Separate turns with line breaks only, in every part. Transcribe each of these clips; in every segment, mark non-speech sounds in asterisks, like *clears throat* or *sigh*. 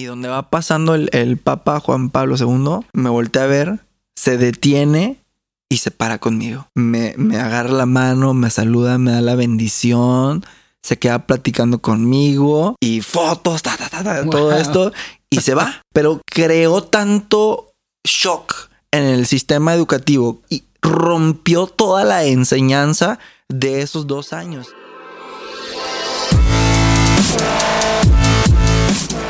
Y donde va pasando el, el Papa Juan Pablo II, me volteé a ver, se detiene y se para conmigo. Me, me agarra la mano, me saluda, me da la bendición, se queda platicando conmigo y fotos, ta, ta, ta, ta, todo esto y se va. *laughs* Pero creó tanto shock en el sistema educativo y rompió toda la enseñanza de esos dos años.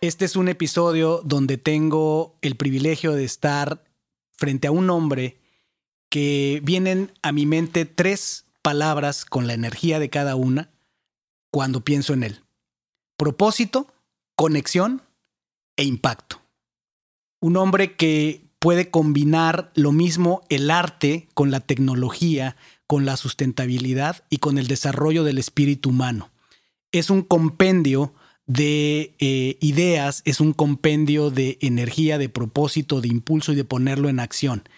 Este es un episodio donde tengo el privilegio de estar frente a un hombre que vienen a mi mente tres palabras con la energía de cada una cuando pienso en él. Propósito, conexión e impacto. Un hombre que puede combinar lo mismo el arte con la tecnología, con la sustentabilidad y con el desarrollo del espíritu humano. Es un compendio de eh, ideas, es un compendio de energía, de propósito, de impulso y de ponerlo en acción.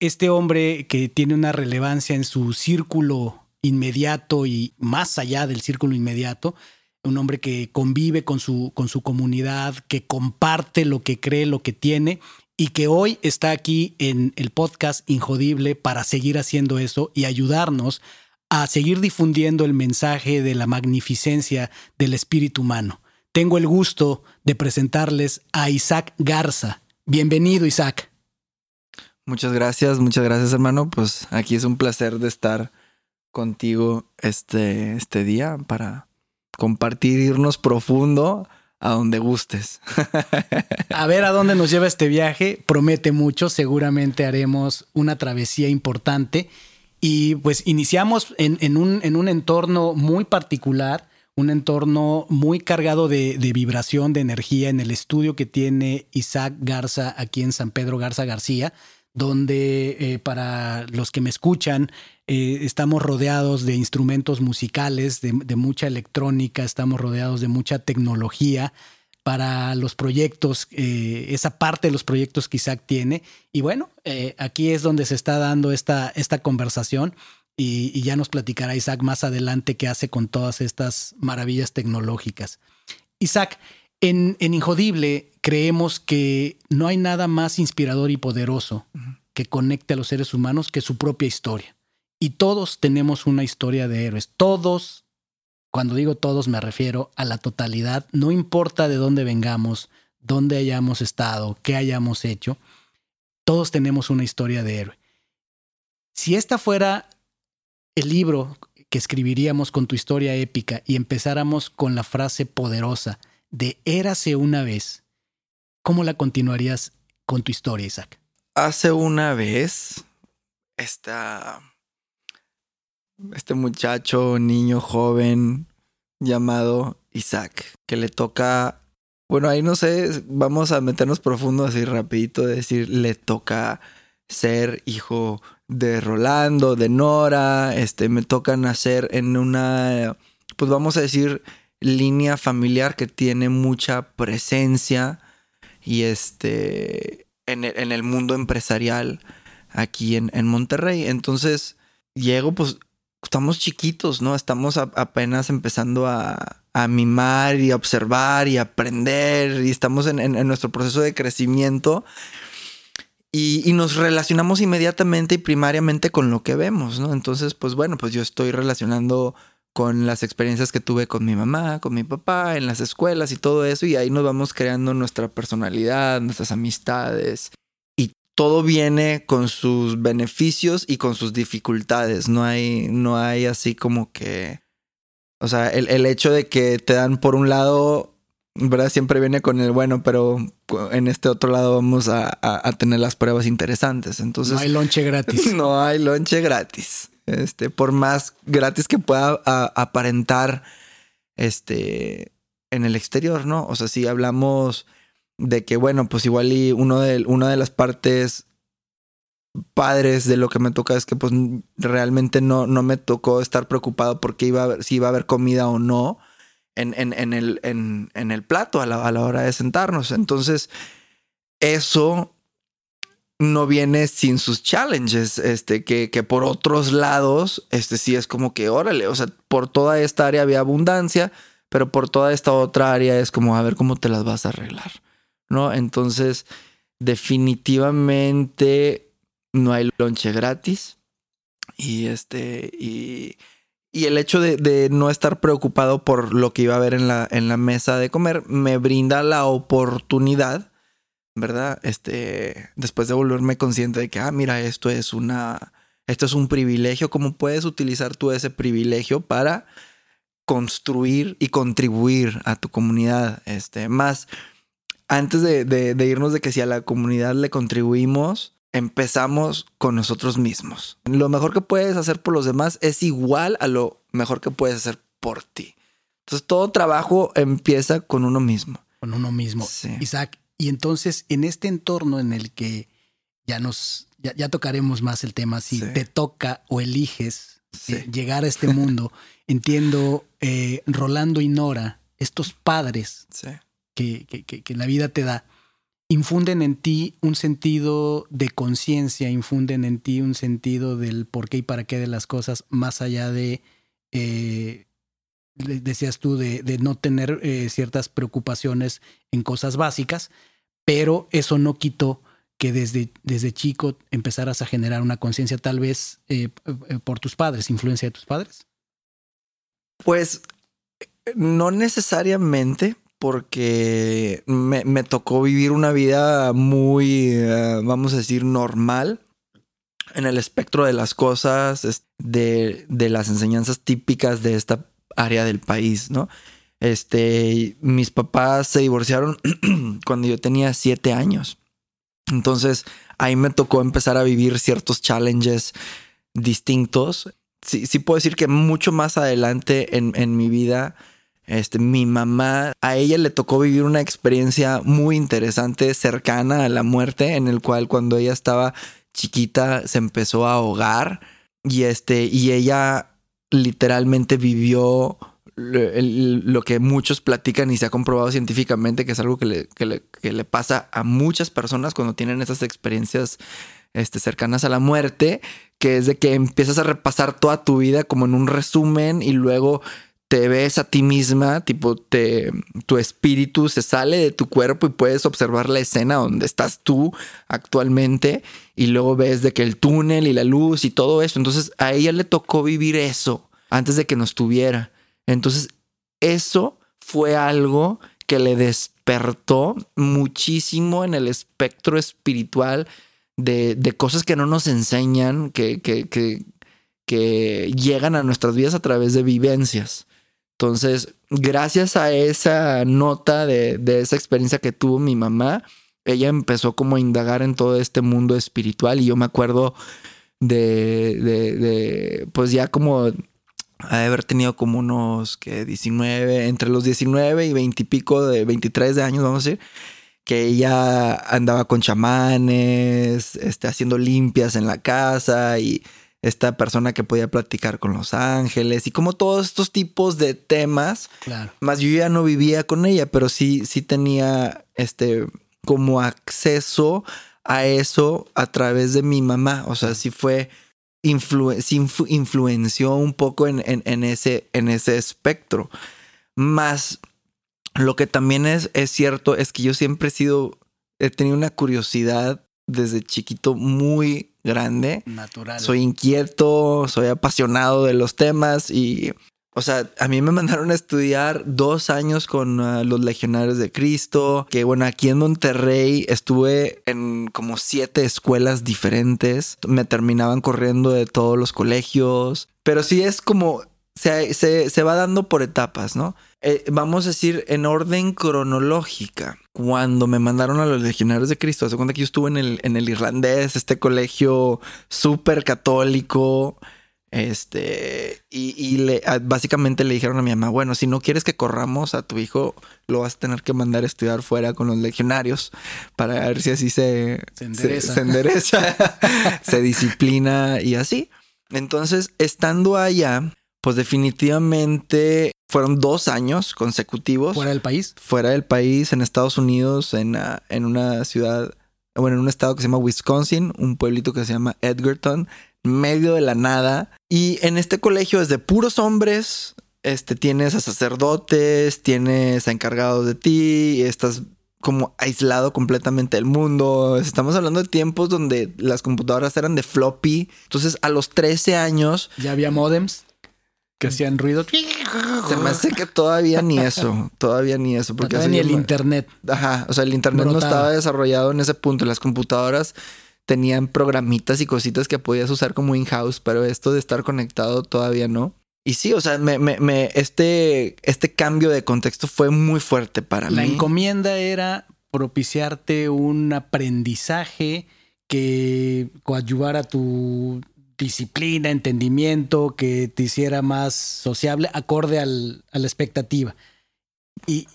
Este hombre que tiene una relevancia en su círculo inmediato y más allá del círculo inmediato, un hombre que convive con su, con su comunidad, que comparte lo que cree, lo que tiene y que hoy está aquí en el podcast Injodible para seguir haciendo eso y ayudarnos a seguir difundiendo el mensaje de la magnificencia del espíritu humano. Tengo el gusto de presentarles a Isaac Garza. Bienvenido, Isaac.
Muchas gracias, muchas gracias hermano. Pues aquí es un placer de estar contigo este, este día para compartir, irnos profundo a donde gustes. *laughs*
A ver a dónde nos lleva este viaje. Promete mucho. Seguramente haremos una travesía importante. Y pues iniciamos en, en un, en un entorno muy particular, un entorno muy cargado de, vibración, de energía, en el estudio que tiene Isaac Garza aquí en San Pedro Garza García, donde eh, para los que me escuchan, eh, estamos rodeados de instrumentos musicales, de, mucha electrónica, estamos rodeados de mucha tecnología para los proyectos, eh, esa parte de los proyectos que Isaac tiene. Y bueno, aquí es donde se está dando esta conversación y, y ya nos platicará Isaac más adelante qué hace con todas estas maravillas tecnológicas. Isaac, en, en Injodible creemos que no hay nada más inspirador y poderoso que conecte a los seres humanos que su propia historia. Y todos tenemos una historia de héroes. Todos, cuando digo todos me refiero a la totalidad, no importa de dónde vengamos, dónde hayamos estado, qué hayamos hecho, todos tenemos una historia de héroe. Si esta fuera el libro que escribiríamos con tu historia épica y empezáramos con la frase poderosa de érase una vez, ¿cómo la continuarías con tu historia, Isaac?
Hace una vez, esta, este muchacho, niño joven llamado Isaac, que le toca, bueno, ahí no sé, vamos a meternos profundo así rapidito, de decir, le toca ser hijo de Rolando, de Nora, este, me toca nacer en una, pues vamos a decir, línea familiar que tiene mucha presencia y este, en el, en el mundo empresarial aquí en, en, Monterrey. Entonces, llego, pues, estamos chiquitos, ¿no? Estamos apenas empezando a, a, mimar y a observar y aprender y estamos en, en nuestro proceso de crecimiento. Y, nos relacionamos inmediatamente y primariamente con lo que vemos, ¿no? Entonces, pues bueno, pues yo estoy relacionando con las experiencias que tuve con mi mamá, con mi papá, en las escuelas y todo eso, y ahí nos vamos creando nuestra personalidad, nuestras amistades, y todo viene con sus beneficios y con sus dificultades, no hay, no hay así como que, o sea, el, el hecho de que te dan por un lado, ¿verdad? Siempre viene con el bueno, pero en este otro lado vamos a, a, a tener las pruebas interesantes, entonces...
No hay lonche gratis. *laughs*
No hay lonche gratis. Este, por más gratis que pueda a, aparentar este, en el exterior, ¿no? O sea, si hablamos de que, bueno, pues igual y uno de, una de las partes padres de lo que me toca es que pues realmente no, no me tocó estar preocupado porque iba a haber, si iba a haber comida o no en, en, el, en, en el plato a la, a la hora de sentarnos. Entonces, eso no viene sin sus challenges, este, que, que, por otros lados, este sí es como que, órale, o sea, por toda esta área había abundancia, pero por toda esta otra área es como a ver cómo te las vas a arreglar, ¿no? Entonces, definitivamente no hay lonche gratis y este, y, y el hecho de, no estar preocupado por lo que iba a haber en la, en la mesa de comer me brinda la oportunidad ¿verdad? Este, después de volverme consciente de que, ah, mira, esto es una, esto es un privilegio, ¿cómo puedes utilizar tú ese privilegio para construir y contribuir a tu comunidad? Este, más, antes de, de, irnos de que si a la comunidad le contribuimos, empezamos con nosotros mismos. Lo mejor que puedes hacer por los demás es igual a lo mejor que puedes hacer por ti. Entonces todo trabajo empieza con uno mismo.
Con uno mismo. Isaac, y entonces, en este entorno en el que ya nos, ya, tocaremos más el tema, si te toca o eliges eh, llegar a este mundo, *laughs* entiendo, eh, Rolando y Nora, estos padres que, que, que, la vida te da, infunden en ti un sentido de conciencia, infunden en ti un sentido del por qué y para qué de las cosas, más allá de eh, decías tú, de, no tener eh, ciertas preocupaciones en cosas básicas, pero eso no quitó que desde, desde chico empezaras a generar una conciencia tal vez eh, por tus padres, influencia de tus padres.
Pues no necesariamente, porque me, me tocó vivir una vida muy, vamos a decir, normal en el espectro de las cosas, de, de las enseñanzas típicas de esta área del país, ¿no? Este, mis papás se divorciaron *clears throat* cuando yo tenía siete años. Entonces ahí me tocó empezar a vivir ciertos challenges distintos. Sí, sí puedo decir que mucho más adelante en, en mi vida, este, mi mamá, a ella le tocó vivir una experiencia muy interesante, cercana a la muerte, en el cual cuando ella estaba chiquita se empezó a ahogar y este, y ella literalmente vivió lo que muchos platican y se ha comprobado científicamente que es algo que le, que le, pasa a muchas personas cuando tienen esas experiencias este, cercanas a la muerte, que es de que empiezas a repasar toda tu vida como en un resumen y luego te ves a ti misma, tipo, te, tu espíritu se sale de tu cuerpo y puedes observar la escena donde estás tú actualmente y luego ves de que el túnel y la luz y todo eso. Entonces a ella le tocó vivir eso antes de que nos tuviera. Entonces eso fue algo que le despertó muchísimo en el espectro espiritual de, de cosas que no nos enseñan, que, que, que, que llegan a nuestras vidas a través de vivencias. Entonces, gracias a esa nota de, esa experiencia que tuvo mi mamá, ella empezó como a indagar en todo este mundo espiritual y yo me acuerdo de, de, pues ya como haber tenido como unos que 19, entre los 19 y 20 y pico de 23 de años, vamos a decir, que ella andaba con chamanes, este, haciendo limpias en la casa y esta persona que podía platicar con los ángeles y como todos estos tipos de temas. Claro. Más yo ya no vivía con ella, pero sí, sí tenía este como acceso a eso a través de mi mamá. O sea, sí fue influenció un poco en, en, ese, en ese espectro. Más lo que también es, es cierto es que yo siempre he sido, he tenido una curiosidad desde chiquito muy grande.
Natural.
Soy inquieto, soy apasionado de los temas y, o sea, a mí me *laughs* mandaron a estudiar dos años con ah, los legionarios de Cristo, que bueno, aquí en Monterrey estuve en como siete escuelas diferentes, me terminaban corriendo de todos los colegios, pero sí es como se, se, va dando por etapas, ¿no? Eh, vamos a decir en orden cronológica. Cuando me mandaron a los legionarios de Cristo, hace cuenta que yo estuve en el, en el irlandés, este colegio súper católico, Este, y, y le, básicamente le dijeron a mi mamá, bueno, si no quieres que corramos a tu hijo, lo vas a tener que mandar a estudiar fuera con los legionarios para ver si así se,
Se endereza.
se endereza, *laughs* se disciplina y así. Entonces, estando allá, pues definitivamente fueron dos años consecutivos
Fuera del país.
fuera del país, en Estados Unidos, en, ah, en una ciudad, bueno, en un estado que se llama Wisconsin, un pueblito que se llama Edgerton, medio de la nada. Y en este colegio es de puros hombres, este, tienes a sacerdotes, tienes a encargados de ti, estás como aislado completamente del mundo. Estamos hablando de tiempos donde las computadoras eran de floppy. Entonces, a los 13 años,
Ya había modems que hacían ruido.
se me hace que todavía ni eso, todavía ni eso. Porque
Todavía ni el internet.
Ajá, o sea, el internet no estaba desarrollado en ese punto. Las computadoras tenían programitas y cositas que podías usar como in-house, pero esto de estar conectado todavía no. Y sí, o sea, me, me, me- este, este cambio de contexto fue muy fuerte para
La
mí.
encomienda era propiciarte un aprendizaje que coadyuvara tu disciplina, entendimiento, que te hiciera más sociable, acorde al- a la expectativa. Y,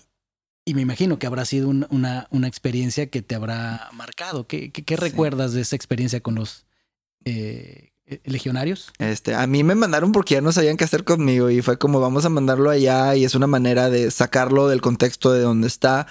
y me imagino que habrá sido un- una, una experiencia que te habrá marcado. ¿Qué, qué- qué
Sí.
recuerdas de esa experiencia con los eh, eh, legionarios?
Este, a mí me mandaron porque ya no sabían qué hacer conmigo y fue como vamos a mandarlo allá y es una manera de sacarlo del contexto de donde está.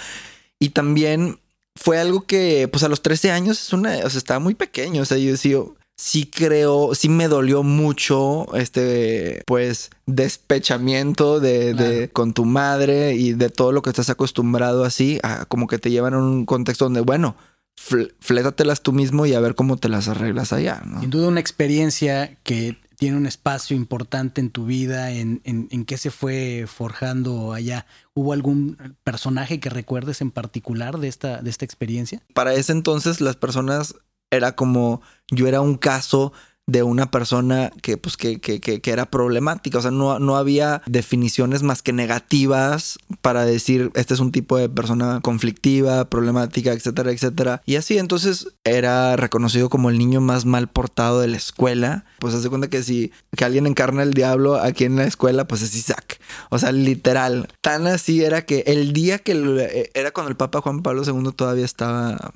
Y también fue algo que, pues a los 13 años es una, o sea, estaba muy pequeño, o sea, yo sí, sí creo, sí me dolió mucho este, pues, despechamiento de, con tu madre y de todo lo que estás acostumbrado así, a como que te llevan a un contexto donde, bueno, fl- flétatelas tú mismo y a ver cómo te las arreglas allá, ¿no?
Sin duda una experiencia que tiene un espacio importante en tu vida, en, en, en qué se fue forjando allá. ¿Hubo algún personaje que recuerdes en particular de esta, de esta experiencia?
para ese entonces las personas era como yo era un caso de una persona que pues que, que, que, era problemática. O sea, no, no había definiciones más que negativas para decir este es un tipo de persona conflictiva, problemática, etcétera, etcétera. Y así entonces era reconocido como el niño más mal portado de la escuela. Pues hace cuenta que si que alguien encarna el diablo aquí en la escuela, pues es Isaac. O sea, literal. Tan así era que el día que eh, era cuando el Papa Juan Pablo II todavía estaba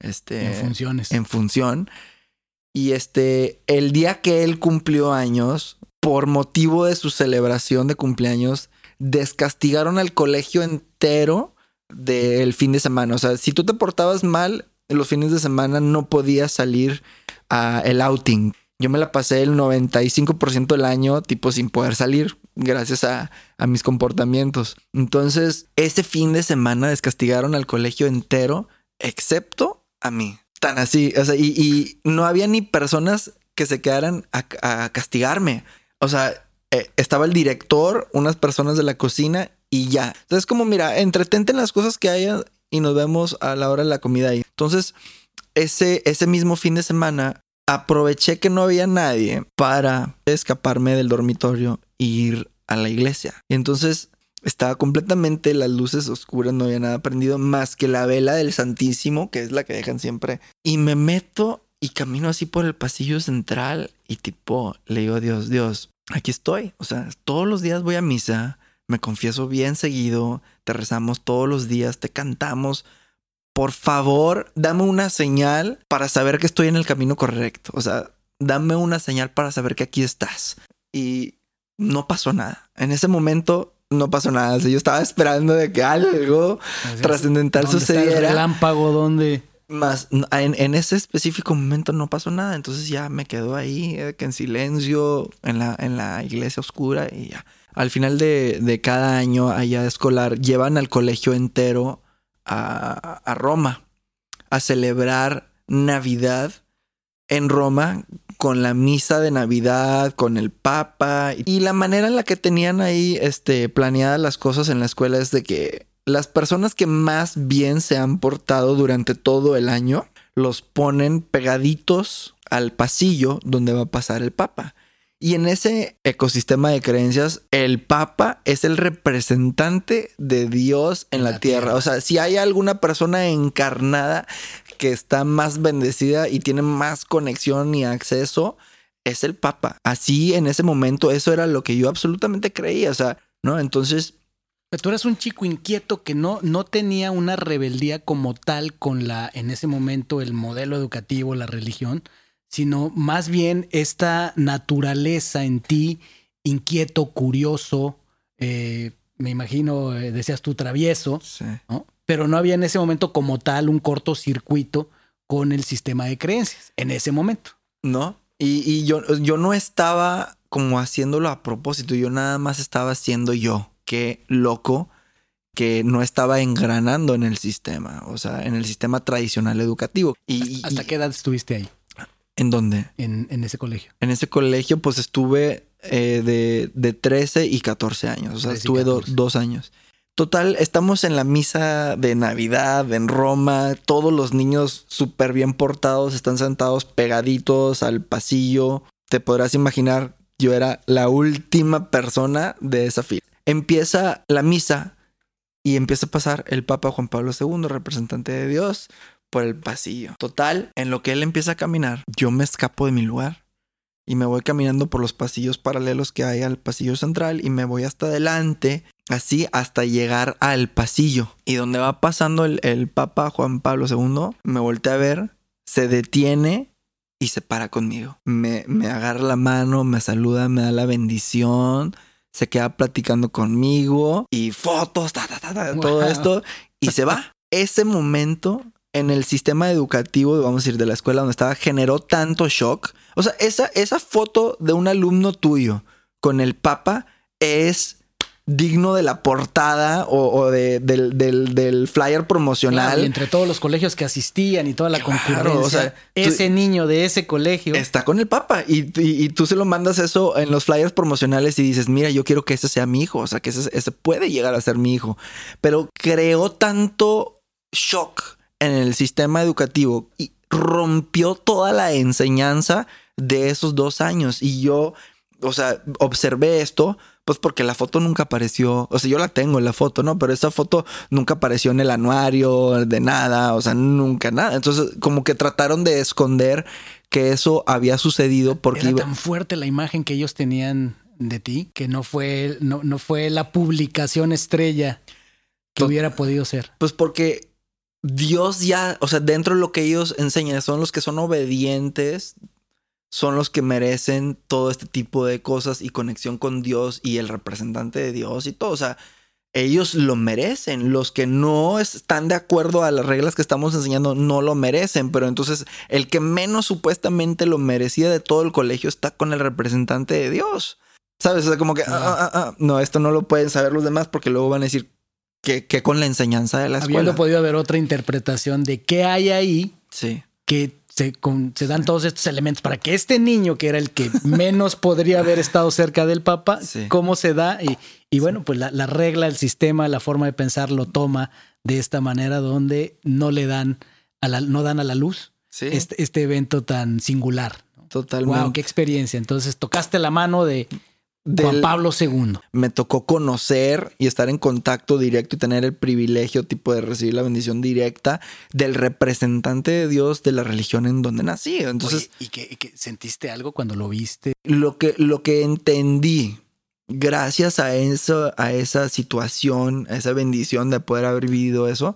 este,
en funciones.
en función. Y este, el día que él cumplió años, por motivo de su celebración de cumpleaños, descastigaron al colegio entero del fin de semana. O sea, si tú te portabas mal, los fines de semana no podías salir a el outing. Yo me la pasé el 95% del año, tipo, sin poder salir, gracias a, a mis comportamientos. Entonces, ese fin de semana descastigaron al colegio entero, excepto a mí. Tan así, o sea, y, no había ni personas que se quedaran a, castigarme. O sea, eh, estaba el director, unas personas de la cocina y ya. Entonces, como mira, entretente en las cosas que haya y nos vemos a la hora de la comida ahí. Entonces, ese, ese mismo fin de semana aproveché que no había nadie para escaparme del dormitorio e ir a la iglesia. Y entonces estaba completamente las luces oscuras, no había nada prendido más que la vela del Santísimo, que es la que dejan siempre. Y me meto y camino así por el pasillo central y tipo le digo Dios, Dios, aquí estoy. O sea, todos los días voy a misa, me confieso bien seguido, te rezamos todos los días, te cantamos. Por favor, dame una señal para saber que estoy en el camino correcto. O sea, dame una señal para saber que aquí estás. Y no pasó nada. En ese momento no pasó nada. O sea, yo estaba esperando de que algo trascendental
¿Dónde está el
sucediera.
relámpago donde
Más en, en ese específico momento no pasó nada. Entonces ya me quedo ahí, eh, que en silencio, en la, en la iglesia oscura y ya. Al final de, de cada año allá escolar, llevan al colegio entero a, a Roma a celebrar Navidad en Roma con la misa de Navidad, con el Papa y la manera en la que tenían ahí este, planeadas las cosas en la escuela es de que las personas que más bien se han portado durante todo el año los ponen pegaditos al pasillo donde va a pasar el Papa. Y en ese ecosistema de creencias, el Papa es el representante de Dios en la,
la
tierra.
tierra.
O sea, si hay alguna persona encarnada que está más bendecida y tiene más conexión y acceso, es el Papa. Así en ese momento eso era lo que yo absolutamente creía, o sea, ¿no? Entonces...
tú eras un chico inquieto que no, no tenía una rebeldía como tal con la, en ese momento, el modelo educativo, la religión, sino más bien esta naturaleza en ti, inquieto, curioso, eh, me imagino, eh, decías tú, travieso, ¿no? Pero no había en ese momento como tal un cortocircuito con el sistema de creencias, en ese momento.
No, y, yo, yo no estaba como haciéndolo a propósito, yo nada más estaba siendo yo. Qué loco que no estaba engranando en el sistema, o sea, en el sistema tradicional educativo.
Y, ¿Hasta qué edad estuviste ahí?
¿En dónde?
En, ese colegio.
En ese colegio, pues estuve eh, de, de, 13 y 14 años, o sea, estuve dos años. Total, estamos en la misa de Navidad en Roma, todos los niños súper bien portados están sentados pegaditos al pasillo. Te podrás imaginar, yo era la última persona de esa fila. Empieza la misa y empieza a pasar el Papa Juan Pablo II, representante de Dios, por el pasillo. Total, en lo que él empieza a caminar, yo me escapo de mi lugar y me voy caminando por los pasillos paralelos que hay al pasillo central y me voy hasta adelante, así hasta llegar al pasillo. Y donde va pasando el, Papa Juan Pablo II, me volteé a ver, se detiene y se para conmigo. Me, me agarra la mano, me saluda, me da la bendición, se queda platicando conmigo y fotos, todo esto y se va. *laughs* Ese momento en el sistema educativo, vamos a decir, de la escuela donde estaba, generó tanto shock. O sea, esa, esa foto de un alumno tuyo con el Papa es digno de la portada o, de, del, flyer promocional.
y entre todos los colegios que asistían y toda la concurrencia, ese niño de ese colegio
está con el Papa y, tú se lo mandas eso en los flyers promocionales y dices, mira, yo quiero que ese sea mi hijo, o sea, que ese, ese puede llegar a ser mi hijo. Pero creó tanto shock en el sistema educativo y rompió toda la enseñanza de esos dos años. Y yo, o sea, observé esto, pues porque la foto nunca apareció, o sea, yo la tengo en la foto, ¿no? Pero esa foto nunca apareció en el anuario, de nada, o sea, nunca nada. Entonces, como que trataron de esconder que eso había sucedido porque...
Era tan fuerte la imagen que ellos tenían de ti que no fue, no, no fue la publicación estrella que hubiera podido ser.
Pues porque Dios ya, o sea, dentro de lo que ellos enseñan, son los que son obedientes, son los que merecen todo este tipo de cosas y conexión con Dios y el representante de Dios y todo. O sea, ellos lo merecen. Los que no están de acuerdo a las reglas que estamos enseñando no lo merecen. Pero entonces el que menos supuestamente lo merecía de todo el colegio está con el representante de Dios. ¿Sabes? O sea, como que, ah, ah, ah, no, esto no lo pueden saber los demás porque luego van a decir, que, con la enseñanza de la escuela.
Habiendo podido haber otra interpretación de qué hay ahí
sí.
que se, se, dan todos estos elementos para que este niño, que era el que menos podría haber estado cerca del Papa, cómo se da. Y, y bueno, pues la, regla, el sistema, la forma de pensar lo toma de esta manera donde no le dan a la, no dan a la luz este, este evento tan singular.
Totalmente.
Wow, qué experiencia. Entonces tocaste la mano de Juan Pablo II.
Me tocó conocer y estar en contacto directo y tener el privilegio tipo de recibir la bendición directa del representante de Dios de la religión en donde nací. Entonces,
¿y qué, sentiste algo cuando lo viste?
Lo que, lo que entendí gracias a eso, a esa situación, a esa bendición de poder haber vivido eso,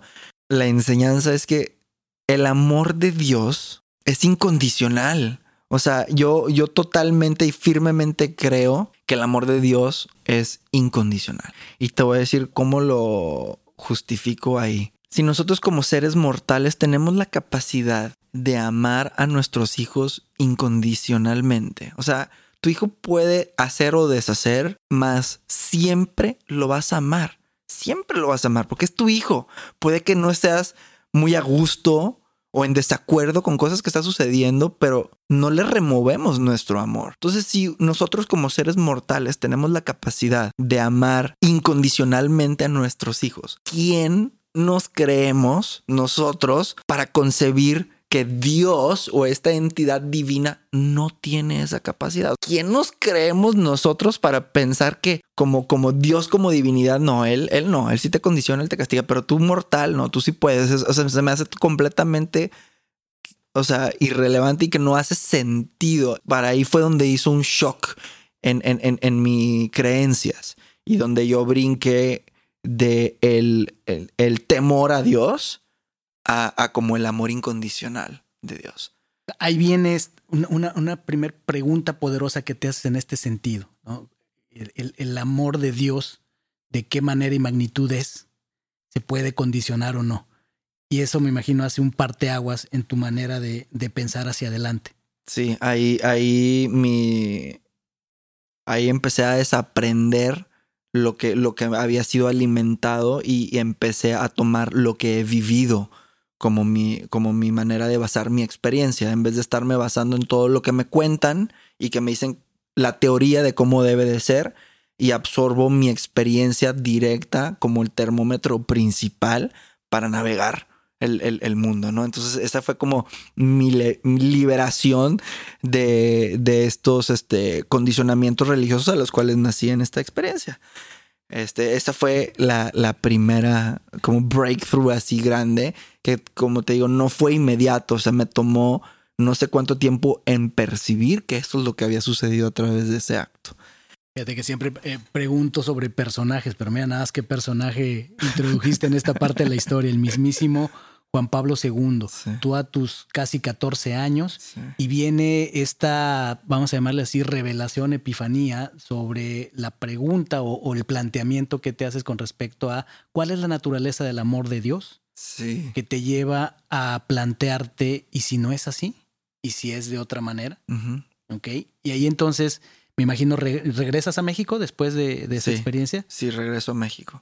la enseñanza es que el amor de Dios es incondicional. O sea, yo, yo totalmente y firmemente creo que el amor de Dios es incondicional. Y te voy a decir cómo lo justifico ahí. Si nosotros como seres mortales tenemos la capacidad de amar a nuestros hijos incondicionalmente, o sea, tu hijo puede hacer o deshacer, mas siempre lo vas a amar. Siempre lo vas a amar porque es tu hijo. Puede que no seas muy a gusto o en desacuerdo con cosas que están sucediendo, pero no le removemos nuestro amor. Entonces, si nosotros como seres mortales tenemos la capacidad de amar incondicionalmente a nuestros hijos, ¿quién nos creemos nosotros para concebir que Dios o esta entidad divina no tiene esa capacidad. ¿Quién nos creemos nosotros para pensar que como, como Dios, como divinidad, no, él, él no, él sí te condiciona, él te castiga, pero tú mortal, no, tú sí puedes. O sea, se me hace completamente o sea, irrelevante y que no hace sentido. Para ahí fue donde hizo un shock en, en, en, en mis creencias y donde yo brinqué de el, el, temor a Dios a, a, como el amor incondicional de Dios.
Ahí viene una, una primera pregunta poderosa que te haces en este sentido. ¿no? El, el, amor de Dios, de qué manera y magnitud es, se puede condicionar o no. Y eso me imagino hace un parteaguas en tu manera de, de pensar hacia adelante.
Sí, ahí, ahí mi. Ahí empecé a desaprender lo que, lo que había sido alimentado y, empecé a tomar lo que he vivido como mi, como mi manera de basar mi experiencia, en vez de estarme basando en todo lo que me cuentan y que me dicen la teoría de cómo debe de ser y absorbo mi experiencia directa como el termómetro principal para navegar el, mundo, ¿no? Entonces esa fue como mi, liberación de, de, estos este, condicionamientos religiosos a los cuales nací en esta experiencia. Este, esta fue la, la, primera como breakthrough así grande que como te digo no fue inmediato, o sea, me tomó no sé cuánto tiempo en percibir que esto es lo que había sucedido a través de ese acto.
Fíjate que siempre eh, pregunto sobre personajes, pero mira nada más qué personaje introdujiste en esta parte de la historia, el mismísimo Juan Pablo II, tú a tus casi 14 años, y viene esta, vamos a llamarle así, revelación, epifanía sobre la pregunta o, el planteamiento que te haces con respecto a cuál es la naturaleza del amor de Dios,
sí.
que te lleva a plantearte, ¿y si no es así? ¿Y si es de otra manera? ¿Ok? Y ahí entonces, me imagino, regresas a México después de, esa experiencia.
Sí, regreso a México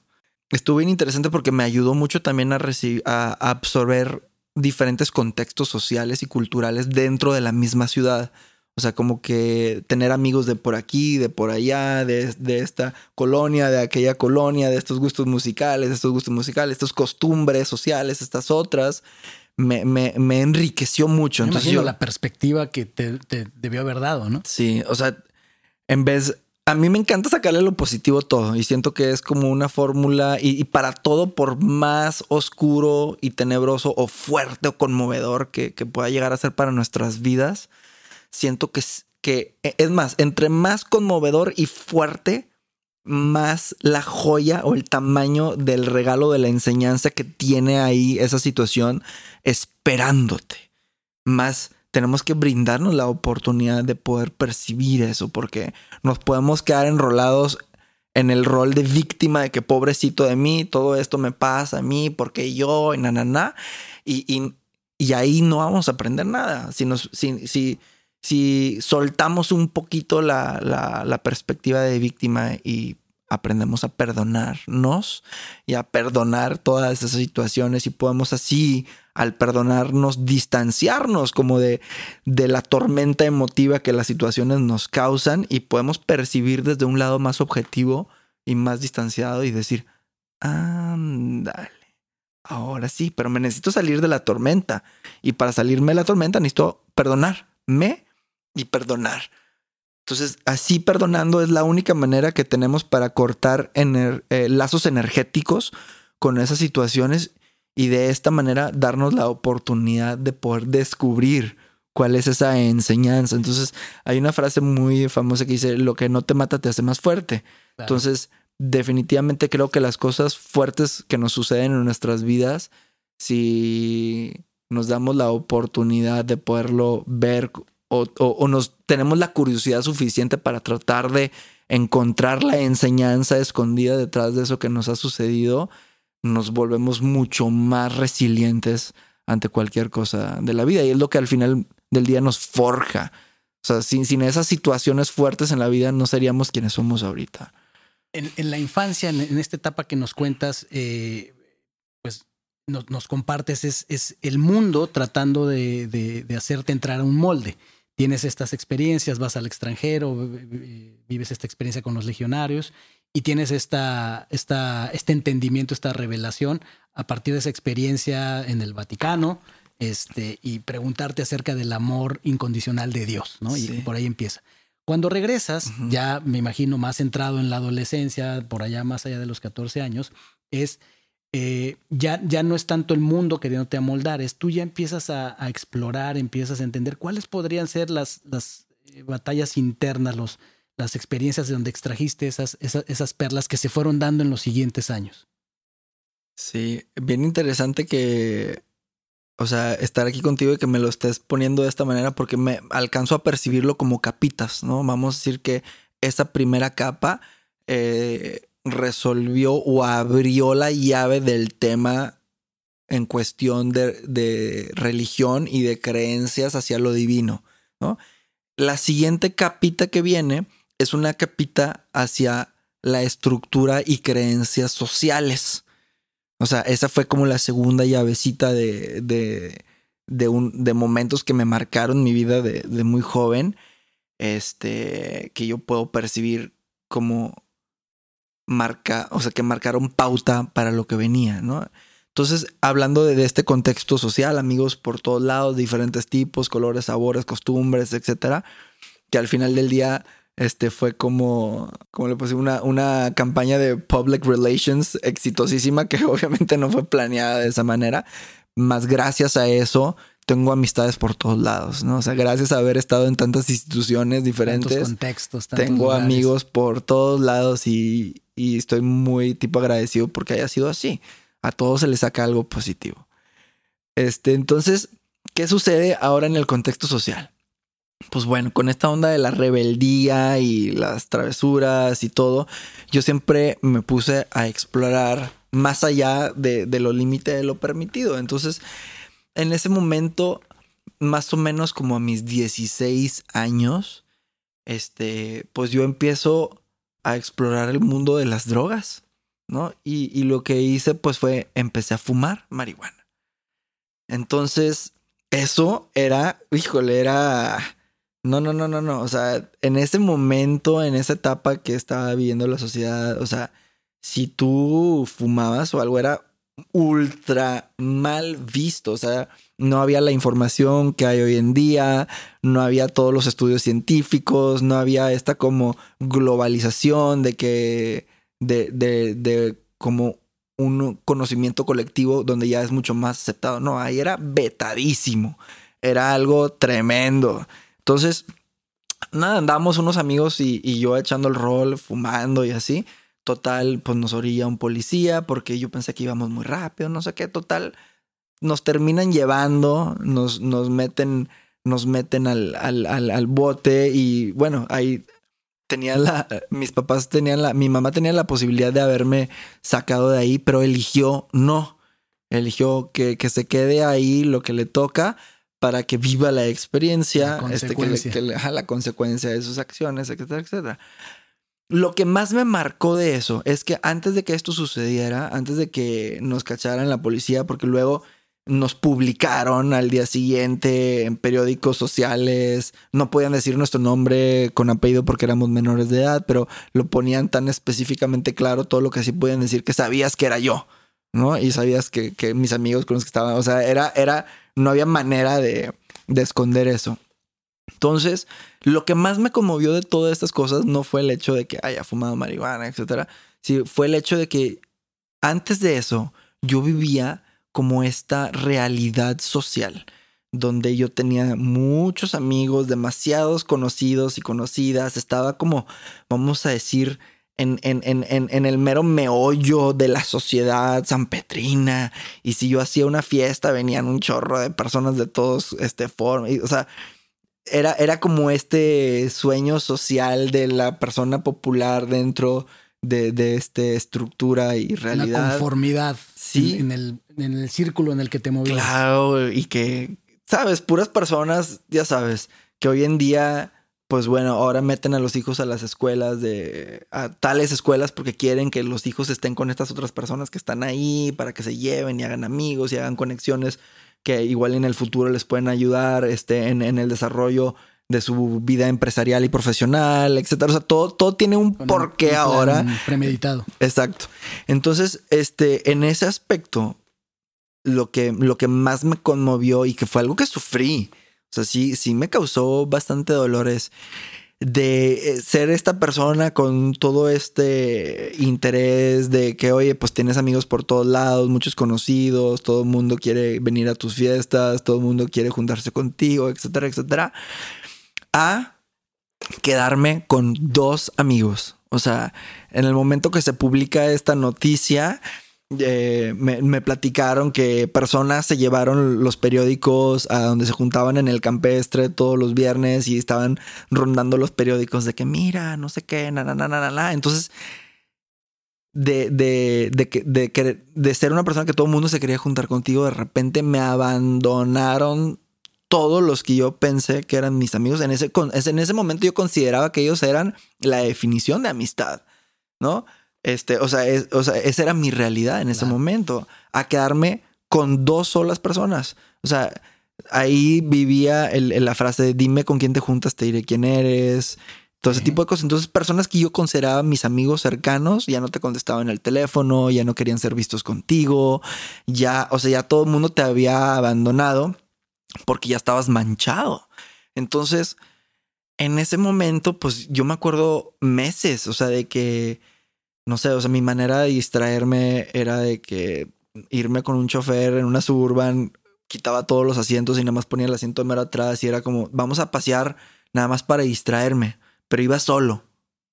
estuvo bien interesante porque me ayudó mucho también a, a, absorber diferentes contextos sociales y culturales dentro de la misma ciudad. O sea, como que tener amigos de por aquí, de por allá, de, de, esta colonia, de aquella colonia, de estos gustos musicales, de estos gustos musicales, estas costumbres sociales, estas otras, me, me, me enriqueció mucho.
Me Entonces imagino la perspectiva que te, te, debió haber dado, ¿no?
Sí, o sea, en vez, a mí me encanta sacarle lo positivo todo y siento que es como una fórmula y, para todo, por más oscuro y tenebroso o fuerte o conmovedor que, pueda llegar a ser para nuestras vidas, siento que, que e, es más, entre más conmovedor y fuerte, más la joya o el tamaño del regalo de la enseñanza que tiene ahí esa situación esperándote. Más tenemos que brindarnos la oportunidad de poder percibir eso, porque nos podemos quedar enrolados en el rol de víctima de que pobrecito de mí, todo esto me pasa a mí, porque yo, y na, na, na, y, y, y ahí no vamos a aprender nada. Si, nos, si, si, si soltamos un poquito la, la, la perspectiva de víctima y aprendemos a perdonarnos y a perdonar todas esas situaciones y podemos así al perdonarnos distanciarnos como de, de la tormenta emotiva que las situaciones nos causan y podemos percibir desde un lado más objetivo y más distanciado y decir, ándale, ahora sí, pero me necesito salir de la tormenta y para salirme de la tormenta necesito perdonarme y perdonar. Entonces, así perdonando es la única manera que tenemos para cortar eh, lazos energéticos con esas situaciones y de esta manera darnos la oportunidad de poder descubrir cuál es esa enseñanza. Entonces, hay una frase muy famosa que dice, lo que no te mata te hace más fuerte. Entonces, definitivamente creo que las cosas fuertes que nos suceden en nuestras vidas, si nos damos la oportunidad de poderlo ver o, o nos tenemos la curiosidad suficiente para tratar de encontrar la enseñanza escondida detrás de eso que nos ha sucedido, nos volvemos mucho más resilientes ante cualquier cosa de la vida. Y es lo que al final del día nos forja. O sea, sin, sin esas situaciones fuertes en la vida no seríamos quienes somos ahorita.
En, la infancia, en, esta etapa que nos cuentas, eh, pues nos, compartes, es, es, el mundo tratando de, de, hacerte entrar a un molde. Tienes estas experiencias, vas al extranjero, vives esta experiencia con los legionarios y tienes esta, esta, este entendimiento, esta revelación a partir de esa experiencia en el Vaticano este, y preguntarte acerca del amor incondicional de Dios, ¿no? Y por ahí empieza. Cuando regresas, ya me imagino más centrado en la adolescencia, por allá más allá de los 14 años, es eh, ya, ya no es tanto el mundo queriéndote amoldar, es tú ya empiezas a, explorar, empiezas a entender cuáles podrían ser las, las eh, batallas internas, los, las experiencias de donde extrajiste esas, esas, esas perlas que se fueron dando en los siguientes años.
Sí, bien interesante que, o sea, estar aquí contigo y que me lo estés poniendo de esta manera porque me alcanzo a percibirlo como capitas, ¿no? Vamos a decir que esa primera capa eh, resolvió o abrió la llave del tema en cuestión de, religión y de creencias hacia lo divino, ¿no? La siguiente capita que viene es una capita hacia la estructura y creencias sociales. O sea, esa fue como la segunda llavecita de, de, de, un, de momentos que me marcaron mi vida de, de muy joven, este, que yo puedo percibir como marca, o sea, que marcaron pauta para lo que venía, ¿no? Entonces, hablando de, este contexto social, amigos por todos lados, diferentes tipos, colores, sabores, costumbres, etcétera, que al final del día este fue como, como le puse, una, una campaña de public relations exitosísima que *laughs* obviamente no fue planeada de esa manera. Más gracias a eso, tengo amistades por todos lados, ¿no? O sea, gracias a haber estado en tantas instituciones diferentes. Tantos
contextos,
Tengo amigos por todos lados y, y estoy muy tipo agradecido porque haya sido así. A todos se les saca algo positivo. Este, entonces, ¿qué sucede ahora en el contexto social? Pues bueno, con esta onda de la rebeldía y las travesuras y todo, yo siempre me puse a explorar más allá de, de lo límite de lo permitido. Entonces, en ese momento, más o menos como a mis 16 años, este, pues yo empiezo a explorar el mundo de las drogas, ¿no? Y, lo que hice pues fue empecé a fumar marihuana. Entonces, eso era, híjole, era... No, no, no, no, no. O sea, en ese momento, en esa etapa que estaba viviendo la sociedad, o sea, si tú fumabas o algo era ultra mal visto. O sea, no había la información que hay hoy en día, no había todos los estudios científicos, no había esta como globalización de que, de, de, de como un conocimiento colectivo donde ya es mucho más aceptado. No, ahí era vetadísimo, era algo tremendo. Entonces, nada, andamos unos amigos y, y yo echando el rol, fumando y así. Total, pues nos orilla un policía porque yo pensé que íbamos muy rápido, no sé qué, total nos terminan llevando, nos, nos meten, nos meten al, al, al, bote y bueno, ahí tenía la, mis papás tenían la, mi mamá tenía la posibilidad de haberme sacado de ahí, pero eligió no, eligió que, que se quede ahí lo que le toca para que viva la experiencia, la este, que, le, que la consecuencia de sus acciones, etcétera, etcétera. Lo que más me marcó de eso es que antes de que esto sucediera, antes de que nos cacharan la policía, porque luego nos publicaron al día siguiente en periódicos sociales. No podían decir nuestro nombre con apellido porque éramos menores de edad, pero lo ponían tan específicamente claro todo lo que sí podían decir que sabías que era yo, ¿no? Y sabías que, mis amigos con los que estaban, o sea, era, era, no había manera de, de esconder eso. Entonces, lo que más me conmovió de todas estas cosas no fue el hecho de que haya fumado marihuana, etcétera, sí, fue el hecho de que antes de eso yo vivía como esta realidad social donde yo tenía muchos amigos, demasiados conocidos y conocidas, estaba como, vamos a decir, en, en, en, en, el mero meollo de la sociedad sanpetrina. Y si yo hacía una fiesta, venían un chorro de personas de todos este forma. o sea, era, era como este sueño social de la persona popular dentro de, de esta estructura y realidad.
La conformidad. Sí. En, el, en el círculo en el que te movías.
Claro, y que, sabes, puras personas, ya sabes, que hoy en día, pues bueno, ahora meten a los hijos a las escuelas de, a tales escuelas porque quieren que los hijos estén con estas otras personas que están ahí para que se lleven y hagan amigos y hagan conexiones que igual en el futuro les pueden ayudar este, en, en el desarrollo de su vida empresarial y profesional, etcétera. O sea, todo, todo tiene un porqué ahora.
Premeditado.
Exacto. Entonces, este, en ese aspecto, lo que, lo que más me conmovió y que fue algo que sufrí, o sea, sí, sí me causó bastante dolores, de eh, ser esta persona con todo este interés de que, oye, pues tienes amigos por todos lados, muchos conocidos, todo el mundo quiere venir a tus fiestas, todo el mundo quiere juntarse contigo, etcétera, etcétera, a quedarme con dos amigos. O sea, en el momento que se publica esta noticia, eh, me, platicaron que personas se llevaron los periódicos a donde se juntaban en el campestre todos los viernes y estaban rondando los periódicos de que mira, no sé qué, na, na, na, na, na. Entonces, de, de, de, de, de ser una persona que todo el mundo se quería juntar contigo, de repente me abandonaron todos los que yo pensé que eran mis amigos. En ese, en ese momento yo consideraba que ellos eran la definición de amistad, ¿no? Este, o sea, o sea esa era mi realidad en ese momento, a quedarme con dos solas personas. O sea, ahí vivía la frase de dime con quién te juntas, te diré quién eres. Todo ese tipo de cosas. Entonces, personas que yo consideraba mis amigos cercanos ya no te contestaban el teléfono, ya no querían ser vistos contigo, ya, o sea, ya todo el mundo te había abandonado porque ya estabas manchado. Entonces, en ese momento, pues yo me acuerdo meses, o sea, de que, no sé, o sea, mi manera de distraerme era de que irme con un chofer en una suburban, quitaba todos los asientos y nada más ponía el asiento de mero atrás y era como, vamos a pasear nada más para distraerme, pero iba solo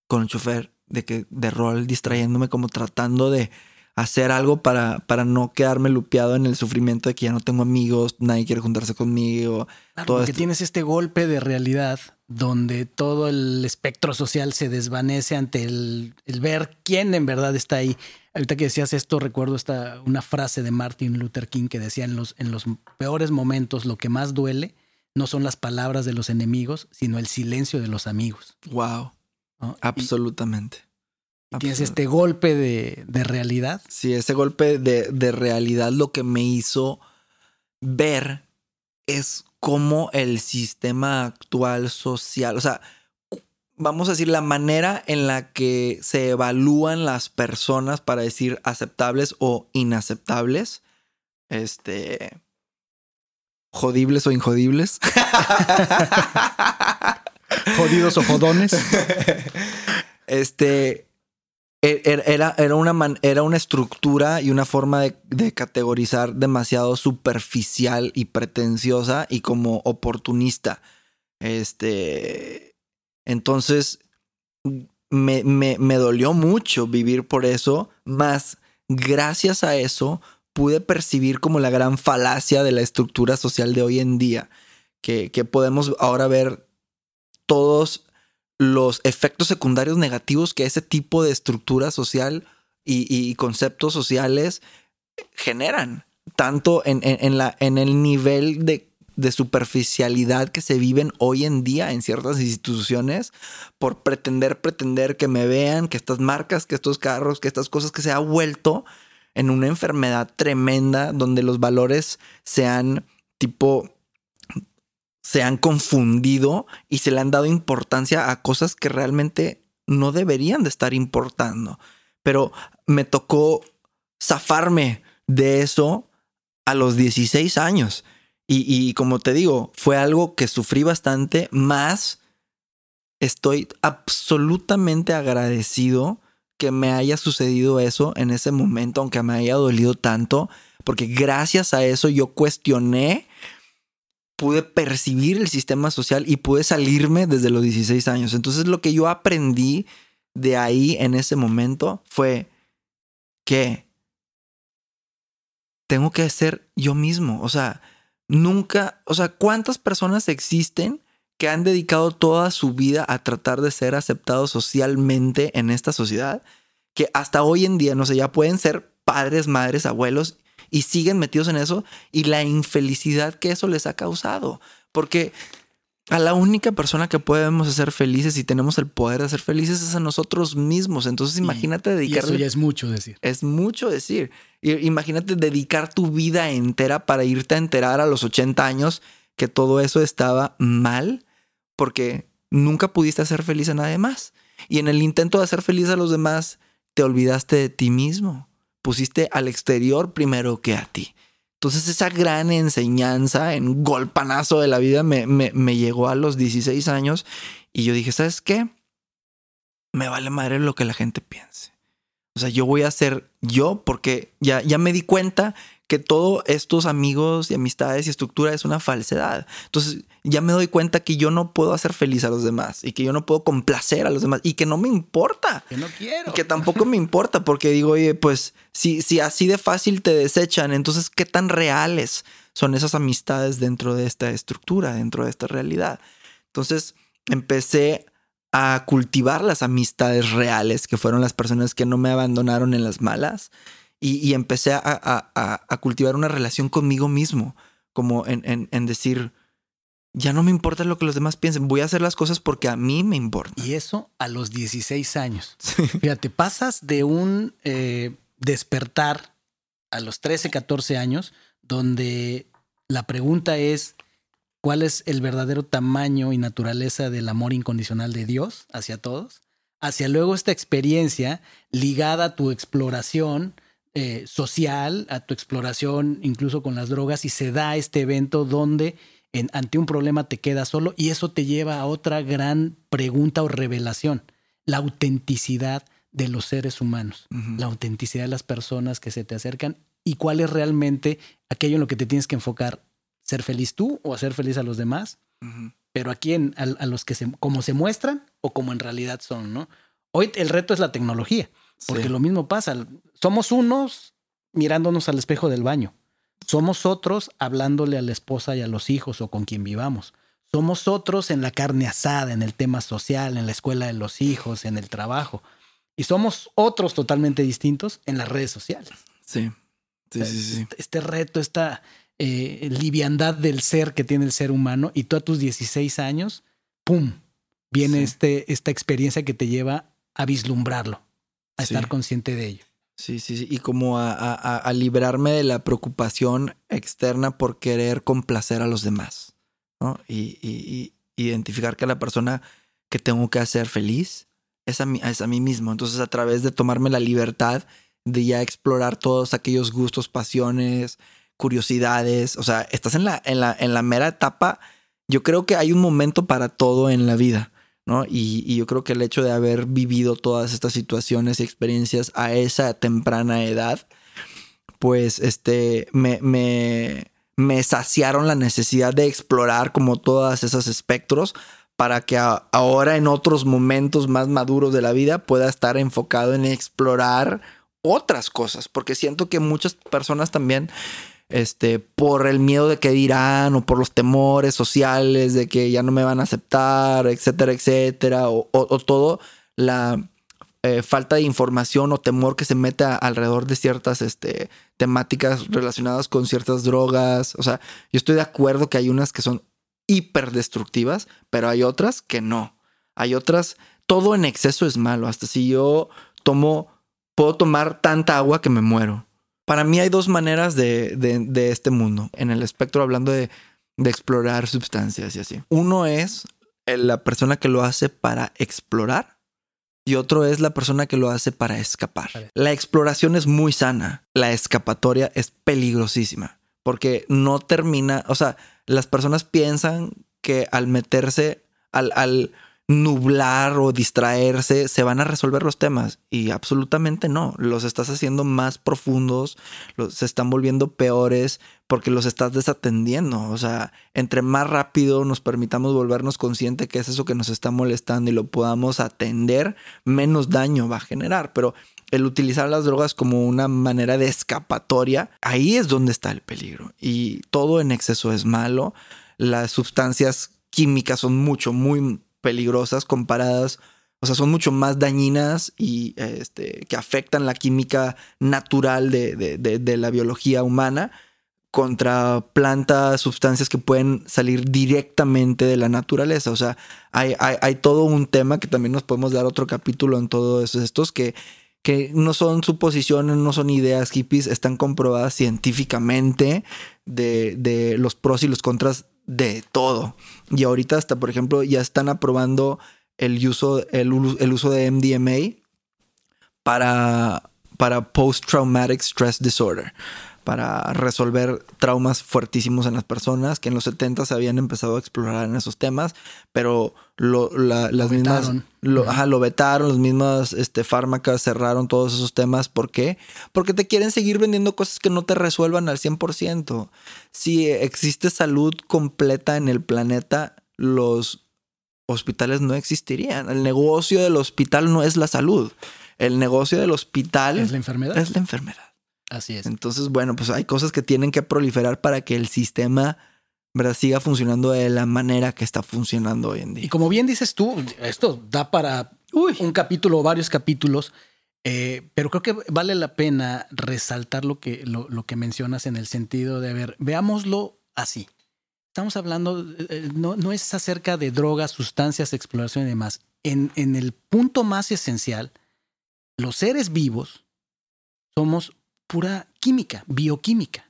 con el chofer de que de rol distrayéndome como tratando de hacer algo para, para no quedarme lupeado en el sufrimiento de que ya no tengo amigos, nadie quiere juntarse conmigo.
Claro, porque tienes este golpe de realidad donde todo el espectro social se desvanece ante el, ver quién en verdad está ahí. Ahorita que decías esto, recuerdo esta, una frase de Martin Luther King que decía en los, en los peores momentos lo que más duele no son las palabras de los enemigos, sino el silencio de los amigos.
Wow. Absolutamente
tienes este golpe de, realidad.
Sí, ese golpe de, de, realidad lo que me hizo ver es cómo el sistema actual social, o sea, vamos a decir, la manera en la que se evalúan las personas para decir aceptables o inaceptables, este, jodibles o injodibles.
Jodidos o jodones. *laughs*
Este, era, era, una era una estructura y una forma de, categorizar demasiado superficial y pretenciosa y como oportunista. Este. Entonces. Me, me, me dolió mucho vivir por eso. Más gracias a eso pude percibir como la gran falacia de la estructura social de hoy en día. Que, que podemos ahora ver todos los efectos secundarios negativos que ese tipo de estructura social y, conceptos sociales generan, tanto en, el nivel de, de, superficialidad que se viven hoy en día en ciertas instituciones por pretender, pretender que me vean, que estas marcas, que estos carros, que estas cosas que se ha vuelto en una enfermedad tremenda donde los valores sean tipo se han confundido y se le han dado importancia a cosas que realmente no deberían de estar importando. Pero me tocó zafarme de eso a los 16 años. Y, como te digo, fue algo que sufrí bastante, más estoy absolutamente agradecido que me haya sucedido eso en ese momento, aunque me haya dolido tanto, porque gracias a eso yo cuestioné pude percibir el sistema social y pude salirme desde los 16 años. Entonces lo que yo aprendí de ahí en ese momento fue que tengo que ser yo mismo. O sea, nunca, o sea, ¿cuántas personas existen que han dedicado toda su vida a tratar de ser aceptados socialmente en esta sociedad? Que hasta hoy en día, no sé, ya pueden ser padres, madres, abuelos y siguen metidos en eso y la infelicidad que eso les ha causado. Porque a la única persona que podemos hacer felices y tenemos el poder de hacer felices es a nosotros mismos. Entonces imagínate dedicarle...
eso ya es mucho decir.
Es mucho decir. Imagínate dedicar tu vida entera para irte a enterar a los 80 años que todo eso estaba mal porque nunca pudiste hacer feliz a nadie más. Y en el intento de hacer feliz a los demás, te olvidaste de ti mismo pusiste al exterior primero que a ti. Entonces esa gran enseñanza en golpanazo de la vida me, me, llegó a los 16 años Y yo dije, ¿sabes qué? Me vale madre lo que la gente piense. O sea, yo voy a ser yo porque ya, ya me di cuenta que todos estos amigos y amistades y estructura es una falsedad. Entonces ya me doy cuenta que yo no puedo hacer feliz a los demás y que yo no puedo complacer a los demás y que no me importa.
Que no quiero.
Que tampoco me importa porque digo, oye, pues si, si así de fácil te desechan, entonces qué tan reales son esas amistades dentro de esta estructura, dentro de esta realidad. Entonces empecé a cultivar las amistades reales, que fueron las personas que no me abandonaron en las malas, y, empecé a, cultivar una relación conmigo mismo, como en, en, decir, ya no me importa lo que los demás piensen, voy a hacer las cosas porque a mí me importa.
Y eso a los 16 años. *laughs* Fíjate, pasas de un eh, despertar a los 13, 14 años, donde la pregunta es, ¿cuál es el verdadero tamaño y naturaleza del amor incondicional de Dios hacia todos? Hacia luego esta experiencia ligada a tu exploración, eh, social, a tu exploración incluso con las drogas y se da este evento donde en, ante un problema te quedas solo y eso te lleva a otra gran pregunta o revelación, la autenticidad de los seres humanos, la autenticidad de las personas que se te acercan y cuál es realmente aquello en lo que te tienes que enfocar, ser feliz tú o hacer feliz a los demás, pero aquí en, a, los que se, como se muestran o como en realidad son, ¿no? Hoy el reto es la tecnología. Porque lo mismo pasa. Somos unos mirándonos al espejo del baño. Somos otros hablándole a la esposa y a los hijos o con quien vivamos. Somos otros en la carne asada, en el tema social, en la escuela de los hijos, en el trabajo. Y somos otros totalmente distintos en las redes sociales.
Sí. Sí, sí, sí.
Este, este reto, esta eh, liviandad del ser que tiene el ser humano, y tú a tus 16 años, ¡pum! Viene este, esta experiencia que te lleva a vislumbrarlo a estar consciente de ello.
Sí, sí, sí. Y como a, librarme de la preocupación externa por querer complacer a los demás. ¿no? Y, identificar que la persona que tengo que hacer feliz es a, mí, es a mí mismo. Entonces, a través de tomarme la libertad de ya explorar todos aquellos gustos, pasiones, curiosidades. O sea, estás en la, en la, en la mera etapa. Yo creo que hay un momento para todo en la vida. Y, yo creo que el hecho de haber vivido todas estas situaciones y experiencias a esa temprana edad, pues este, me, me, saciaron la necesidad de explorar como todas esos espectros para que ahora en otros momentos más maduros de la vida pueda estar enfocado en explorar otras cosas, porque siento que muchas personas también este, por el miedo de que dirán o por los temores sociales de que ya no me van a aceptar, etcétera, etcétera, o, todo la eh, falta de información o temor que se mete alrededor de ciertas este, temáticas relacionadas con ciertas drogas. O sea, yo estoy de acuerdo que hay unas que son hiper destructivas, pero hay otras que no. Hay otras, todo en exceso es malo. Hasta si yo tomo, puedo tomar tanta agua que me muero. Para mí hay dos maneras de, este mundo, en el espectro hablando de, explorar sustancias y así. Uno es la persona que lo hace para explorar y otro es la persona que lo hace para escapar. La exploración es muy sana, la escapatoria es peligrosísima porque no termina, o sea, las personas piensan que al meterse, al, al nublar o distraerse, se van a resolver los temas. Y absolutamente no. Los estás haciendo más profundos, los, se están volviendo peores porque los estás desatendiendo. O sea, entre más rápido nos permitamos volvernos conscientes que es eso que nos está molestando y lo podamos atender, menos daño va a generar. Pero el utilizar las drogas como una manera de escapatoria, ahí es donde está el peligro. Y todo en exceso es malo. Las sustancias químicas son mucho, muy peligrosas comparadas, o sea, son mucho más dañinas y este, que afectan la química natural de, la biología humana contra plantas, sustancias que pueden salir directamente de la naturaleza. O sea, hay, hay, todo un tema que también nos podemos dar otro capítulo en todos estos que, que no son suposiciones, no son ideas hippies, están comprobadas científicamente de, de los pros y los contras de todo. Y ahorita hasta, por ejemplo, ya están aprobando el uso, el, uso de MDMA para, para Post-Traumatic Stress Disorder, para resolver traumas fuertísimos en las personas, que en los 70 se habían empezado a explorar en esos temas, pero lo, las
Lo
mismas...
vetaron.
Lo,
Ajá.
ajá, lo vetaron, las mismas este, fármacas cerraron todos esos temas. ¿Por qué? Porque te quieren seguir vendiendo cosas que no te resuelvan al 100%. Si existe salud completa en el planeta, los hospitales no existirían. El negocio del hospital no es la salud. El negocio del hospital
Es la enfermedad.
es la enfermedad.
Así es.
Entonces, bueno, pues hay cosas que tienen que proliferar para que el sistema ¿verdad? siga funcionando de la manera que está funcionando hoy en
Y
día.
como bien dices tú, esto da para un capítulo o varios capítulos, eh, pero creo que vale la pena resaltar lo que, lo, lo que mencionas en el sentido de, a ver, veámoslo así. Estamos hablando, eh, no, no es acerca de drogas, sustancias, exploración y demás. En, en el punto más esencial, los seres vivos somos pura química, bioquímica.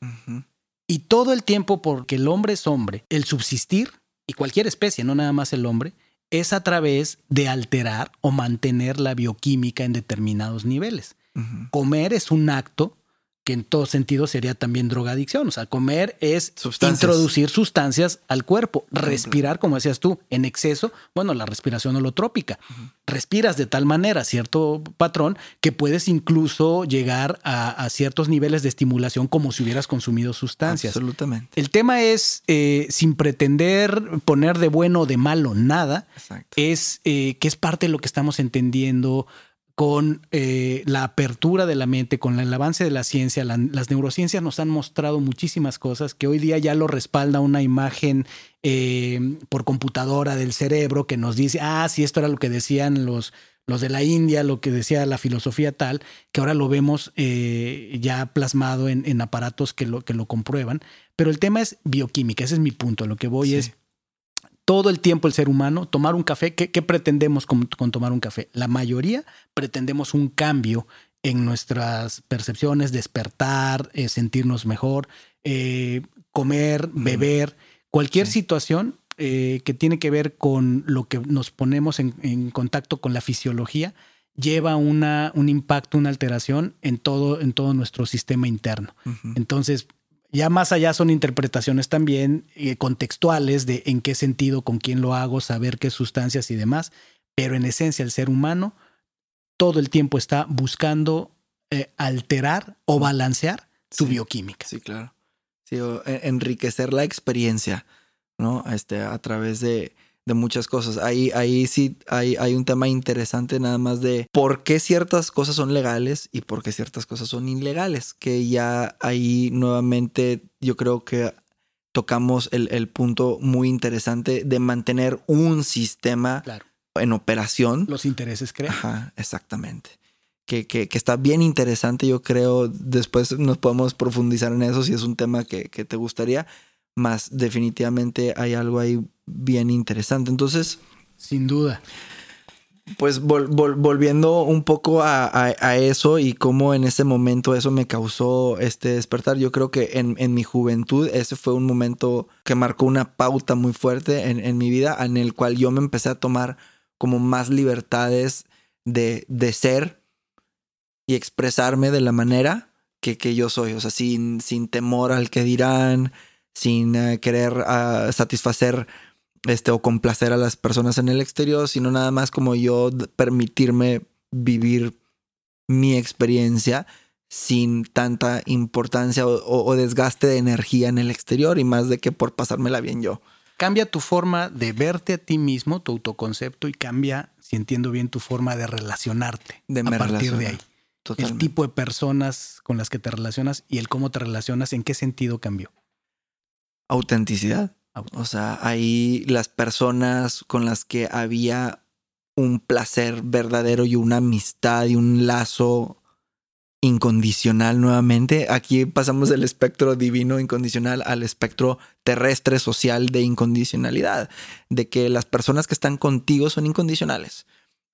Y todo el tiempo, porque el hombre es hombre, el subsistir, y cualquier especie, no nada más el hombre, es a través de alterar o mantener la bioquímica en determinados niveles. Comer es un acto que en todo sentido sería también drogadicción. O sea, comer es
Sustancias.
introducir sustancias al cuerpo. Respirar, como decías tú, en exceso, bueno, la respiración holotrópica. Respiras de tal manera cierto patrón que puedes incluso llegar a, a ciertos niveles de estimulación como si hubieras consumido sustancias.
Absolutamente.
El tema es, eh, sin pretender poner de bueno o de malo nada,
Exacto.
es eh, que es parte de lo que estamos entendiendo con eh, la apertura de la mente, con el avance de la ciencia. La- las neurociencias nos han mostrado muchísimas cosas que hoy día ya lo respalda una imagen eh, por computadora del cerebro que nos dice, ah, sí, esto era lo que decían los, los de la India, lo que decía la filosofía tal, que ahora lo vemos eh, ya plasmado en, en aparatos que lo, que lo comprueban. Pero el tema es bioquímica, ese es mi punto. Lo que voy
Sí.
es todo el tiempo el ser humano, tomar un café, ¿qué, qué pretendemos con, con tomar un café? La mayoría pretendemos un cambio en nuestras percepciones, despertar, eh, sentirnos mejor, eh, comer, beber, cualquier
Sí.
situación eh, que tiene que ver con lo que nos ponemos en, en contacto con la fisiología, lleva una, un impacto, una alteración en todo, en todo nuestro sistema interno. Entonces, ya más allá son interpretaciones también eh, contextuales de en qué sentido, con quién lo hago, saber qué sustancias y demás, pero en esencia el ser humano todo el tiempo está buscando eh, alterar o balancear su
Sí.
bioquímica.
Sí, claro. Sí, o e- enriquecer la experiencia, ¿no? Este, a través de, de muchas cosas. Ahí, ahí sí hay, hay un tema interesante nada más de por qué ciertas cosas son legales y por qué ciertas cosas son ilegales. Que ya ahí nuevamente yo creo que tocamos el, el punto muy interesante de mantener un sistema
Claro.
en operación.
Los intereses crean.
Ajá, exactamente. Que, que, que está bien interesante, yo creo. Después nos podemos profundizar en eso si es un tema que, que te gustaría. Más definitivamente hay algo ahí bien interesante. Entonces,
Sin duda.
pues vol- vol- volviendo un poco a, a- a eso y cómo en ese momento eso me causó este despertar, yo creo que en, en mi juventud ese fue un momento que marcó una pauta muy fuerte en, en mi vida en el cual yo me empecé a tomar como más libertades de, de ser y expresarme de la manera que, que yo soy, o sea, sin, sin temor al que dirán, sin eh, querer ah, satisfacer este, o complacer a las personas en el exterior, sino nada más como yo permitirme vivir mi experiencia sin tanta importancia o, o- o desgaste de energía en el exterior y más de que por pasármela bien yo.
Cambia tu forma de verte a ti mismo, tu autoconcepto, y cambia, si entiendo bien, tu forma de relacionarte
De
a partir de ahí. El tipo de personas con las que te relacionas y el cómo te relacionas, ¿en qué sentido cambió?
Autenticidad. O sea, ahí las personas con las que había un placer verdadero y una amistad y un lazo incondicional nuevamente. Aquí pasamos del espectro divino incondicional al espectro terrestre social de incondicionalidad, de que las personas que están contigo son incondicionales.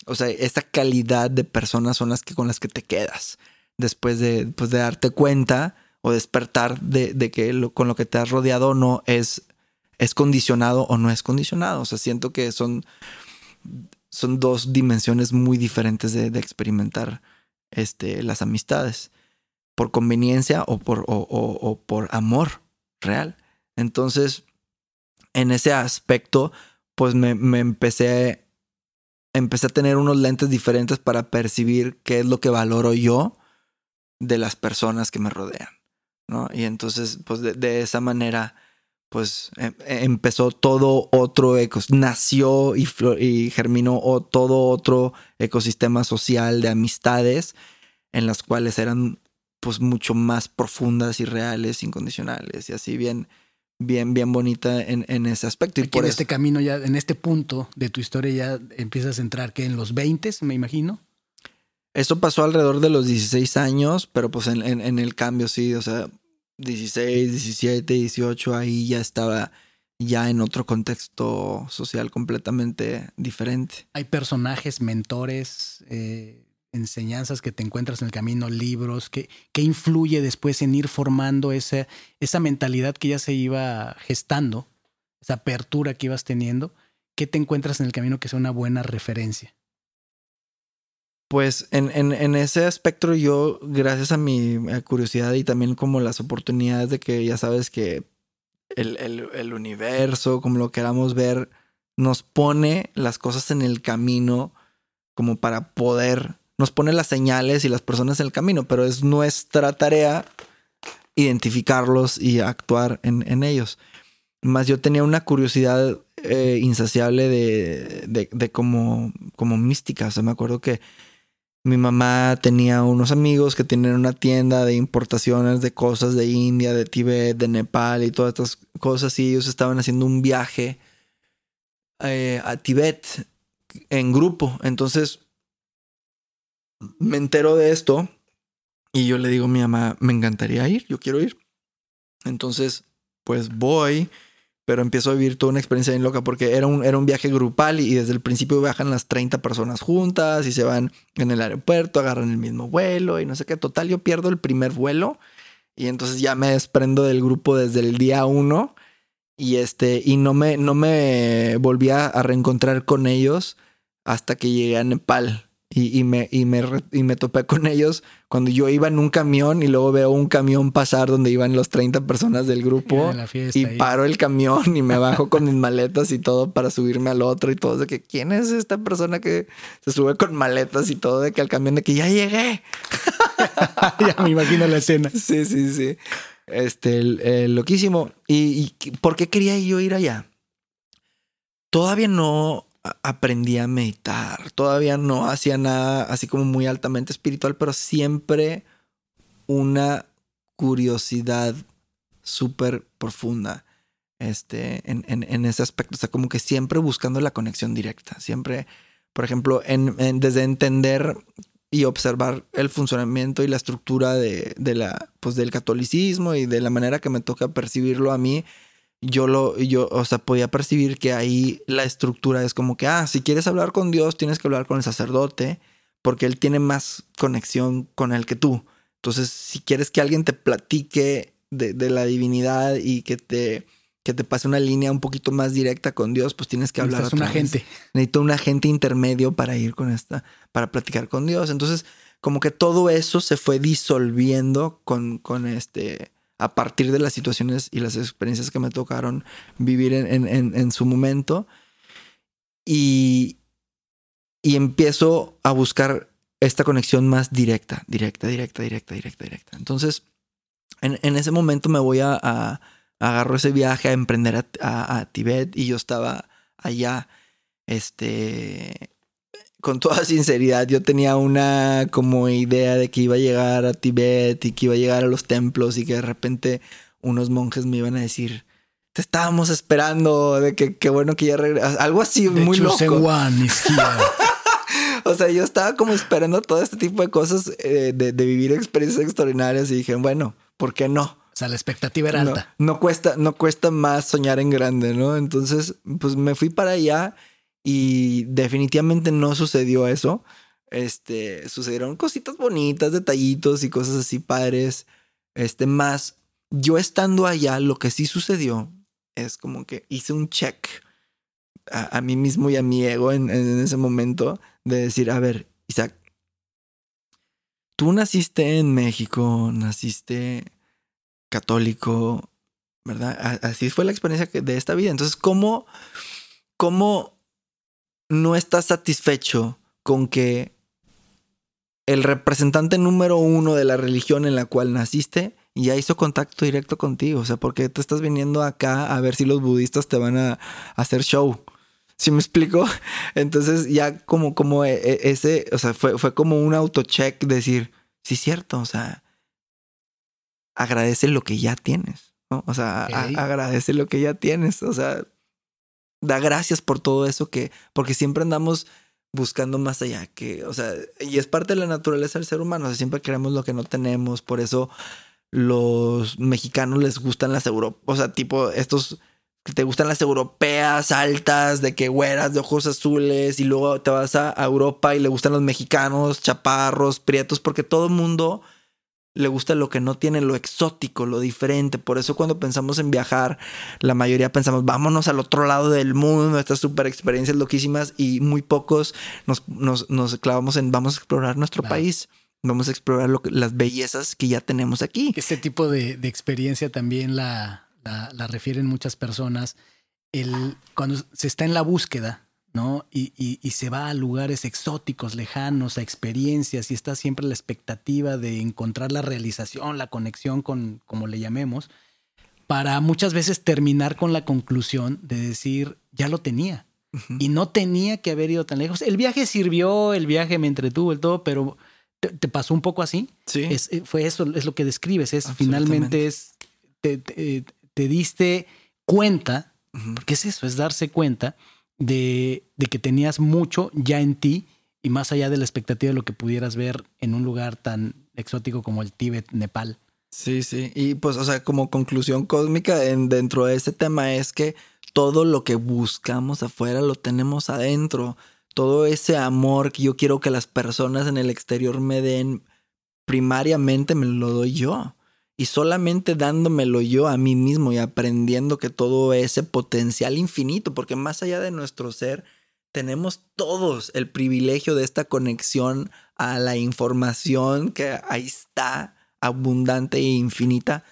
O sea, esa calidad de personas son las que con las que te quedas después de, pues, de darte cuenta o despertar de, que con lo que te has rodeado no es, es condicionado o no es condicionado. O sea, siento que son, son dos dimensiones muy diferentes de, de experimentar este, las amistades. por conveniencia o por, o por amor real. Entonces, en ese aspecto, pues me, me, empecé, empecé a tener unos lentes diferentes para percibir qué es lo que valoro yo de las personas que me rodean, ¿no? Y entonces, pues de, esa manera, pues em, empezó todo otro ecosistema, nació y, y germinó todo otro ecosistema social de amistades en las cuales eran pues mucho más profundas y reales, incondicionales y así bien bien, bien bonita en, en ese aspecto.
Y por este camino ya, en este punto de tu historia ya empiezas a entrar que en los 20, me imagino.
Eso pasó alrededor de los 16 años, pero pues en, el cambio sí, o sea, 16, 17, 18, ahí ya estaba ya en otro contexto social completamente diferente.
Hay personajes, mentores, eh, enseñanzas que te encuentras en el camino, libros, ¿qué, influye después en ir formando esa, esa mentalidad que ya se iba gestando, esa apertura que ibas teniendo? ¿Qué te encuentras en el camino que sea una buena referencia?
Pues en, en, ese aspecto yo, gracias a mi curiosidad y también como las oportunidades de que ya sabes que el, el, universo, como lo queramos ver, nos pone las cosas en el camino como para poder nos pone las señales y las personas en el camino, pero es nuestra tarea identificarlos y actuar en, ellos. Más yo tenía una curiosidad eh, insaciable de, de, como, como mística. O sea, me acuerdo que mi mamá tenía unos amigos que tenían una tienda de importaciones de cosas de India, de Tíbet, de Nepal y todas estas cosas. Y ellos estaban haciendo un viaje eh, a Tíbet en grupo. Entonces me entero de esto y yo le digo a mi mamá, me encantaría ir, yo quiero ir. Entonces, pues voy, pero empiezo a vivir toda una experiencia bien loca porque era un, era un viaje grupal y, desde el principio viajan las 30 personas juntas y se van en el aeropuerto, agarran el mismo vuelo y no sé qué. Total, yo pierdo el primer vuelo y entonces ya me desprendo del grupo desde el día uno y este, y no me, no me volví a reencontrar con ellos hasta que llegué a Nepal. Y, me, y, me, y me topé con ellos cuando yo iba en un camión y luego veo un camión pasar donde iban los 30 personas del grupo y paro el camión y me bajo con mis maletas y todo para subirme al otro y todo de que quién es esta persona que se sube con maletas y todo de que al camión de que ya llegué. *laughs*
ya me imagino la escena.
Sí, sí, sí. Este, loquísimo. ¿Y, ¿Y por qué quería yo ir allá? Todavía no aprendí a meditar. Todavía no hacía nada así como muy altamente espiritual, pero siempre una curiosidad súper profunda este, en, en, ese aspecto. O sea, como que siempre buscando la conexión directa. Siempre, por ejemplo, en, desde entender y observar el funcionamiento y la estructura de, de, la, pues, del catolicismo y de la manera que me toca percibirlo a mí, yo lo, yo, o sea, podía percibir que ahí la estructura es como que, ah, si quieres hablar con Dios, tienes que hablar con el sacerdote, porque él tiene más conexión con él que tú. Entonces, si quieres que alguien te platique de, la divinidad y que te, que te pase una línea un poquito más directa con Dios, pues tienes que hablar.
con un agente.
Necesito un agente intermedio para ir con esta, para platicar con Dios. Entonces, como que todo eso se fue disolviendo con, con este, a partir de las situaciones y las experiencias que me tocaron vivir en, su momento. Y, y empiezo a buscar esta conexión más directa, directa, directa, directa, directa, directa. Entonces, en, ese momento me voy a, a, agarro ese viaje a emprender a, a, Tibet y yo estaba allá, este, con toda sinceridad, yo tenía una como idea de que iba a llegar a Tibet y que iba a llegar a los templos y que de repente unos monjes me iban a decir, te estábamos esperando, de que qué bueno que ya regresas. Algo así muy loco. *laughs* o sea, yo estaba como esperando todo este tipo de cosas, eh, de, vivir experiencias extraordinarias y dije, bueno, ¿por qué no?
O sea, la expectativa era alta.
No, cuesta, no cuesta más soñar en grande, ¿no? Entonces, pues me fui para allá y definitivamente no sucedió eso. Este, sucedieron cositas bonitas, detallitos y cosas así padres. Este, más yo estando allá, lo que sí sucedió es como que hice un check a, mí mismo y a mi ego en, ese momento de decir, a ver, Isaac, tú naciste en México, naciste católico, ¿verdad? Así fue la experiencia de esta vida. Entonces, ¿cómo, cómo no estás satisfecho con que el representante número uno de la religión en la cual naciste ya hizo contacto directo contigo? O sea, ¿por qué te estás viniendo acá a ver si los budistas te van a hacer show? ¿Sí me explico? *laughs* Entonces ya como, como e, e, ese, o sea, fue, fue como un autocheck decir, sí, cierto, o sea, agradece lo que ya tienes, ¿no? O sea, agradece lo que ya tienes, o sea, da gracias por todo eso que, porque siempre andamos buscando más allá, que, o sea, y es parte de la naturaleza del ser humano, o sea, siempre queremos lo que no tenemos, por eso los mexicanos les gustan las Europas, o sea, tipo estos que te gustan las europeas altas, de que güeras de ojos azules, y luego te vas a, Europa y le gustan los mexicanos, chaparros, prietos, porque todo el mundo le gusta lo que no tiene, lo exótico, lo diferente. Por eso cuando pensamos en viajar, la mayoría pensamos, vámonos al otro lado del mundo, estas super experiencias loquísimas, y muy pocos nos, nos, clavamos en, vamos a explorar nuestro país. Vamos a explorar las bellezas que ya tenemos aquí.
Este tipo de experiencia también la, la, refieren muchas personas, el, cuando se está en la búsqueda, ¿no? Y, y, se va a lugares exóticos, lejanos, a experiencias, y está siempre la expectativa de encontrar la realización, la conexión con, como le llamemos, para muchas veces terminar con la conclusión de decir, ya lo tenía. Y no tenía que haber ido tan lejos. El viaje sirvió, el viaje me entretuvo, el todo, pero te, pasó un poco así.
Sí.
Es, eh, fue eso, es lo que describes, es finalmente es, te diste cuenta, porque es eso, es darse cuenta de, de, que tenías mucho ya en ti y más allá de la expectativa de lo que pudieras ver en un lugar tan exótico como el Tíbet, Nepal.
Sí, sí. Y pues, o sea, como conclusión cósmica en, dentro de este tema es que todo lo que buscamos afuera lo tenemos adentro. Todo ese amor que yo quiero que las personas en el exterior me den, primariamente me lo doy yo. Y solamente dándomelo yo a mí mismo y aprendiendo que todo ese potencial infinito, porque más allá de nuestro ser, tenemos todos el privilegio de esta conexión a la información que ahí está, abundante e infinita.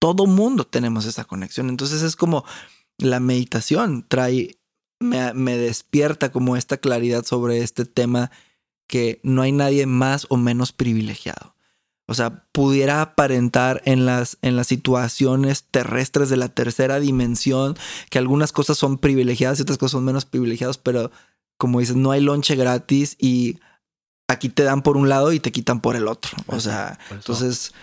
Todo mundo tenemos esa conexión. Entonces es como la meditación trae, me, me despierta como esta claridad sobre este tema que no hay nadie más o menos privilegiado. O sea, pudiera aparentar en las, en las situaciones terrestres de la tercera dimensión que algunas cosas son privilegiadas y otras cosas son menos privilegiadas, pero como dices, no hay lonche gratis y aquí te dan por un lado y te quitan por el otro. O sea, entonces...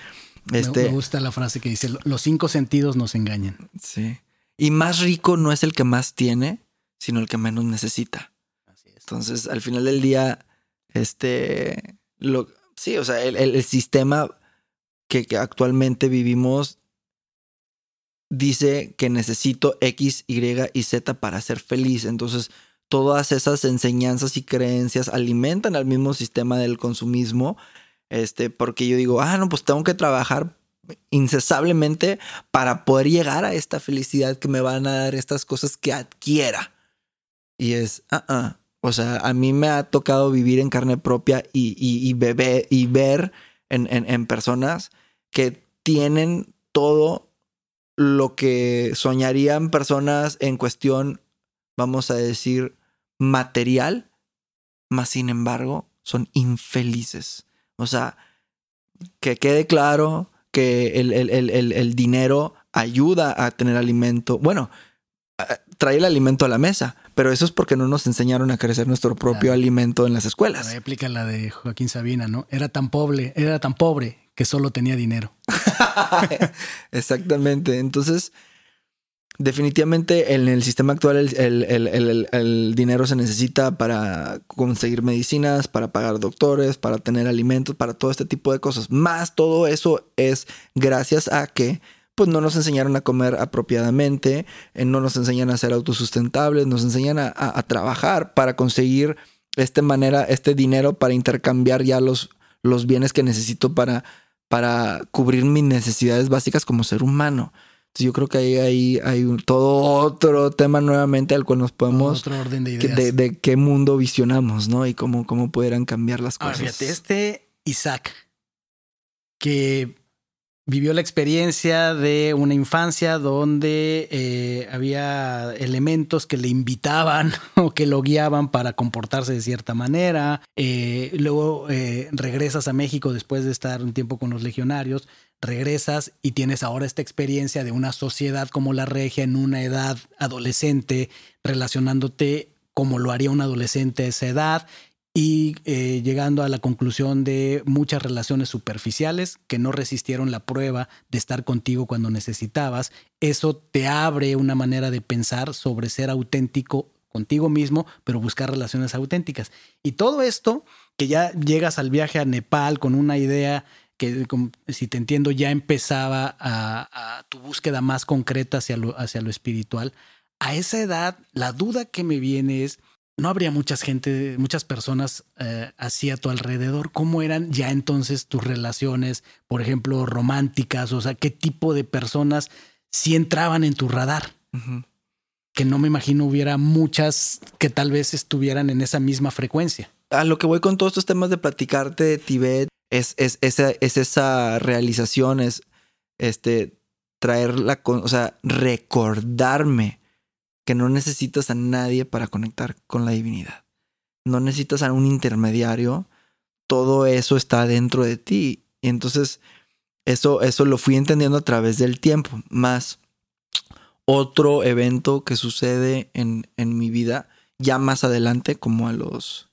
Este,
me gusta la frase que dice, los cinco sentidos nos engañan.
Sí. Y más rico no es el que más tiene, sino el que menos necesita. Así es. Entonces, al final del día, este, lo, Sí, o sea, el, sistema que, actualmente vivimos dice que necesito X, Y y Z para ser feliz. Entonces, todas esas enseñanzas y creencias alimentan al mismo sistema del consumismo. Este, porque yo digo, ah, no, pues tengo que trabajar incesablemente para poder llegar a esta felicidad que me van a dar estas cosas que adquiera. Y es, ah, ah, o sea, a mí me ha tocado vivir en carne propia y, y, y ver en, personas que tienen todo lo que soñarían personas en cuestión, vamos a decir, material, más sin embargo, son infelices. O sea, que quede claro que el, el dinero ayuda a tener alimento. Bueno, trae el alimento a la mesa, pero eso es porque no nos enseñaron a crecer nuestro propio alimento en las escuelas.
Aplica la de Joaquín Sabina, ¿no? Era tan pobre, era tan pobre que solo tenía dinero. *laughs*
Exactamente. Entonces, definitivamente en el sistema actual el, dinero se necesita para conseguir medicinas, para pagar doctores, para tener alimentos, para todo este tipo de cosas. Más todo eso es gracias a que pues no nos enseñaron a comer apropiadamente, eh, no nos enseñan a ser autosustentables, nos enseñan a, trabajar para conseguir este manera, este dinero para intercambiar ya los, los bienes que necesito para, para cubrir mis necesidades básicas como ser humano. Entonces yo creo que ahí, ahí hay todo otro tema nuevamente al cual nos podemos...
Otro orden de ideas.
de, qué mundo visionamos, ¿no? Y cómo, cómo pudieran cambiar las cosas.
fíjate, este Isaac, que vivió la experiencia de una infancia donde eh, había elementos que le invitaban *laughs* o que lo guiaban para comportarse de cierta manera. Eh, luego eh, regresas a México después de estar un tiempo con los legionarios, regresas y tienes ahora esta experiencia de una sociedad como la regia en una edad adolescente, relacionándote como lo haría un adolescente a esa edad y eh, llegando a la conclusión de muchas relaciones superficiales que no resistieron la prueba de estar contigo cuando necesitabas. Eso te abre una manera de pensar sobre ser auténtico contigo mismo, pero buscar relaciones auténticas. Y todo esto, que ya llegas al viaje a Nepal con una idea que, si te entiendo, ya empezaba a, tu búsqueda más concreta hacia lo, hacia lo espiritual. A esa edad, la duda que me viene es, no habría mucha gente, muchas personas eh, así a tu alrededor. ¿Cómo eran ya entonces tus relaciones, por ejemplo, románticas? O sea, ¿qué tipo de personas sí entraban en tu radar? Que no me imagino hubiera muchas que tal vez estuvieran en esa misma frecuencia.
A lo que voy con todos estos temas de platicarte de Tibet es, es, esa, es esa realización, es este, traer la, o sea, recordarme que no necesitas a nadie para conectar con la divinidad. No necesitas a un intermediario. Todo eso está dentro de ti. Y entonces eso, eso lo fui entendiendo a través del tiempo. Más otro evento que sucede en, en mi vida ya más adelante, como a los...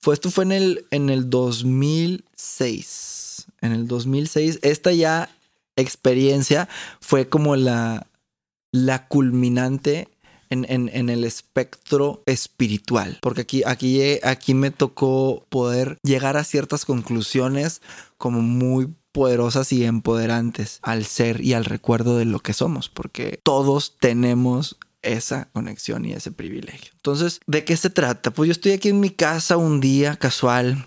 Fue, esto fue en el, en el 2006. En el 2006, esta ya experiencia fue como la, la culminante en, el espectro espiritual. Porque aquí, aquí, aquí me tocó poder llegar a ciertas conclusiones como muy poderosas y empoderantes al ser y al recuerdo de lo que somos, porque todos tenemos esa conexión y ese privilegio. Entonces, ¿de qué se trata? Pues yo estoy aquí en mi casa un día casual,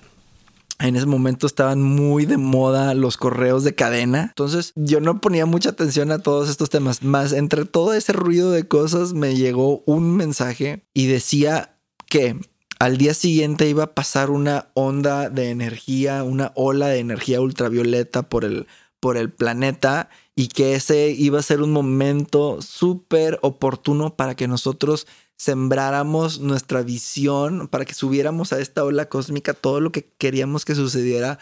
en ese momento estaban muy de moda los correos de cadena. Entonces yo no ponía mucha atención a todos estos temas. Más entre todo ese ruido de cosas me llegó un mensaje y decía que al día siguiente iba a pasar una onda de energía, una ola de energía ultravioleta por el, por el planeta y que ese iba a ser un momento súper oportuno para que nosotros sembráramos nuestra visión, para que subiéramos a esta ola cósmica todo lo que queríamos que sucediera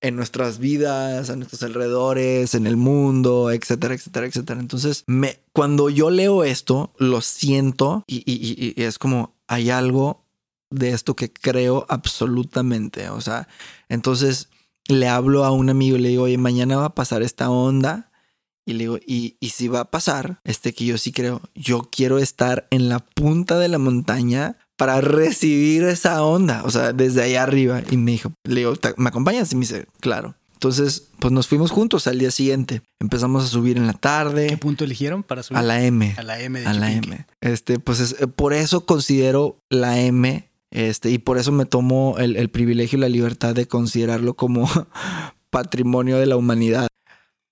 en nuestras vidas, a nuestros alrededores, en el mundo, etcétera, etcétera, etcétera. Entonces, me, cuando yo leo esto, lo siento y, y, es como hay algo de esto que creo absolutamente. O sea, entonces le hablo a un amigo y le digo, oye, mañana va a pasar esta onda y le digo, y, y si va a pasar, este que yo sí creo, yo quiero estar en la punta de la montaña para recibir esa onda, o sea, desde allá arriba. Y me dijo, le digo, ¿me acompañas? Y me dice, claro. Entonces, pues nos fuimos juntos al día siguiente. Empezamos a subir en la tarde.
¿Qué punto eligieron para subir?
A la M.
A la M de
A la M. Este, pues es, eh, por eso considero la M, este, y por eso me tomo el, el privilegio y la libertad de considerarlo como *laughs* patrimonio de la humanidad.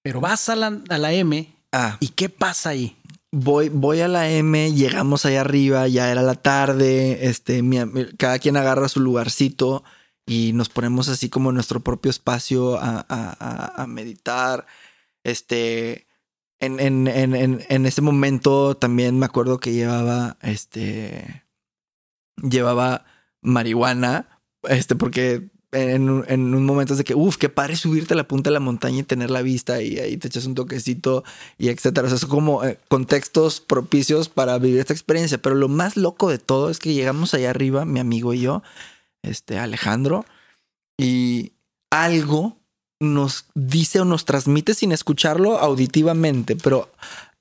Pero vas a la, a la M.
Ah.
¿Y qué pasa ahí?
Voy, voy a la M, llegamos allá arriba, ya era la tarde, este, cada quien agarra su lugarcito y nos ponemos así como en nuestro propio espacio a, a, a meditar. Este, en, en, en, en, ese momento también me acuerdo que llevaba, este, llevaba marihuana, este, porque en, un momento de que, uff, qué padre subirte a la punta de la montaña y tener la vista y ahí te echas un toquecito y etcétera. O sea, son como eh, contextos propicios para vivir esta experiencia. Pero lo más loco de todo es que llegamos allá arriba, mi amigo y yo, este Alejandro, y algo nos dice o nos transmite sin escucharlo auditivamente, pero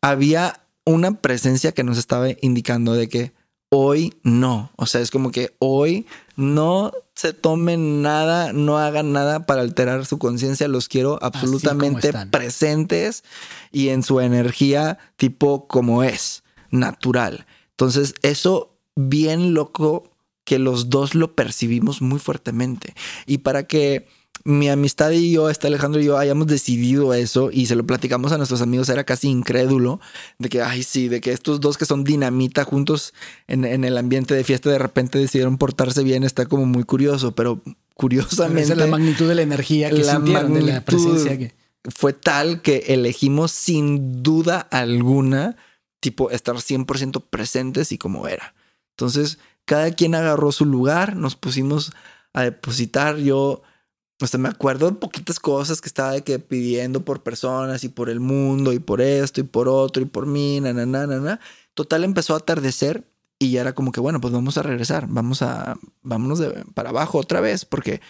había una presencia que nos estaba indicando de que hoy no. O sea, es como que hoy no se tomen nada, no hagan nada para alterar su conciencia. Los quiero absolutamente presentes y en su energía tipo como es, natural. Entonces, eso bien loco que los dos lo percibimos muy fuertemente. Y para que mi amistad y yo, este Alejandro y yo, hayamos decidido eso y se lo platicamos a nuestros amigos, era casi incrédulo de que, ay, sí, de que estos dos que son dinamita juntos en, el ambiente de fiesta de repente decidieron portarse bien, está como muy curioso, pero curiosamente.
Esa es la magnitud de la energía que
La
sintieron, de la
magnitud.
presencia que...
fue tal que elegimos sin duda alguna, tipo, estar 100% presentes y como era. Entonces, cada quien agarró su lugar, nos pusimos a depositar. Yo, o sea, me acuerdo de poquitas cosas que estaba de que pidiendo por personas y por el mundo y por esto y por otro y por mí, na, na, na, na. Total, empezó a atardecer y ya era como que, bueno, pues vamos a regresar, vamos a, vámonos para abajo otra vez, porque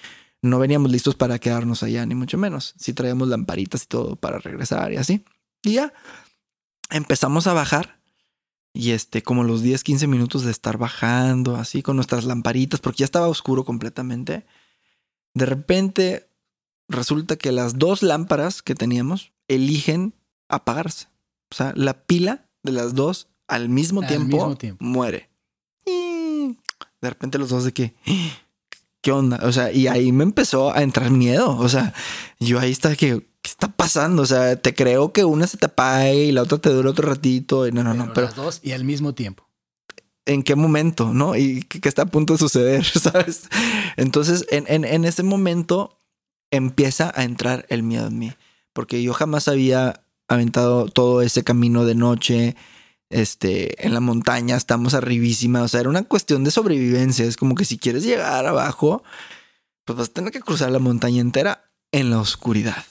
no veníamos listos para quedarnos allá, ni mucho menos. Sí traíamos lamparitas y todo para regresar y así. Y ya empezamos a bajar. Y este, como los 10, 15 minutos de estar bajando así con nuestras lamparitas, porque ya estaba oscuro completamente. De repente resulta que las dos lámparas que teníamos eligen apagarse. O sea, la pila de las dos al mismo,
Al
tiempo,
mismo tiempo.
muere. Y de repente los dos de que, ¿qué onda? O sea, y ahí me empezó a entrar miedo. O sea, yo ahí estaba que, ¿qué está pasando? O sea, te creo que una se te apague y la otra te dura otro ratito. Y no, no, no,
pero las dos y al mismo tiempo.
¿En qué momento? ¿No? Y qué, está a punto de suceder, *laughs* ¿sabes? Entonces, en, en, en ese momento empieza a entrar el miedo en mí. Porque yo jamás había aventado todo ese camino de noche. Este, en la montaña, estamos arribísima. O sea, era una cuestión de sobrevivencia. Es como que si quieres llegar abajo, pues vas a tener que cruzar la montaña entera en la oscuridad.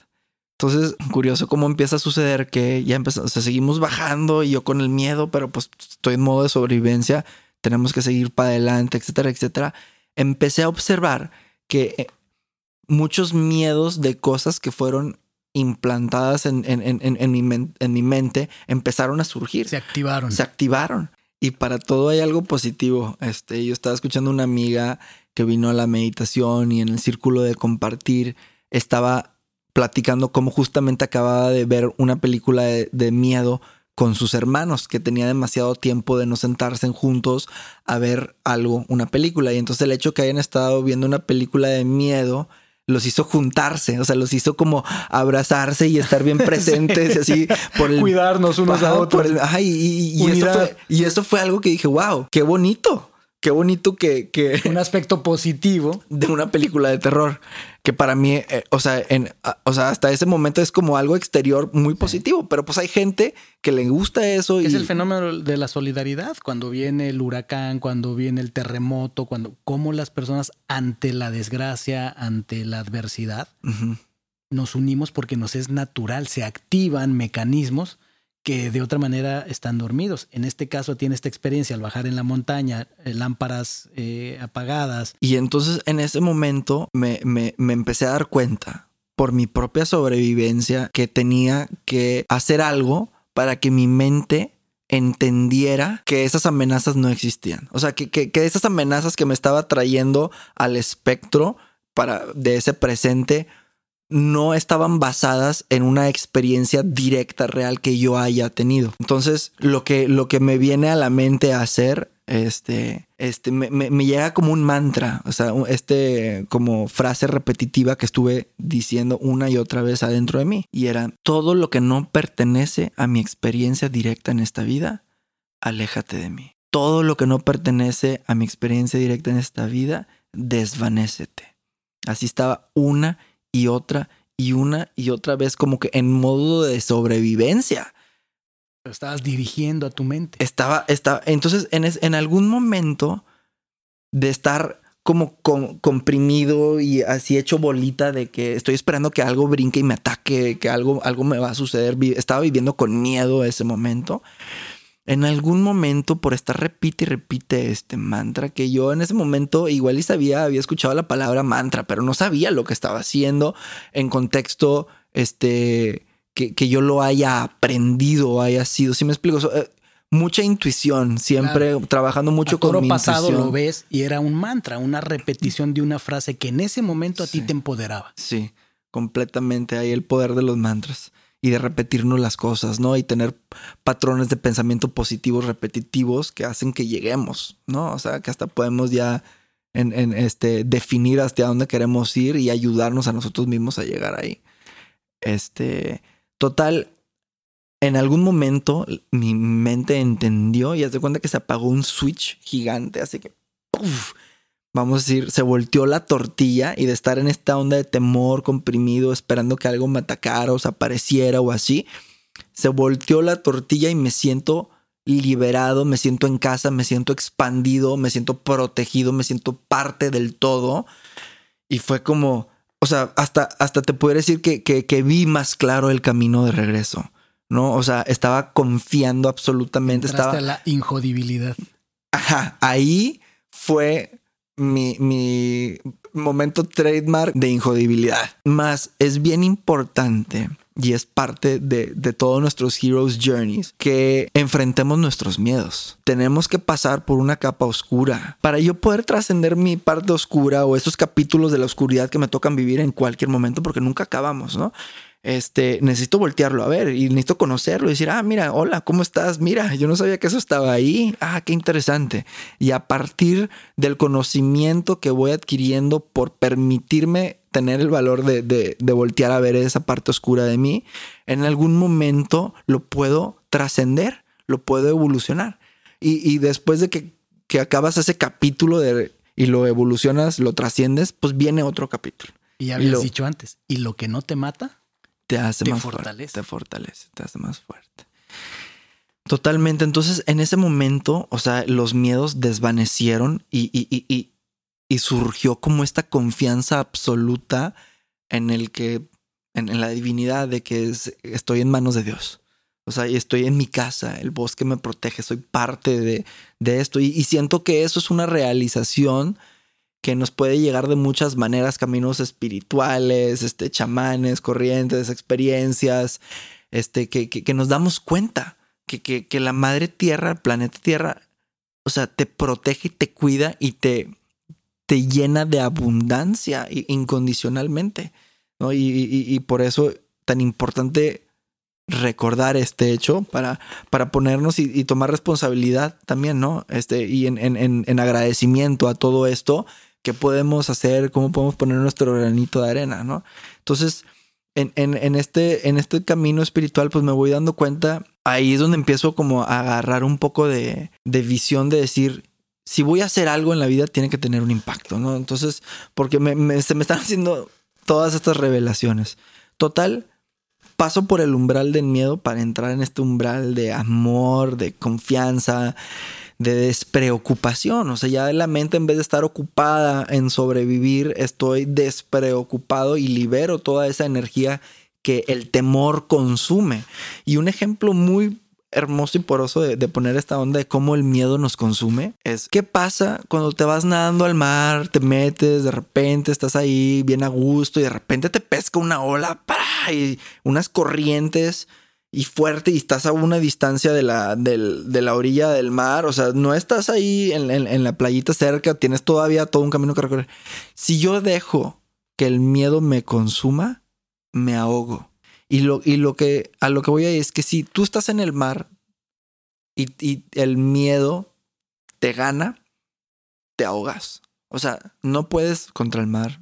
Entonces, curioso cómo empieza a suceder que ya empezamos, o sea, seguimos bajando y yo con el miedo, pero pues estoy en modo de sobrevivencia, tenemos que seguir para adelante, etcétera, etcétera. Empecé a observar que eh, muchos miedos de cosas que fueron implantadas en, en- en- mi, en mi mente empezaron a surgir
Se activaron.
se activaron. Y para todo hay algo positivo. Este, yo estaba escuchando una amiga que vino a la meditación y en el círculo de compartir estaba platicando cómo justamente acababa de ver una película de, de miedo con sus hermanos, que tenía demasiado tiempo de no sentarse juntos a ver algo, una película. Y entonces el hecho que hayan estado viendo una película de miedo los hizo juntarse, o sea, los hizo como abrazarse y estar bien *laughs* presentes, así por el
Cuidarnos unos a otros.
por el- ajá, y, y- y eso fue, y eso fue algo que dije, wow, qué bonito. Qué bonito que, que
Un aspecto positivo. *laughs*
de una película de terror. Que para mí, eh, o, sea, en, a- o sea, hasta ese momento es como algo exterior muy positivo. Pero pues hay gente que le gusta eso.
Es
y,
el fenómeno de la solidaridad. Cuando viene el huracán, cuando viene el terremoto, cuando cómo las personas ante la desgracia, ante la adversidad, nos unimos porque nos es natural, se activan mecanismos que de otra manera están dormidos. En este caso tiene esta experiencia al bajar en la montaña, eh, lámparas eh, apagadas.
Y entonces en ese momento me, me- me empecé a dar cuenta por mi propia sobrevivencia que tenía que hacer algo para que mi mente entendiera que esas amenazas no existían. O sea, que, que, que esas amenazas que me estaba trayendo al espectro para, de ese presente no estaban basadas en una experiencia directa, real que yo haya tenido. Entonces, lo que, lo que me viene a la mente a hacer, este, este, me, me- llega como un mantra, o sea, este, como frase repetitiva que estuve diciendo una y otra vez adentro de mí. Y era, todo lo que no pertenece a mi experiencia directa en esta vida, aléjate de mí. Todo lo que no pertenece a mi experiencia directa en esta vida, desvanécete. Así estaba una y otra y una y otra vez como que en modo de sobrevivencia.
Lo estabas dirigiendo a tu mente.
Estaba, estaba, entonces en, es- en algún momento de estar como com- comprimido y así hecho bolita de que estoy esperando que algo brinque y me ataque, que algo, algo me va a suceder. Estaba viviendo con miedo ese momento. En algún momento, por estar repite y repite este mantra, que yo en ese momento igual y sabía, había escuchado la palabra mantra, pero no sabía lo que estaba haciendo en contexto, este, que, que yo lo haya aprendido o haya sido. Si me explico, So, eh, mucha intuición, siempre trabajando mucho
a
con mi
pasado
intuición.
lo ves y era un mantra, una repetición de una frase que en ese momento a ti te empoderaba.
Sí, completamente. Hay el poder de los mantras y de repetirnos las cosas, ¿no? Y tener patrones de pensamiento positivos repetitivos que hacen que lleguemos, ¿no? O sea, que hasta podemos ya en, este, definir hacia dónde queremos ir y ayudarnos a nosotros mismos a llegar ahí. Este, total, en algún momento mi mente entendió y haz de cuenta que se apagó un switch gigante, así que. Vamos a decir, se volteó la tortilla y de estar en esta onda de temor comprimido, esperando que algo me atacara o se apareciera o así, se volteó la tortilla y me siento liberado, me siento en casa, me siento expandido, me siento protegido, me siento parte del todo. Y fue como, o sea, hasta, hasta te puedo decir que, que, vi más claro el camino de regreso, ¿no? O sea, estaba confiando absolutamente. estaba
la injodibilidad.
Ajá, ahí fue mi, mi momento trademark de injodibilidad. Más es bien importante y es parte de, de, todos nuestros Heroes Journeys que enfrentemos nuestros miedos. Tenemos que pasar por una capa oscura para yo poder trascender mi parte oscura o esos capítulos de la oscuridad que me tocan vivir en cualquier momento porque nunca acabamos, ¿no? Este, necesito voltearlo a ver y necesito conocerlo y decir, ah, mira, hola, ¿cómo estás? Mira, yo no sabía que eso estaba ahí. Ah, qué interesante. Y a partir del conocimiento que voy adquiriendo por permitirme tener el valor de, de, de voltear a ver esa parte oscura de mí, en algún momento lo puedo trascender, lo puedo evolucionar. Y, y después de que, que acabas ese capítulo de, y lo evolucionas, lo trasciendes, pues viene otro capítulo.
Y ya habías dicho antes, ¿y lo que no te mata?
Te hace más fortalece. Fuerte, te fortalece, te hace más fuerte. Totalmente. Entonces, en ese momento, o sea, los miedos desvanecieron y, y, y, surgió como esta confianza absoluta en el que, en, la divinidad de que estoy en manos de Dios. O sea, y estoy en mi casa, el bosque me protege, soy parte de, de esto. y siento que eso es una realización que nos puede llegar de muchas maneras, caminos espirituales, este, chamanes, corrientes, experiencias, este, que, que, nos damos cuenta que, que, la madre tierra, el planeta tierra, o sea, te protege y te cuida y te, te llena de abundancia incondicionalmente, ¿no? Y, y, por eso tan importante recordar este hecho para, para ponernos y, tomar responsabilidad también, ¿no? Este, y en, en, en agradecimiento a todo esto qué podemos hacer, cómo podemos poner nuestro granito de arena, ¿no? Entonces, en, en, este, en este camino espiritual, pues me voy dando cuenta, ahí es donde empiezo como a agarrar un poco de, de visión de decir, si voy a hacer algo en la vida, tiene que tener un impacto, ¿no? Entonces, porque me, se me están haciendo todas estas revelaciones. Total, paso por el umbral del miedo para entrar en este umbral de amor, de confianza, de despreocupación. O sea, ya la mente en vez de estar ocupada en sobrevivir, estoy despreocupado y libero toda esa energía que el temor consume. Y un ejemplo muy hermoso y poroso de, poner esta onda de cómo el miedo nos consume es qué pasa cuando te vas nadando al mar, te metes, de repente estás ahí bien a gusto y de repente te pesca una ola y unas corrientes y fuerte y estás a una distancia de la, de la orilla del mar, o sea, no estás ahí en, la playita cerca, tienes todavía todo un camino que recorrer. Si yo dejo que el miedo me consuma, me ahogo. Y lo, y lo que a lo que voy ahí es que si tú estás en el mar y, y el miedo te gana, te ahogas. O sea, no puedes contra el mar,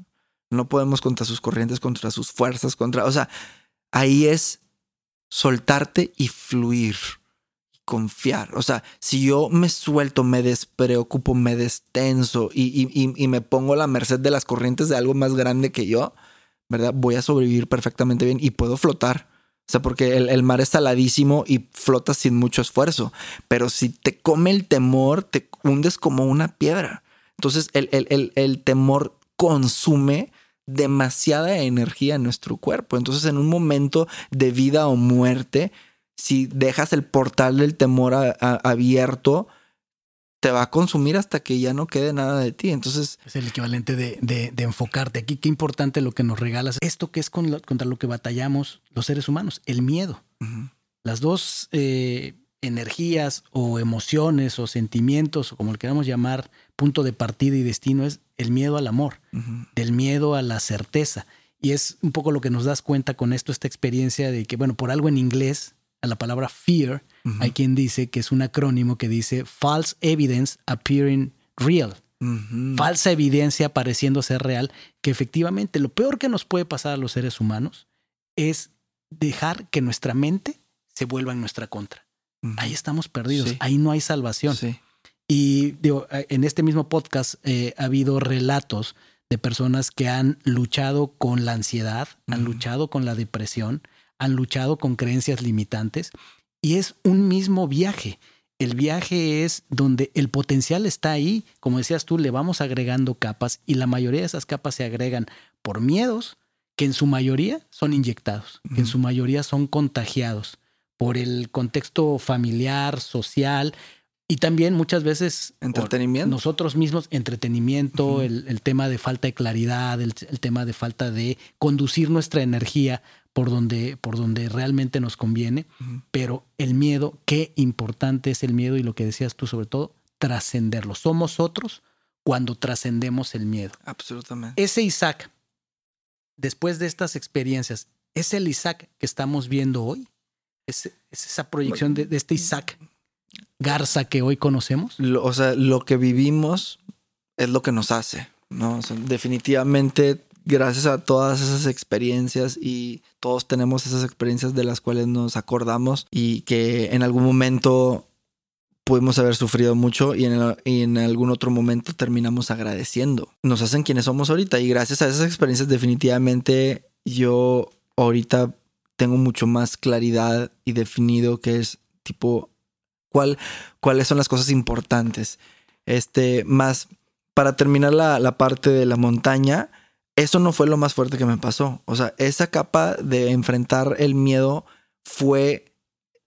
no podemos contra sus corrientes, contra sus fuerzas, contra, o sea, ahí es soltarte y fluir y confiar. O sea, si yo me suelto, me despreocupo, me destenso y, y, me pongo a la merced de las corrientes de algo más grande que yo, ¿verdad? Voy a sobrevivir perfectamente bien y puedo flotar. O sea, porque el, mar es saladísimo y flotas sin mucho esfuerzo. Pero si te come el temor, te hundes como una piedra. Entonces, el, el, el temor consume demasiada energía en nuestro cuerpo. Entonces, en un momento de vida o muerte, si dejas el portal del temor abierto, te va a consumir hasta que ya no quede nada de ti. Entonces.
Es el equivalente de, de, enfocarte. Aquí, qué importante lo que nos regalas. Esto que es contra lo que batallamos los seres humanos, el miedo. Las dos eh, energías o emociones o sentimientos, o como le queramos llamar, punto de partida y destino es el miedo al amor, del miedo a la certeza. Y es un poco lo que nos das cuenta con esto, esta experiencia de que, bueno, por algo en inglés, a la palabra fear, hay quien dice que es un acrónimo que dice false evidence appearing real. Falsa evidencia pareciendo ser real, que efectivamente lo peor que nos puede pasar a los seres humanos es dejar que nuestra mente se vuelva en nuestra contra. Ahí estamos perdidos, ahí no hay salvación. Y digo, eh, en este mismo podcast eh, ha habido relatos de personas que han luchado con la ansiedad, han luchado con la depresión, han luchado con creencias limitantes y es un mismo viaje. El viaje es donde el potencial está ahí, como decías tú, le vamos agregando capas y la mayoría de esas capas se agregan por miedos que en su mayoría son inyectados, que en su mayoría son contagiados por el contexto familiar, social y también muchas veces
Entretenimiento.
nosotros mismos, entretenimiento, el, el tema de falta de claridad, el, el tema de falta de conducir nuestra energía por donde, por donde realmente nos conviene. Pero el miedo, qué importante es el miedo y lo que decías tú sobre todo, trascenderlo. Somos otros cuando trascendemos el miedo.
Absolutamente.
Ese Isaac, después de estas experiencias, ¿es el Isaac que estamos viendo hoy? ¿Es, es esa proyección de, de este Isaac Garza que hoy conocemos?
Lo- o sea, lo que vivimos es lo que nos hace, ¿no? O sea, definitivamente, gracias a todas esas experiencias y todos tenemos esas experiencias de las cuales nos acordamos y que en algún momento pudimos haber sufrido mucho y en, el- y en algún otro momento terminamos agradeciendo. Nos hacen quienes somos ahorita y gracias a esas experiencias definitivamente yo ahorita tengo mucho más claridad y definido que es tipo cuál, cuáles son las cosas importantes. Este, más para terminar la, la parte de la montaña, eso no fue lo más fuerte que me pasó. O sea, esa capa de enfrentar el miedo fue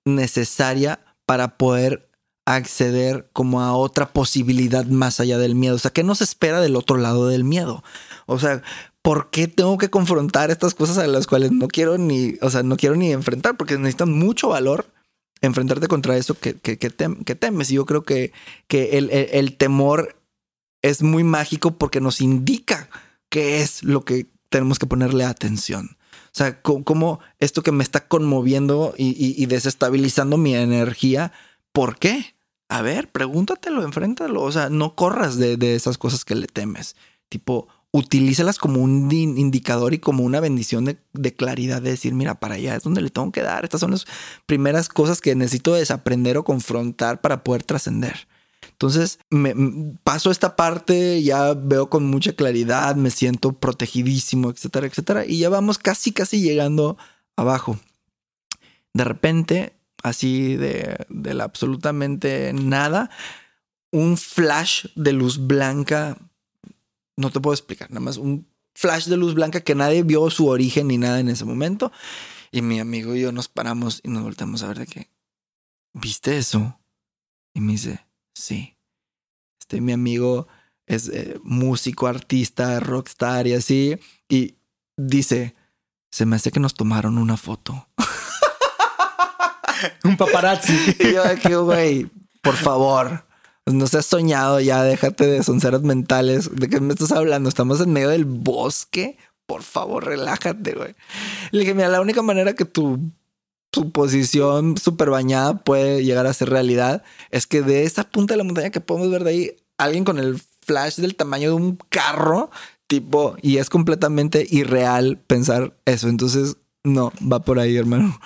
necesaria para poder acceder como a otra posibilidad más allá del miedo. O sea, ¿qué nos espera del otro lado del miedo? O sea, ¿por qué tengo que confrontar estas cosas a las cuales no quiero ni, o sea, no quiero ni enfrentar? Porque necesitan mucho valor enfrentarte contra eso que, que, que, tem- que temes. Y yo creo que, que el, el- temor es muy mágico porque nos indica qué es lo que tenemos que ponerle atención. O sea, cómo esto que me está conmoviendo y desestabilizando mi energía, ¿por qué? A ver, pregúntatelo, enfréntalo. O sea, no corras de, de esas cosas que le temes. Tipo, utilízalas como un di- indicador y como una bendición de, claridad de decir, mira, para allá es donde le tengo que dar. Estas son las primeras cosas que necesito desaprender o confrontar para poder trascender. Entonces, me, paso esta parte, ya veo con mucha claridad, me siento protegidísimo, etcétera, etcétera. Y ya vamos casi, casi llegando abajo. De repente, así de, de absolutamente nada, un flash de luz blanca, no te puedo explicar, nada más un flash de luz blanca que nadie vio su origen ni nada en ese momento. Y mi amigo y yo nos paramos y nos volteamos a ver de que, ¿viste eso? Y me dice, sí. Este, mi amigo es eh, músico, artista, rockstar y así. Y dice, se me hace que nos tomaron una foto. *laughs*
Un paparazzi. *laughs*
Y yo de que, güey, por favor, no seas soñado ya, déjate de sonceras mentales. ¿De qué me estás hablando? Estamos en medio del bosque. Por favor, relájate, güey. Le dije, mira, la única manera que tu, tu posición súper bañada puede llegar a ser realidad es que de esa punta de la montaña que podemos ver de ahí, alguien con el flash del tamaño de un carro, tipo, y es completamente irreal pensar eso. Entonces, no, va por ahí, hermano.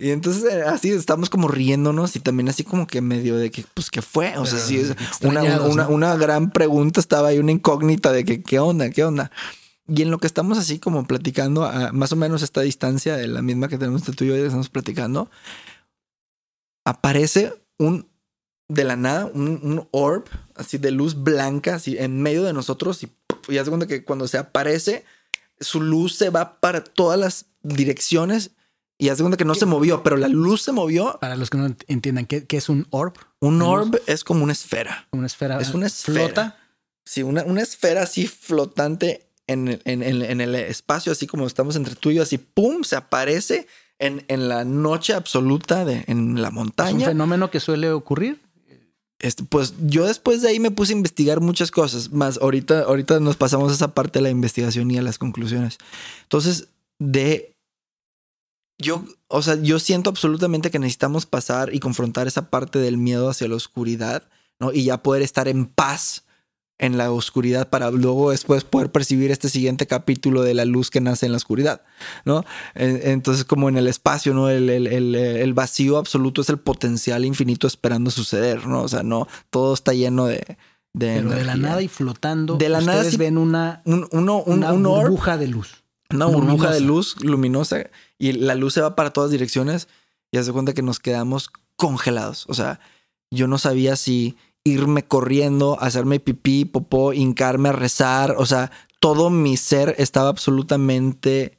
Y entonces eh, así estamos como riéndonos y también así como que medio de que, pues, ¿qué fue? O sea, sí, es una, una,
¿no?
una gran pregunta, estaba ahí una incógnita de que, ¿qué onda? ¿Qué onda? Y en lo que estamos así como platicando, a más o menos esta distancia de la misma que tenemos entre tú y yo, estamos platicando, aparece un, de la nada, un, un orb así de luz blanca, así en medio de nosotros y, y haz de cuenta que cuando se aparece, su luz se va para todas las direcciones y haz de cuenta que no se movió, pero la luz se movió.
Para los que no ent- entiendan, ¿qué, qué es un orb?
Un
Luz.
orb es como una esfera.
Una esfera.
Es una esfera.
Flota.
Sí, una, una esfera así flotante en, el- en, en el espacio, así como estamos entre tú y yo, así pum, se aparece en, en la noche absoluta de en la
Es un
montaña.
fenómeno que suele ocurrir.
Este, pues yo después de ahí me puse a investigar muchas cosas, más ahorita, ahorita nos pasamos a esa parte de la investigación y a las conclusiones. Entonces, de yo, o sea, yo siento absolutamente que necesitamos pasar y confrontar esa parte del miedo hacia la oscuridad, ¿no? Y ya poder estar en paz en la oscuridad para luego después poder percibir este siguiente capítulo de la luz que nace en la oscuridad, ¿no? Entonces como en el espacio, ¿no? El, el, vacío absoluto es el potencial infinito esperando suceder, ¿no? O sea, no, todo está lleno de...
de Pero de la nada y flotando,
de la
ustedes
nada
ven una,
una
burbuja de luz.
Una burbuja de luz luminosa y la luz se va para todas direcciones y hace cuenta que nos quedamos congelados. O sea, yo no sabía si irme corriendo, hacerme pipí, popó, hincarme a rezar. O sea, todo mi ser estaba absolutamente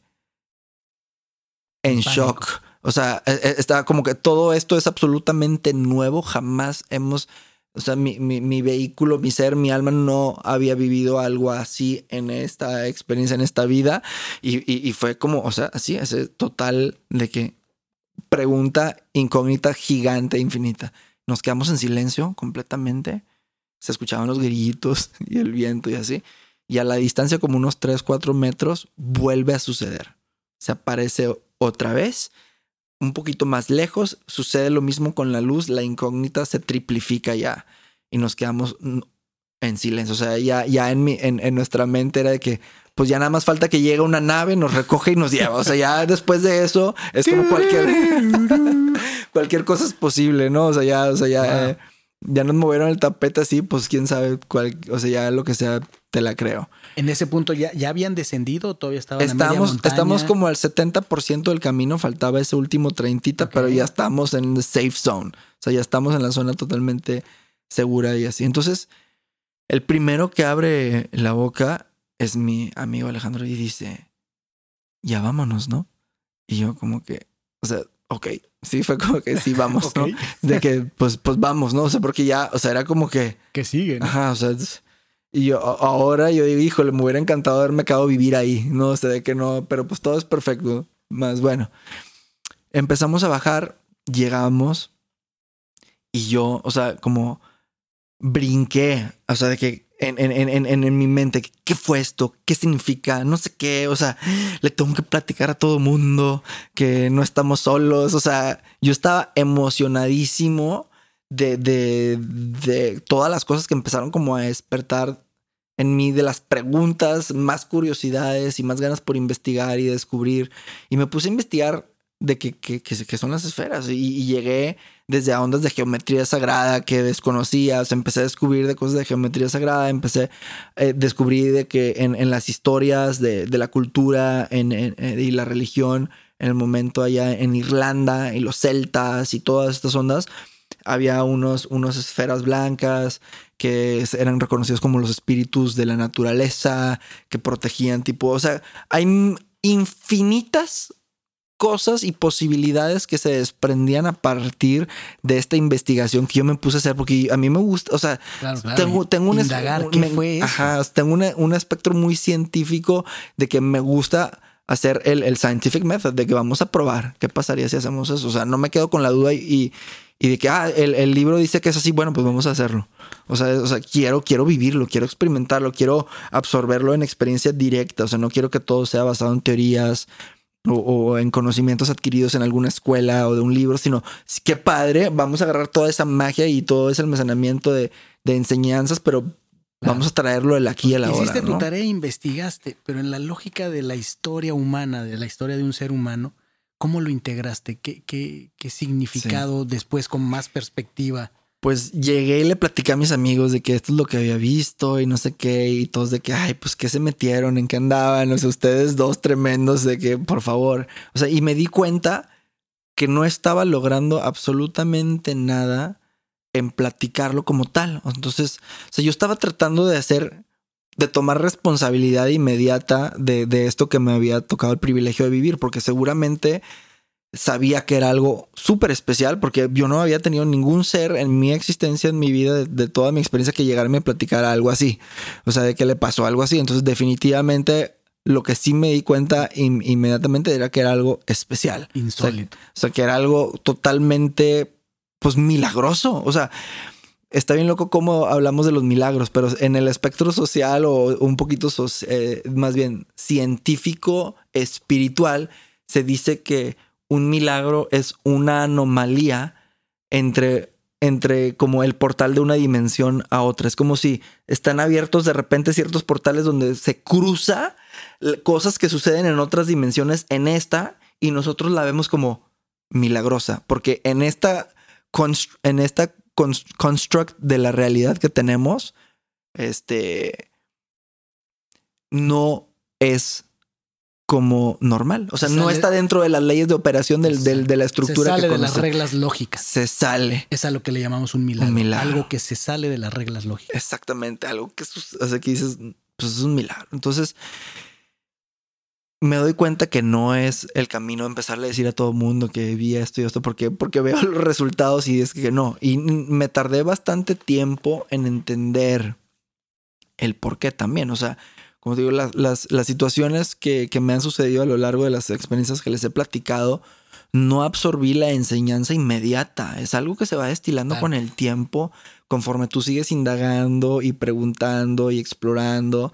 en shock. O sea, e, e, estaba como que todo esto es absolutamente nuevo. Jamás hemos, o sea, mi, mi, vehículo, mi ser, mi alma no había vivido algo así en esta experiencia, en esta vida. Y, y, fue como, o sea, así, ese total de que pregunta incógnita gigante, infinita. Nos quedamos en silencio completamente. Se escuchaban los grillitos *laughs* y el viento y así. Y a la distancia, como unos 3, 4 metros, vuelve a suceder. Se aparece otra vez. Un poquito más lejos, sucede lo mismo con la luz. La incógnita se triplifica ya. Y nos quedamos en silencio. O sea, ya, ya en, mi, en, en nuestra mente era de que pues ya nada más falta que llegue una nave, nos recoge y nos lleva. O sea, ya después de eso es como cualquier *laughs* cualquier cosa es posible, ¿no? O sea, ya, o sea, ya, eh, ya nos movieron el tapete así, pues quién sabe cuál, o sea, ya lo que sea, te la creo.
En ese punto ya, ya habían descendido, todavía estaban
estamos,
en
Estamos como al 70% del camino, faltaba ese último 30, pero ya estamos en the safe zone. O sea, ya estamos en la zona totalmente segura y así. Entonces, el primero que abre la boca es mi amigo Alejandro y dice, ya vámonos, ¿no? Y yo como que, o sea, ok, sí, fue como que sí, vamos, *laughs* ¿no? De que, pues, pues vamos, ¿no? O sea, porque ya, o sea, era como que...
Que siguen.
Ajá, o sea, y yo ahora yo digo, híjole, me hubiera encantado haberme quedado vivir ahí, ¿no? O sea, de que no, pero pues todo es perfecto. Más bueno. Empezamos a bajar, llegamos y yo, o sea, como brinqué, o sea, de que en, en, en, en, mi mente, ¿qué fue esto? ¿Qué significa? No sé qué, o sea, le tengo que platicar a todo mundo que no estamos solos, o sea, yo estaba emocionadísimo de, de, de todas las cosas que empezaron como a despertar en mí, de las preguntas, más curiosidades y más ganas por investigar y descubrir. Y me puse a investigar de qué que, que, son las esferas. Y llegué desde ondas de geometría sagrada que desconocía, o sea, empecé a descubrir de cosas de geometría sagrada, empecé a eh, descubrir de que en, las historias de, la cultura en, eh, y la religión, en el momento allá en Irlanda y los celtas y todas estas ondas, había unos, unos esferas blancas que eran reconocidos como los espíritus de la naturaleza, que protegían tipo, o sea, hay infinitas cosas y posibilidades que se desprendían a partir de esta investigación que yo me puse a hacer porque a mí me gusta, o sea, tengo, tengo un, tengo un espectro muy científico de que me gusta hacer el, el, scientific method, de que vamos a probar qué pasaría si hacemos eso. O sea, no me quedo con la duda y, y de que, ah, el, el, libro dice que es así, bueno, pues vamos a hacerlo. O sea, o sea, quiero, quiero vivirlo, quiero experimentarlo, quiero absorberlo en experiencia directa. O sea, no quiero que todo sea basado en teorías, o, en conocimientos adquiridos en alguna escuela o de un libro, sino qué padre, vamos a agarrar toda esa magia y todo ese almacenamiento de, enseñanzas, pero vamos a traerlo el aquí y el ahora.
Hiciste tu tarea, investigaste, pero en la lógica de la historia humana, de la historia de un ser humano, ¿cómo lo integraste? ¿Qué, qué, qué significado después con más perspectiva?
pues llegué y le platicé a mis amigos de que esto es lo que había visto y no sé qué, y todos de que, ay, pues qué se metieron, en qué andaban, o sea, ustedes dos tremendos de que, por favor, o sea, y me di cuenta que no estaba logrando absolutamente nada en platicarlo como tal. Entonces, o sea, yo estaba tratando de hacer, de tomar responsabilidad inmediata de, de esto que me había tocado el privilegio de vivir, porque seguramente sabía que era algo súper especial porque yo no había tenido ningún ser en mi existencia, en mi vida, de, toda mi experiencia que llegarme a platicar algo así. O sea, de que le pasó algo así. Entonces, definitivamente, lo que sí me di cuenta inmediatamente era que era algo especial.
Insólito.
O sea, que era algo totalmente, pues, milagroso. O sea, está bien loco cómo hablamos de los milagros, pero en el espectro social o un poquito eh, más bien científico, espiritual, se dice que un milagro es una anomalía entre entre como el portal de una dimensión a otra. Es como si están abiertos de repente ciertos portales donde se cruza cosas que suceden en otras dimensiones en esta y nosotros la vemos como milagrosa, porque en esta, en esta construct de la realidad que tenemos, este, no es como normal. O sea, no está dentro de las leyes de operación del, de la estructura.
Se sale de las reglas lógicas.
Se sale.
Es a lo que le llamamos un milagro. un milagro. Algo que se sale de las reglas lógicas.
Exactamente. Algo que, o sea, que dices, pues es un milagro. Entonces, me doy cuenta que no es el camino empezarle a decir a todo mundo que vi esto y esto porque, porque veo *laughs* los resultados y es que no. Y me tardé bastante tiempo en entender el por qué también. O sea, como digo, las, las, situaciones que, me han sucedido a lo largo de las experiencias que les he platicado, no absorbí la enseñanza inmediata. Es algo que se va destilando con el tiempo, conforme tú sigues indagando y preguntando y explorando,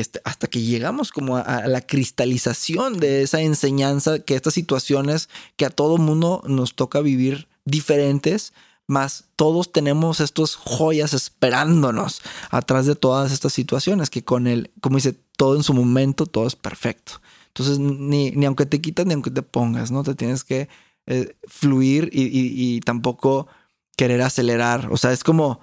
este, hasta que llegamos como a, la cristalización de esa enseñanza, que estas situaciones que a todo mundo nos toca vivir diferentes, más todos tenemos estos joyas esperándonos atrás de todas estas situaciones que con él, como dice, todo en su momento, todo es perfecto. Entonces, ni, ni aunque te quitas, ni aunque te pongas, ¿no? Te tienes que eh, fluir y, y, tampoco querer acelerar. O sea, es como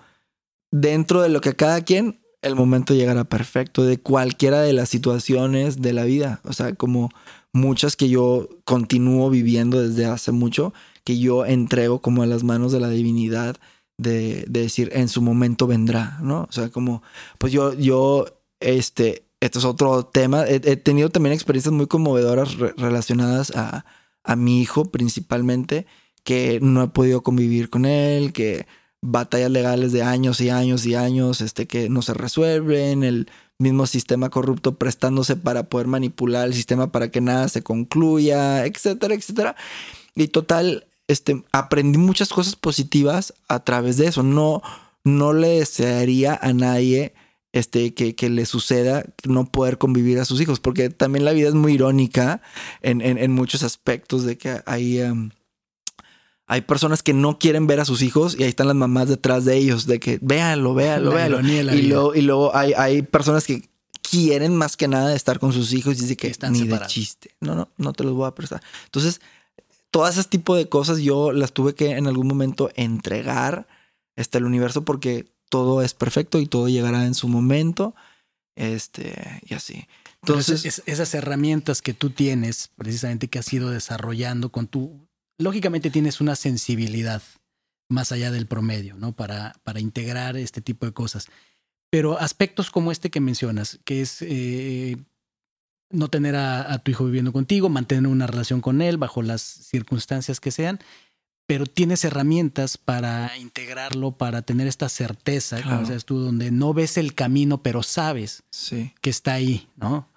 dentro de lo que cada quien, el momento llegará perfecto de cualquiera de las situaciones de la vida. O sea, como muchas que yo continúo viviendo desde hace mucho que yo entrego como a las manos de la divinidad de, decir en su momento vendrá, ¿no? O sea, como, pues yo, yo, este, esto es otro tema. He, tenido también experiencias muy conmovedoras relacionadas a, a mi hijo principalmente, que no he podido convivir con él, que batallas legales de años y años y años, este, que no se resuelven, el mismo sistema corrupto prestándose para poder manipular el sistema para que nada se concluya, etcétera, etcétera. Y total, este, aprendí muchas cosas positivas a través de eso. No, no le desearía a nadie este, que, que, le suceda no poder convivir a sus hijos, porque también la vida es muy irónica en, en, muchos aspectos de que hay, hay personas que no quieren ver a sus hijos y ahí están las mamás detrás de ellos, de que véanlo, véanlo, véanlo. Y luego, y luego hay, hay personas que quieren más que nada estar con sus hijos y dice que están ni de chiste. No, no, no te los voy a prestar. Entonces, todas ese tipo de cosas yo las tuve que en algún momento entregar este, al universo porque todo es perfecto y todo llegará en su momento. Este, y así.
Entonces, esas herramientas que tú tienes, precisamente que has ido desarrollando con tu, lógicamente tienes una sensibilidad más allá del promedio, ¿no? Para, para integrar este tipo de cosas. Pero aspectos como este que mencionas, que es eh, no tener a, tu hijo viviendo contigo, mantener una relación con él bajo las circunstancias que sean, pero tienes herramientas para integrarlo, para tener esta certeza, como sabes tú, donde no ves el camino, pero sabes que está ahí, ¿no?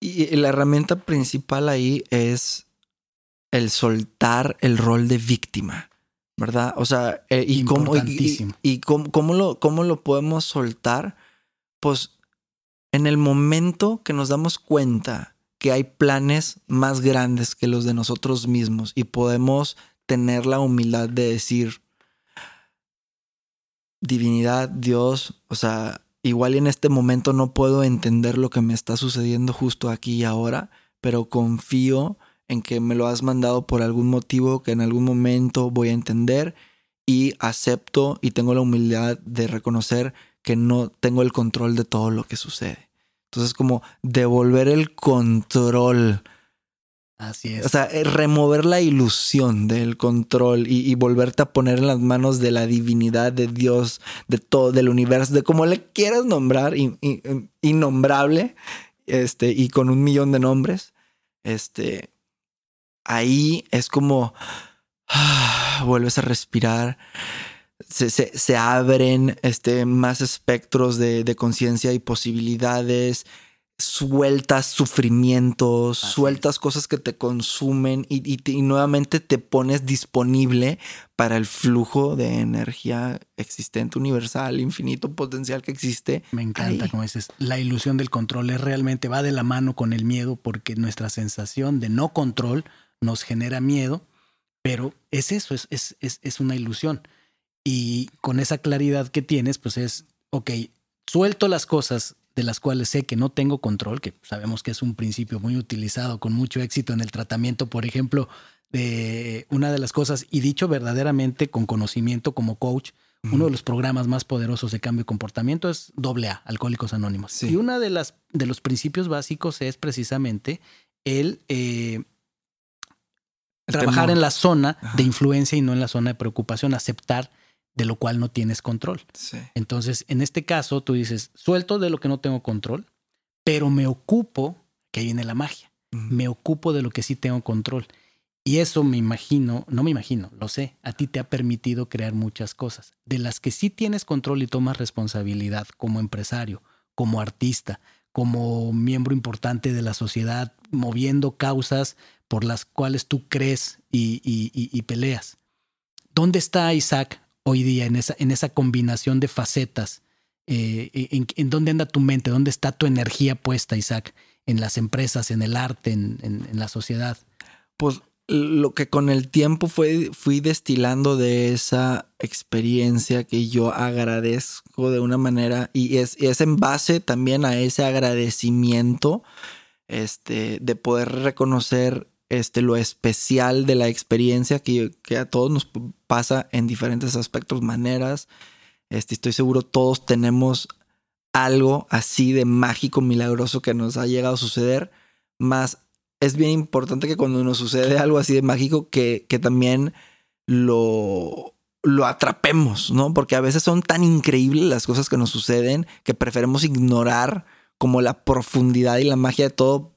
Y la herramienta principal ahí es el soltar el rol de víctima, ¿verdad? O sea, eh, y, cómo, y, cómo, lo, cómo lo podemos soltar, pues en el momento que nos damos cuenta que hay planes más grandes que los de nosotros mismos y podemos tener la humildad de decir, divinidad, Dios, o sea, igual en este momento no puedo entender lo que me está sucediendo justo aquí y ahora, pero confío en que me lo has mandado por algún motivo que en algún momento voy a entender y acepto y tengo la humildad de reconocer que no tengo el control de todo lo que sucede. Entonces, como devolver el control.
Así es.
O sea, eh, remover la ilusión del control y, volverte a poner en las manos de la divinidad, de Dios, de todo, del universo, de como le quieras nombrar, innombrable, este, y con un millón de nombres. Este, ahí es como vuelves a respirar se, se, abren este, más espectros de, de conciencia y posibilidades, sueltas sufrimientos, sueltas cosas que te consumen y, y, nuevamente te pones disponible para el flujo de energía existente, universal, infinito, potencial que existe.
Me encanta, como dices, la ilusión del control es realmente va de la mano con el miedo porque nuestra sensación de no control nos genera miedo, pero es eso, es, es, es, es una ilusión. Y con esa claridad que tienes, pues es, ok, suelto las cosas de las cuales sé que no tengo control, que sabemos que es un principio muy utilizado con mucho éxito en el tratamiento, por ejemplo, de una de las cosas, y dicho verdaderamente con conocimiento como coach, uno de los programas más poderosos de cambio de comportamiento es AA, Alcohólicos Anónimos. Y uno de, las, de los principios básicos es precisamente el, eh, trabajar en la zona de influencia y no en la zona de preocupación, aceptar de lo cual no tienes control. Entonces, en este caso, tú dices, suelto de lo que no tengo control, pero me ocupo, que ahí viene la magia, me ocupo de lo que sí tengo control. Y eso me imagino, no me imagino, lo sé, a ti te ha permitido crear muchas cosas, de las que sí tienes control y tomas responsabilidad como empresario, como artista, como miembro importante de la sociedad, moviendo causas por las cuales tú crees y, peleas. ¿Dónde está Isaac hoy día en esa, en esa combinación de facetas? Eh, en, dónde anda tu mente? ¿Dónde está tu energía puesta, Isaac? En las empresas, en el arte, en, en la sociedad.
Pues lo que con el tiempo fue, fui destilando de esa experiencia que yo agradezco de una manera y es, es en base también a ese agradecimiento este, de poder reconocer este, lo especial de la experiencia que, que a todos nos pasa en diferentes aspectos, maneras. Este, estoy seguro todos tenemos algo así de mágico, milagroso que nos ha llegado a suceder, más es bien importante que cuando nos sucede algo así de mágico, que, que también lo, lo atrapemos, ¿no? Porque a veces son tan increíbles las cosas que nos suceden que preferimos ignorar como la profundidad y la magia de todo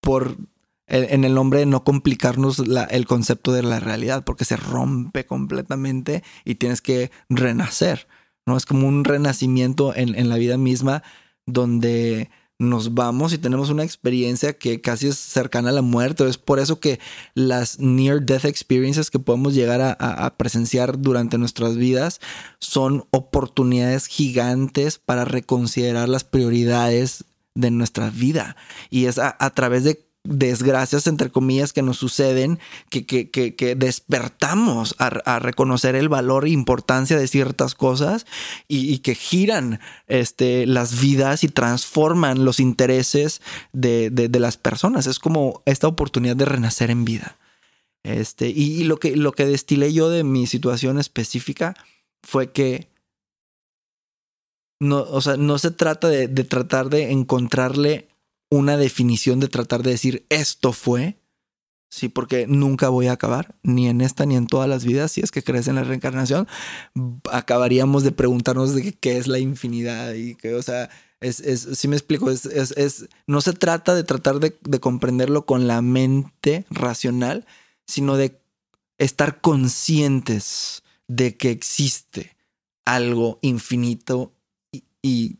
por en el nombre de no complicarnos el concepto de la realidad, porque se rompe completamente y tienes que renacer, ¿no? Es como un renacimiento en, en la vida misma donde nos vamos y tenemos una experiencia que casi es cercana a la muerte. Es por eso que las near death experiences que podemos llegar a, presenciar durante nuestras vidas son oportunidades gigantes para reconsiderar las prioridades de nuestra vida. Y es a través de desgracias, entre comillas, que nos suceden, que, que, que, despertamos a, reconocer el valor e importancia de ciertas cosas y, que giran este, las vidas y transforman los intereses de, de, las personas. Es como esta oportunidad de renacer en vida. Este, y, lo, que, lo que destilé yo de mi situación específica fue que no, o sea, no se trata de, de tratar de encontrarle una definición de tratar de decir esto fue, sí, porque nunca voy a acabar, ni en esta ni en todas las vidas, si es que crees en la reencarnación, acabaríamos de preguntarnos de qué es la infinidad y que, o sea, es, es si me explico, es, es, no se trata de tratar de, de comprenderlo con la mente racional, sino de estar conscientes de que existe algo infinito y, y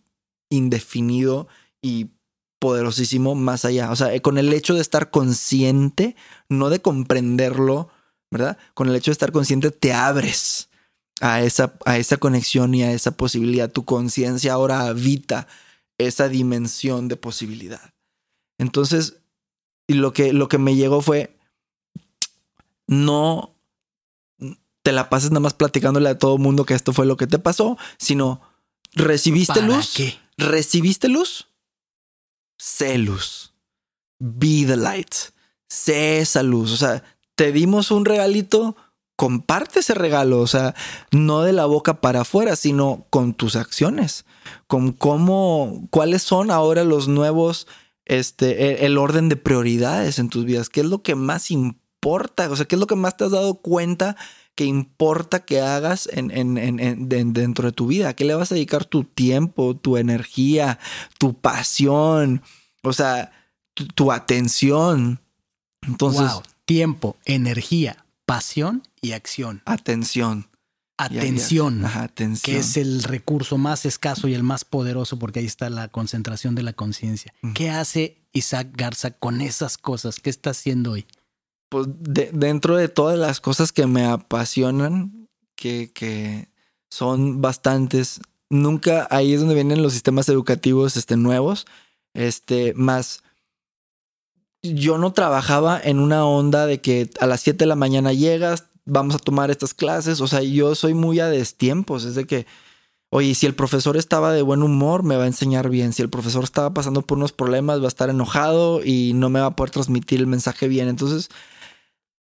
indefinido y poderosísimo más allá. O sea, con el hecho de estar consciente, no de comprenderlo, ¿verdad? Con el hecho de estar consciente te abres a esa, a esa conexión y a esa posibilidad. Tu conciencia ahora habita esa dimensión de posibilidad. Entonces, y lo que, lo que me llegó fue, no te la pases nada más platicándole a todo el mundo que esto fue lo que te pasó, sino recibiste luz. Qué? ¿Recibiste luz? Sé luz. Be the light. Sé esa luz. O sea, te dimos un regalito, comparte ese regalo. O sea, no de la boca para afuera, sino con tus acciones. Con cómo, cuáles son ahora los nuevos, este, e, el, orden de prioridades en tus vidas. ¿Qué es lo que más importa? O sea, ¿qué es lo que más te has dado cuenta? Que importa que hagas en, dentro de tu vida. ¿A qué le vas a dedicar tu tiempo, tu energía, tu pasión? O sea, tu, atención. Entonces.
Tiempo, energía, pasión y acción.
Atención.
Atención, atención, que es el recurso más escaso y el más poderoso porque ahí está la concentración de la conciencia. ¿Qué hace Isaac Garza con esas cosas? ¿Qué está haciendo hoy?
Pues dentro de todas las cosas que me apasionan, que, que son bastantes, nunca ahí es donde vienen los sistemas educativos este, nuevos, este, más yo no trabajaba en una onda de que a las 7 de la mañana llegas, vamos a tomar estas clases. O sea, yo soy muy a destiempos, es de que, oye, si el profesor estaba de buen humor, me va a enseñar bien. Si el profesor estaba pasando por unos problemas, va a estar enojado y no me va a poder transmitir el mensaje bien. Entonces,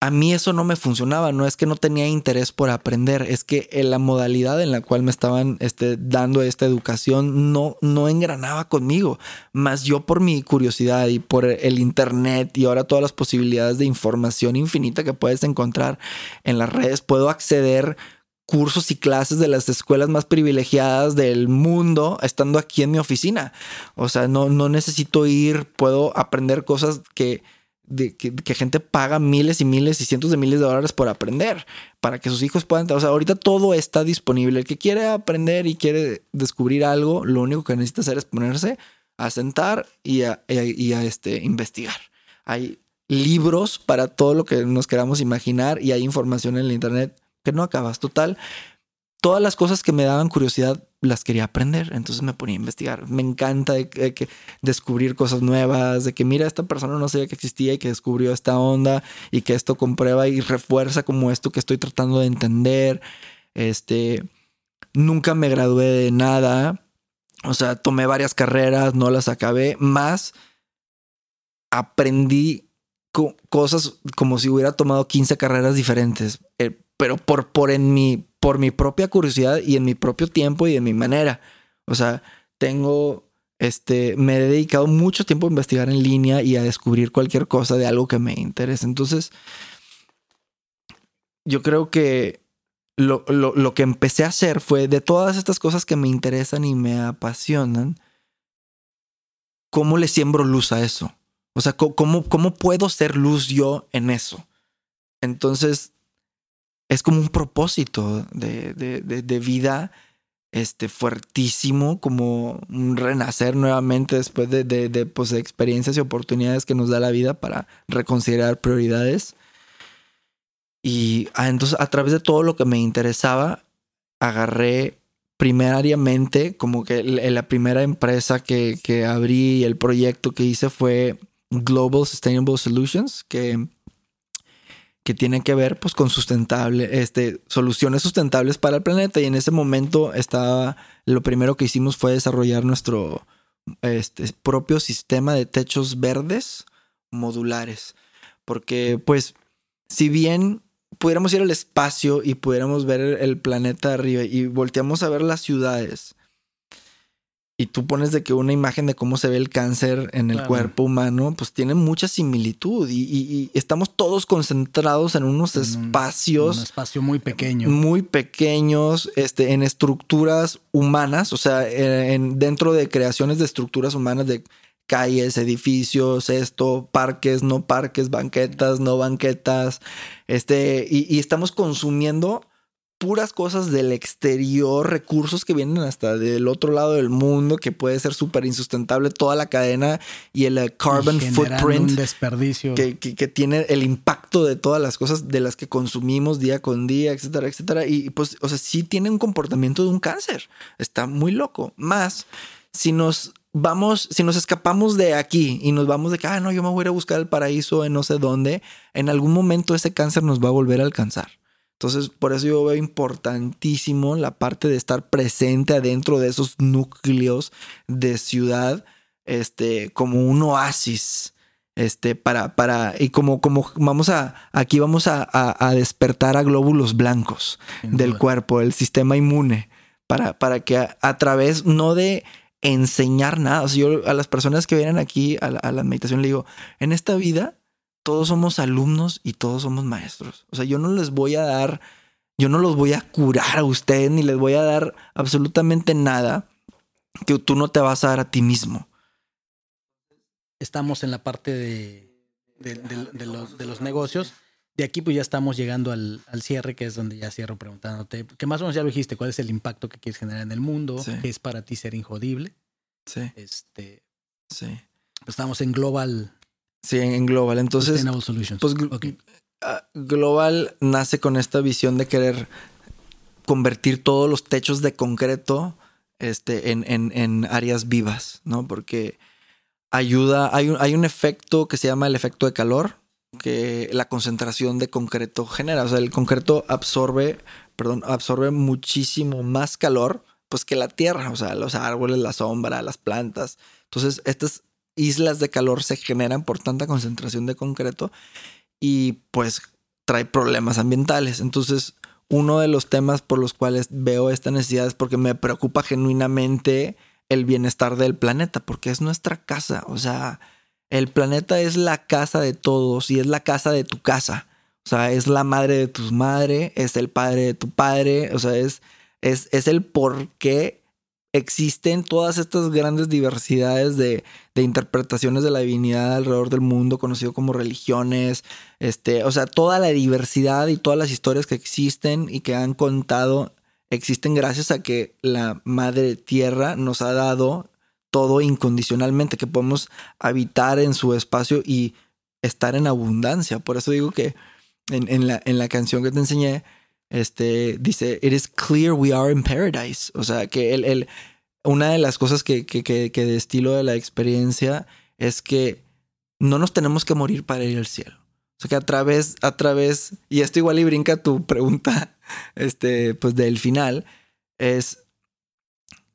a mí eso no me funcionaba, no es que no tenía interés por aprender, es que la modalidad en la cual me estaban este, dando esta educación no, no engranaba conmigo, más yo por mi curiosidad y por el internet y ahora todas las posibilidades de información infinita que puedes encontrar en las redes, puedo acceder cursos y clases de las escuelas más privilegiadas del mundo estando aquí en mi oficina. O sea, no, no necesito ir, puedo aprender cosas que de que, gente paga miles y miles y cientos de miles de dólares por aprender para que sus hijos puedan. O sea, ahorita todo está disponible. El que quiere aprender y quiere descubrir algo, lo único que necesita hacer es ponerse a sentar y a, y a este, investigar. Hay libros para todo lo que nos queramos imaginar y hay información en el internet que no acabas. Total, todas las cosas que me daban curiosidad las quería aprender, entonces me ponía a investigar. Me encanta que descubrir cosas nuevas, de que mira, esta persona no sabía que existía y que descubrió esta onda y que esto comprueba y refuerza como esto que estoy tratando de entender. Este, nunca me gradué de nada, o sea, tomé varias carreras, no las acabé, más aprendí cosas como si hubiera tomado 15 carreras diferentes, eh, pero por, por en mi por mi propia curiosidad y en mi propio tiempo y en mi manera. O sea, tengo, este, me he dedicado mucho tiempo a investigar en línea y a descubrir cualquier cosa de algo que me interese. Entonces, yo creo que lo, lo, que empecé a hacer fue de todas estas cosas que me interesan y me apasionan, ¿cómo le siembro luz a eso? O sea, ¿cómo, cómo puedo ser luz yo en eso? Entonces, es como un propósito de, de, vida este, fuertísimo, como un renacer nuevamente después de, de, pues, experiencias y oportunidades que nos da la vida para reconsiderar prioridades. Y ah, entonces a través de todo lo que me interesaba, agarré primariamente como que la primera empresa que, que abrí y el proyecto que hice fue Global Sustainable Solutions, que que tienen que ver pues con sustentable, este, soluciones sustentables para el planeta. Y en ese momento estaba, lo primero que hicimos fue desarrollar nuestro este, propio sistema de techos verdes modulares. Porque pues si bien pudiéramos ir al espacio y pudiéramos ver el planeta arriba y volteamos a ver las ciudades, y tú pones de que una imagen de cómo se ve el cáncer en el cuerpo humano, pues tiene mucha similitud y, estamos todos concentrados en unos espacios.
Un espacio muy pequeño.
Muy pequeños, este, en estructuras humanas, o sea, en, dentro de creaciones de estructuras humanas de calles, edificios, esto, parques, no parques, banquetas, no banquetas, este, y estamos consumiendo puras cosas del exterior, recursos que vienen hasta del otro lado del mundo, que puede ser súper insustentable toda la cadena y el eh, carbon footprint.
Un desperdicio.
Que, que, tiene el impacto de todas las cosas de las que consumimos día con día, etcétera, etcétera. Y pues, o sea, sí tiene un comportamiento de un cáncer. Está muy loco. Más, si nos vamos, si nos escapamos de aquí y nos vamos de que, ah, no, yo me voy a ir a buscar el paraíso en no sé dónde, en algún momento ese cáncer nos va a volver a alcanzar. Entonces, por eso yo veo importantísimo la parte de estar presente adentro de esos núcleos de ciudad, este, como un oasis, este, para, para, y como, como vamos a, aquí vamos a, a, despertar a glóbulos blancos del cuerpo, el sistema inmune, para, para que a, través, no de enseñar nada, o sea, yo a las personas que vienen aquí a a la meditación le digo, en esta vida todos somos alumnos y todos somos maestros. O sea, yo no les voy a dar, yo no los voy a curar a ustedes ni les voy a dar absolutamente nada que tú no te vas a dar a ti mismo.
Estamos en la parte de, de, los, negocios. De aquí pues ya estamos llegando al, cierre, que es donde ya cierro preguntándote, que más o menos ya lo dijiste, cuál es el impacto que quieres generar en el mundo, qué es para ti ser injodible.
Sí.
Este,
sí.
Estamos en Global
Sí, en Global. Entonces, pues ah, Global nace con esta visión de querer convertir todos los techos de concreto este, en, en, áreas vivas, ¿no? Porque ayuda, hay un, hay un efecto que se llama el efecto de calor, que la concentración de concreto genera. O sea, el concreto absorbe, perdón, absorbe muchísimo más calor pues que la tierra, o sea, los árboles, la sombra, las plantas. Entonces, estas islas de calor se generan por tanta concentración de concreto y pues trae problemas ambientales. Entonces, uno de los temas por los cuales veo esta necesidad es porque me preocupa genuinamente el bienestar del planeta, porque es nuestra casa, o sea, el planeta es la casa de todos y es la casa de tu casa. O sea, es la madre de tu madre, es el padre de tu padre, o sea, es, es, es el por qué existen todas estas grandes diversidades de, interpretaciones de la divinidad alrededor del mundo, conocido como religiones, este, o sea, toda la diversidad y todas las historias que existen y que han contado existen gracias a que la madre tierra nos ha dado todo incondicionalmente, que podemos habitar en su espacio y estar en abundancia. Por eso digo que en, la, en la canción que te enseñé, este, dice, It is clear we are in paradise. O sea, que el, el una de las cosas que, que, que, que destilo de la experiencia es que no nos tenemos que morir para ir al cielo. O sea, que a través, a través, y esto igual y brinca tu pregunta, *laughs* este, pues del final, es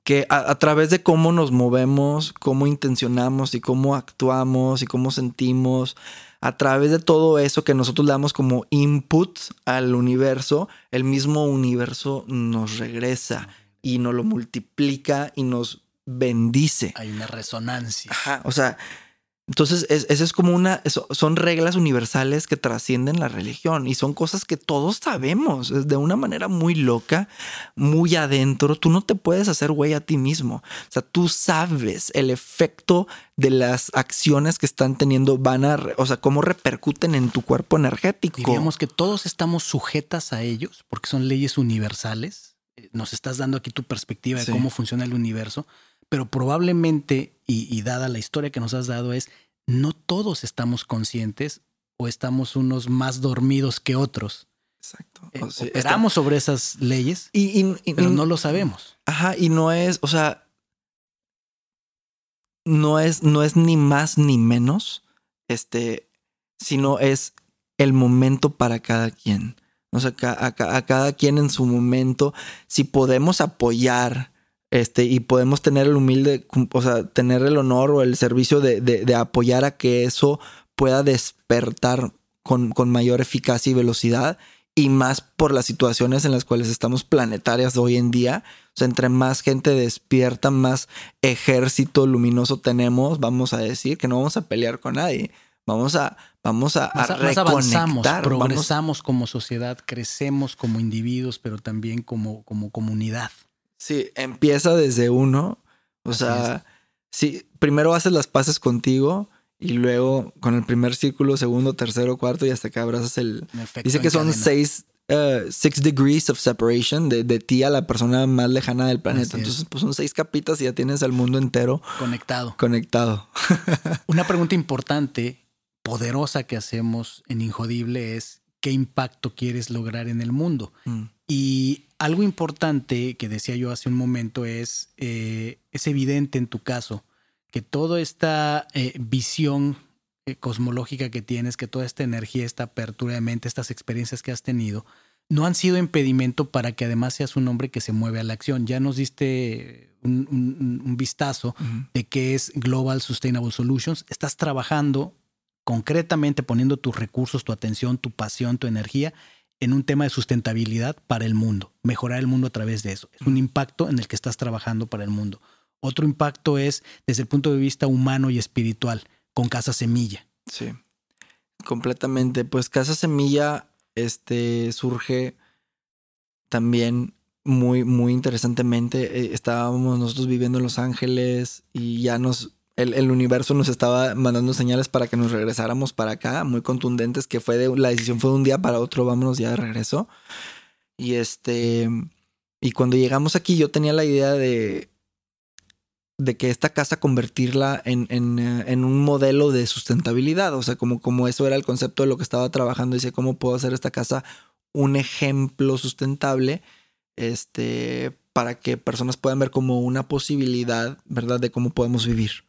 que a, través de cómo nos movemos, cómo intencionamos y cómo actuamos y cómo sentimos, a través de todo eso que nosotros le damos como input al universo, el mismo universo nos regresa y nos lo multiplica y nos bendice.
Hay una resonancia.
Ajá, o sea, entonces eso es como una, son reglas universales que trascienden la religión y son cosas que todos sabemos de una manera muy loca, muy adentro. Tú no te puedes hacer güey a ti mismo. O sea, tú sabes el efecto de las acciones que están teniendo, van a, o sea, cómo repercuten en tu cuerpo energético.
Diríamos que todos estamos sujetas a ellos porque son leyes universales. Eh, nos estás dando aquí tu perspectiva de cómo funciona el universo pero probablemente, y, dada la historia que nos has dado, es no todos estamos conscientes o estamos unos más dormidos que otros.
Exacto.
Eh, sobre esas leyes, y, pero no lo sabemos.
Ajá, y no es, o sea, no es, no es ni más ni menos, este, sino es el momento para cada quien. O sea, a, a cada quien en su momento, si podemos apoyar este, y podemos tener el humilde, o sea, tener el honor o el servicio de, de, apoyar a que eso pueda despertar con, con, mayor eficacia y velocidad y más por las situaciones en las cuales estamos planetarias hoy en día. O sea, entre más gente despierta, más ejército luminoso tenemos, vamos a decir que no vamos a pelear con nadie. Vamos a, vamos a,
más, avanzamos, progresamos como sociedad, crecemos como individuos, pero también como, como comunidad.
Sí, empieza desde uno. O sea, sí, primero haces las paces contigo y luego con el primer círculo, segundo, tercero, cuarto y hasta que abrazas el... Dice que son seis, uh, six degrees of separation de, de, ti a la persona más lejana del planeta. Entonces, pues son seis capitas y ya tienes al mundo entero
conectado.
Conectado. *laughs*
Una pregunta importante, poderosa que hacemos en Injodible es qué impacto quieres lograr en el mundo. Mm. Y algo importante que decía yo hace un momento es, eh, es evidente en tu caso que toda esta eh, visión eh, cosmológica que tienes, que toda esta energía, esta apertura de mente, estas experiencias que has tenido, no han sido impedimento para que además seas un hombre que se mueve a la acción. Ya nos diste un, vistazo de qué es Global Sustainable Solutions. Estás trabajando concretamente poniendo tus recursos, tu atención, tu pasión, tu energía en un tema de sustentabilidad para el mundo, mejorar el mundo a través de eso. Es un impacto en el que estás trabajando para el mundo. Otro impacto es desde el punto de vista humano y espiritual, con Casa Semilla.
Sí, completamente. Pues Casa Semilla este, surge también muy, muy interesantemente. Eh, estábamos nosotros viviendo en Los Ángeles y ya nos el, universo nos estaba mandando señales para que nos regresáramos para acá, muy contundentes, que fue de, la decisión fue de un día para otro, vámonos ya de regreso. Y este, y cuando llegamos aquí yo tenía la idea de, de que esta casa convertirla en, en, en, un modelo de sustentabilidad, o sea, como, como eso era el concepto de lo que estaba trabajando, dice, ¿cómo puedo hacer esta casa un ejemplo sustentable? Este, para que personas puedan ver como una posibilidad, ¿verdad?, de cómo podemos vivir.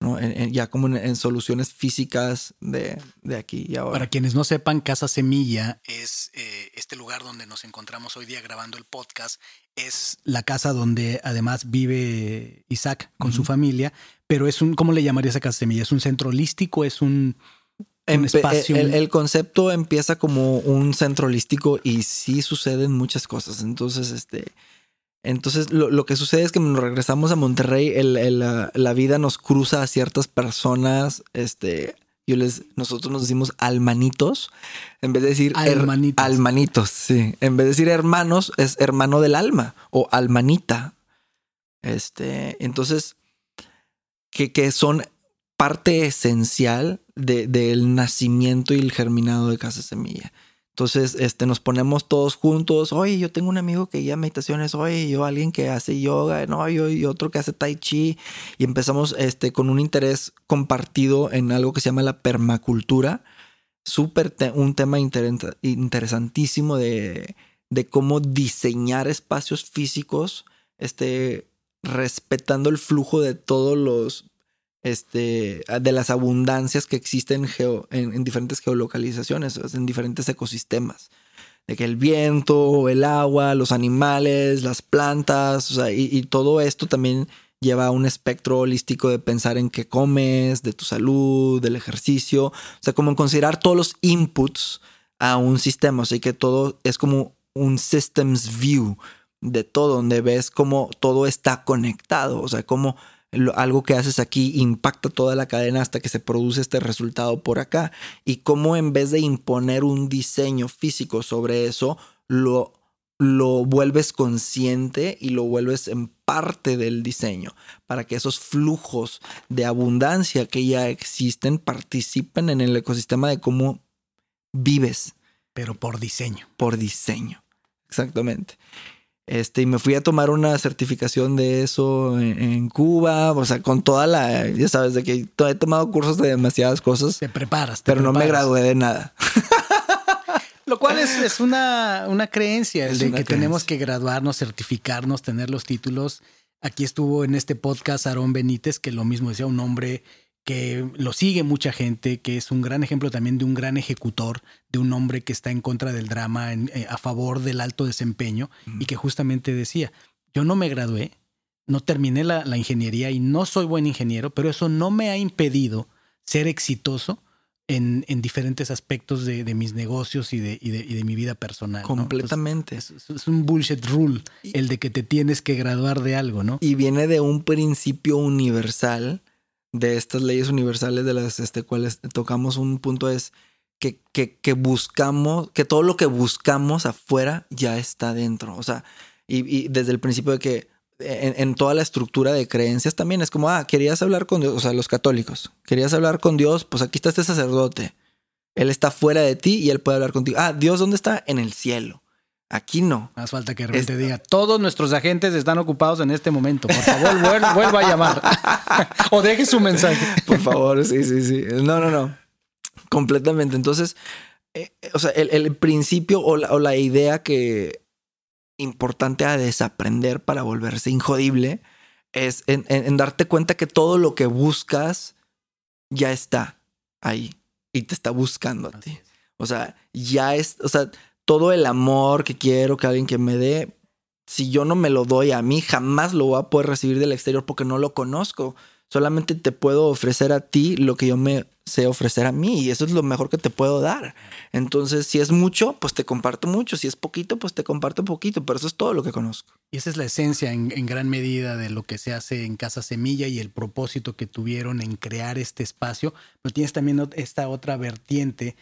¿No? ya como en, soluciones físicas de, aquí y ahora.
Para quienes no sepan, Casa Semilla es eh, este lugar donde nos encontramos hoy día grabando el podcast. Es la casa donde además vive Isaac con su familia, pero es un, ¿cómo le llamarías a Casa Semilla? ¿Es un centro holístico? ¿Es un, espacio?
El, el, concepto empieza como un centro holístico y sí suceden muchas cosas. Entonces, este entonces, lo, que sucede es que nos regresamos a Monterrey, la, vida nos cruza a ciertas personas, este, yo les, nosotros nos decimos almanitos, en vez de decir
almanitos.
almanitos, sí, en vez de decir hermanos, es hermano del alma o almanita. Este, entonces, que, que son parte esencial del nacimiento y el germinado de Casa Semilla. Entonces, este, nos ponemos todos juntos. Oye, yo tengo un amigo que guía meditaciones. Oye, yo alguien que hace yoga. No, yo y otro que hace tai chi. Y empezamos este, con un interés compartido en algo que se llama la permacultura. Súper, un tema interesantísimo de, de cómo diseñar espacios físicos, este, respetando el flujo de todos los este, de las abundancias que existen en, diferentes geolocalizaciones, en diferentes ecosistemas. De que el viento, el agua, los animales, las plantas, y, todo esto también lleva a un espectro holístico de pensar en qué comes, de tu salud, del ejercicio, o sea, como considerar todos los inputs a un sistema, o sea, que todo es como un systems view de todo, donde ves cómo todo está conectado, o sea, cómo algo que haces aquí impacta toda la cadena hasta que se produce este resultado por acá. Y cómo en vez de imponer un diseño físico sobre eso, lo, lo vuelves consciente y lo vuelves en parte del diseño para que esos flujos de abundancia que ya existen participen en el ecosistema de cómo vives.
Pero por diseño.
Por diseño. Exactamente. Este, y me fui a tomar una certificación de eso en, Cuba, o sea, con toda la, ya sabes, de que he tomado cursos de demasiadas cosas.
Te preparas.
pero no me gradué de nada. *laughs*
Lo cual es, una, una, creencia, el de que tenemos que graduarnos, certificarnos, tener los títulos. Aquí estuvo en este podcast Aarón Benítez, que lo mismo decía, un hombre que lo sigue mucha gente, que es un gran ejemplo también de un gran ejecutor, de un hombre que está en contra del drama, eh, a favor del alto desempeño, y que justamente decía, yo no me gradué, no terminé la, ingeniería y no soy buen ingeniero, pero eso no me ha impedido ser exitoso en, en diferentes aspectos de, mis negocios y de, y de, mi vida personal.
Completamente.
es, es, un bullshit rule el de que te tienes que graduar de algo, ¿no?
Y viene de un principio universal de estas leyes universales de las este, cuales tocamos un punto es que, que, buscamos, que todo lo que buscamos afuera ya está dentro. O sea, y, desde el principio de que en, toda la estructura de creencias también es como, ah, querías hablar con Dios, o sea, los católicos, querías hablar con Dios, pues aquí está este sacerdote. Él está fuera de ti y él puede hablar contigo. Ah, Dios, ¿dónde está? En el cielo. Aquí no.
Más falta que realmente diga, todos nuestros agentes están ocupados en este momento. Por favor, *laughs* vuelva a llamar. *laughs* o deje su mensaje.
Por favor, sí, sí, sí. No, no, no. Completamente. Entonces, eh, o sea, el, principio o la, idea que importante a desaprender para volverse injodible es en, darte cuenta que todo lo que buscas ya está ahí y te está buscando a ti. O sea, ya es, o sea, todo el amor que quiero que alguien que me dé, si yo no me lo doy a mí, jamás lo voy a poder recibir del exterior porque no lo conozco. Solamente te puedo ofrecer a ti lo que yo me sé ofrecer a mí y eso es lo mejor que te puedo dar. Entonces, si es mucho, pues te comparto mucho. Si es poquito, pues te comparto poquito. Pero eso es todo lo que conozco.
Y esa es la esencia en, en gran medida de lo que se hace en Casa Semilla y el propósito que tuvieron en crear este espacio. Pero tienes también esta otra vertiente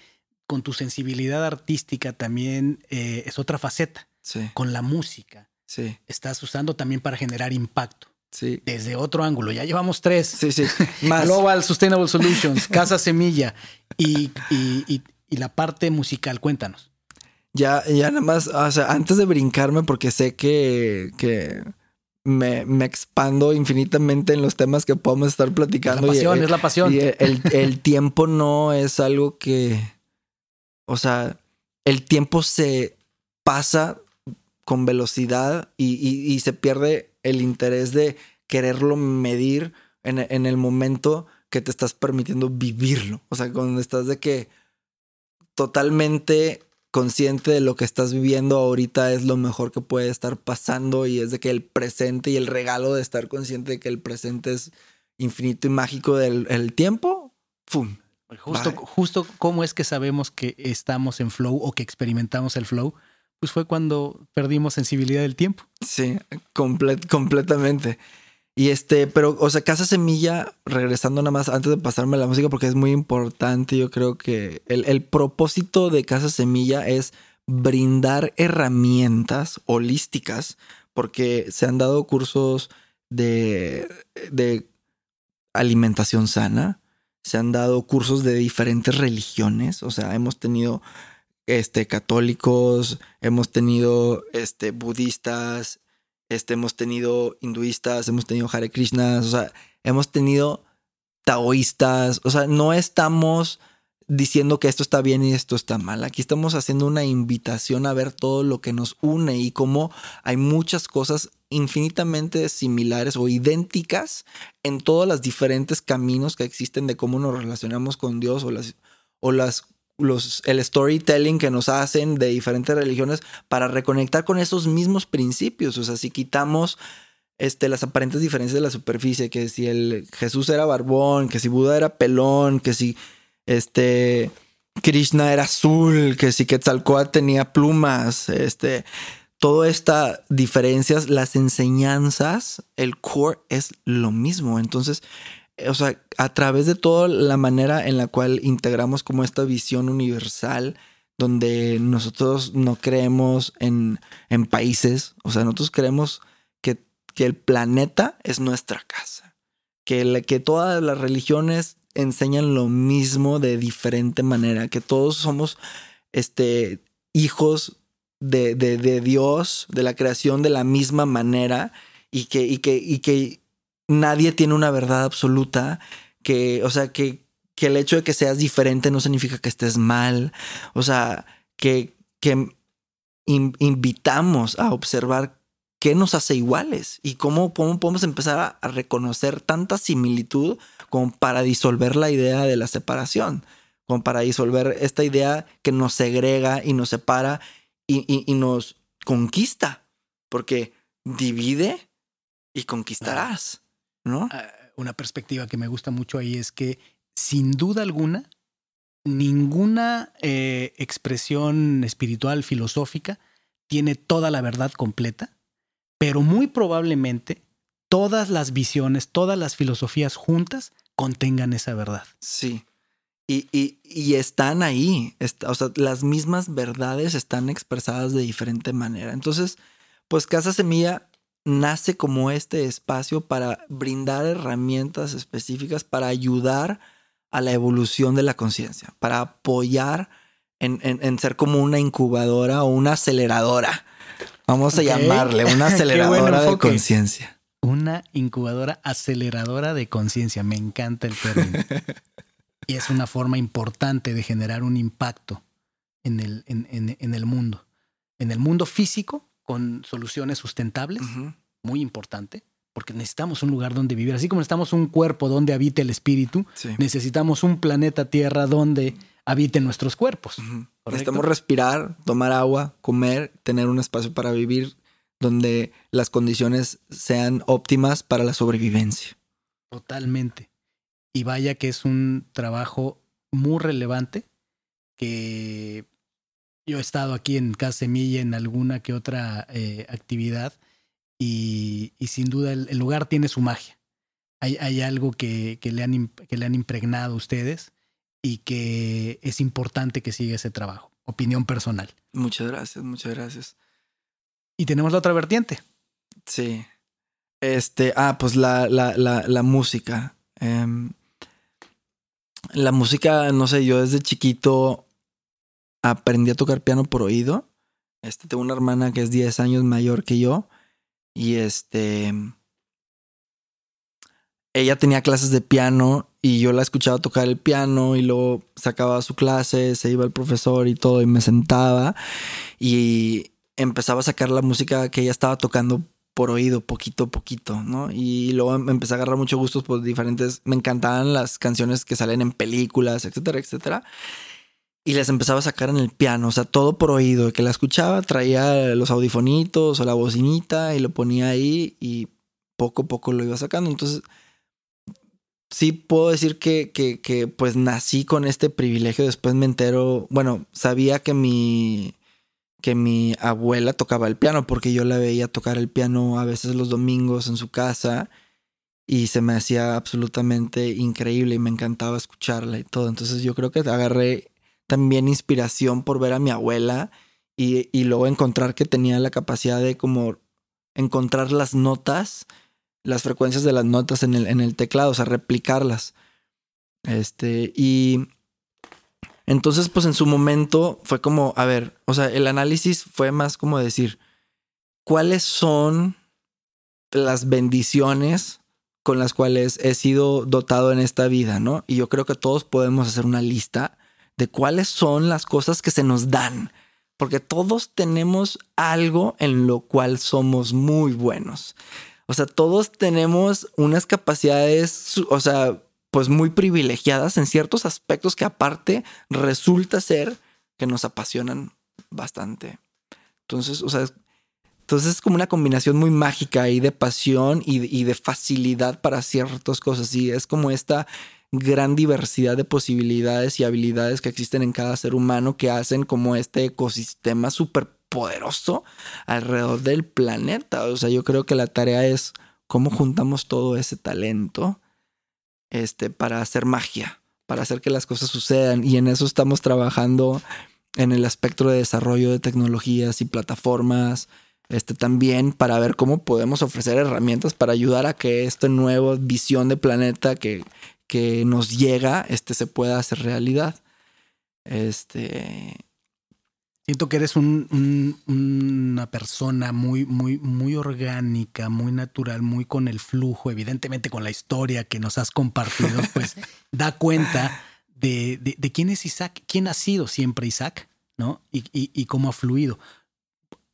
con tu sensibilidad artística también eh, es otra faceta.
Sí.
Con la música.
Sí.
Estás usando también para generar impacto.
Sí.
Desde otro ángulo. Ya llevamos tres.
Sí, sí.
Más. *laughs* Global Sustainable Solutions, Casa Semilla y, y, y, la parte musical. Cuéntanos.
Ya, ya nada más, o sea, antes de brincarme, porque sé que, que me, me, expando infinitamente en los temas que podemos estar platicando.
Es la pasión, es la pasión.
Y el, el *laughs* tiempo no es algo que o sea, el tiempo se pasa con velocidad y, se pierde el interés de quererlo medir en, el momento que te estás permitiendo vivirlo. O sea, cuando estás de que totalmente consciente de lo que estás viviendo ahorita es lo mejor que puede estar pasando y es de que el presente y el regalo de estar consciente de que el presente es infinito y mágico del el tiempo, ¡fum!
Justo, justo cómo es que sabemos que estamos en flow o que experimentamos el flow, pues fue cuando perdimos sensibilidad del tiempo.
Sí, comple- completamente. Y este, pero, o sea, Casa Semilla, regresando nada más antes de pasarme la música, porque es muy importante, yo creo que el, el propósito de Casa Semilla es brindar herramientas holísticas, porque se han dado cursos de, de alimentación sana, se han dado cursos de diferentes religiones, o sea, hemos tenido este, católicos, hemos tenido este, budistas, este, hemos tenido hinduistas, hemos tenido Hare Krishnas, o sea, hemos tenido taoístas, o sea, no estamos diciendo que esto está bien y esto está mal. Aquí estamos haciendo una invitación a ver todo lo que nos une y cómo hay muchas cosas infinitamente similares o idénticas en todos los diferentes caminos que existen de cómo nos relacionamos con Dios o las o las los, el storytelling que nos hacen de diferentes religiones para reconectar con esos mismos principios. O sea, si quitamos este, las aparentes diferencias de la superficie, que si el Jesús era barbón, que si Buda era pelón, que si este Krishna era azul, que si Quetzalcóatl tenía plumas, este, todas estas diferencias, las enseñanzas, el core es lo mismo. Entonces, o sea, a través de toda la manera en la cual integramos como esta visión universal, donde nosotros no creemos en, en países, o sea, nosotros creemos que, que el planeta es nuestra casa, que, la- que todas las religiones enseñan lo mismo de diferente manera, que todos somos este, hijos de, de- de Dios, de la creación de la misma manera y que, y que, y que nadie tiene una verdad absoluta, que, o sea, que, que el hecho de que seas diferente no significa que estés mal, o sea, que, que in- invitamos a observar qué nos hace iguales y cómo, cómo podemos empezar a, a reconocer tanta similitud como para disolver la idea de la separación, como para disolver esta idea que nos segrega y nos separa y, y- y nos conquista, porque divide y conquistarás, ¿no?
Ah, Una perspectiva que me gusta mucho ahí es que, sin duda alguna, ninguna eh, expresión espiritual, filosófica, tiene toda la verdad completa, pero muy probablemente todas las visiones, todas las filosofías juntas contengan esa verdad.
Sí. Y, y- y están ahí. O sea, las mismas verdades están expresadas de diferente manera. Entonces, pues Casa Semilla nace como este espacio para brindar herramientas específicas para ayudar a la evolución de la conciencia, para apoyar en, en- en ser como una incubadora o una aceleradora. Vamos a llamarle una *laughs* aceleradora de conciencia.
Una incubadora aceleradora de conciencia. Me encanta el término. *laughs* y es una forma importante de generar un impacto en el, en, en- en el mundo. En el mundo físico, con soluciones sustentables, muy importante, porque necesitamos un lugar donde vivir. Así como necesitamos un cuerpo donde habite el espíritu,
Sí.
necesitamos un planeta Tierra donde habiten nuestros cuerpos.
Necesitamos respirar, tomar agua, comer, tener un espacio para vivir donde las condiciones sean óptimas para la sobrevivencia.
Totalmente. Y vaya que es un trabajo muy relevante que yo he estado aquí en Casa Semilla en alguna que otra eh, actividad y, y sin duda el, el lugar tiene su magia. Hay, hay algo que, que le han, que le han impregnado a ustedes y que es importante que siga ese trabajo. Opinión personal.
Muchas gracias, muchas gracias.
Y tenemos la otra vertiente.
Sí. Este, ah, pues la, la, la, la música. Em, la música, no sé, yo desde chiquito aprendí a tocar piano por oído. Este, tengo una hermana que es 10 años mayor que yo. Y este. Ella tenía clases de piano y yo la escuchaba tocar el piano y luego sacaba su clase, se iba el profesor y todo y me sentaba y empezaba a sacar la música que ella estaba tocando por oído, poquito a poquito, ¿no? Y luego me empecé a agarrar mucho gustos por diferentes, me encantaban las canciones que salen en películas, etcétera, etcétera. Y las empezaba a sacar en el piano, o sea, todo por oído, que la escuchaba, traía los audifonitos o la bocinita y lo ponía ahí y poco a poco lo iba sacando. Entonces, sí puedo decir que, que, que pues nací con este privilegio, después me entero, bueno, sabía que mi que mi abuela tocaba el piano porque yo la veía tocar el piano a veces los domingos en su casa y se me hacía absolutamente increíble y me encantaba escucharla y todo. Entonces yo creo que agarré también inspiración por ver a mi abuela y, luego encontrar que tenía la capacidad de como encontrar las notas, las frecuencias de las notas en el, en el teclado, o sea, replicarlas. Este, y entonces, pues en su momento fue como, a ver, o sea, el análisis fue más como decir, ¿cuáles son las bendiciones con las cuales he sido dotado en esta vida, ¿no? Y yo creo que todos podemos hacer una lista de cuáles son las cosas que se nos dan, porque todos tenemos algo en lo cual somos muy buenos. O sea, todos tenemos unas capacidades, o sea, pues muy privilegiadas en ciertos aspectos que aparte resulta ser que nos apasionan bastante. Entonces, o sea, entonces es como una combinación muy mágica ahí de pasión y, de facilidad para ciertas cosas. Y es como esta gran diversidad de posibilidades y habilidades que existen en cada ser humano que hacen como este ecosistema súper poderoso alrededor del planeta. O sea, yo creo que la tarea es cómo juntamos todo ese talento este, para hacer magia, para hacer que las cosas sucedan. Y en eso estamos trabajando en el aspecto de desarrollo de tecnologías y plataformas. Este, también para ver cómo podemos ofrecer herramientas para ayudar a que esta nueva visión de planeta que, que nos llega este, se pueda hacer realidad. Este,
Siento que eres una persona muy, muy, muy orgánica, muy natural, muy con el flujo, evidentemente con la historia que nos has compartido, *laughs* pues da cuenta de, quién es Isaac, quién ha sido siempre Isaac, ¿no? Y, y, cómo ha fluido.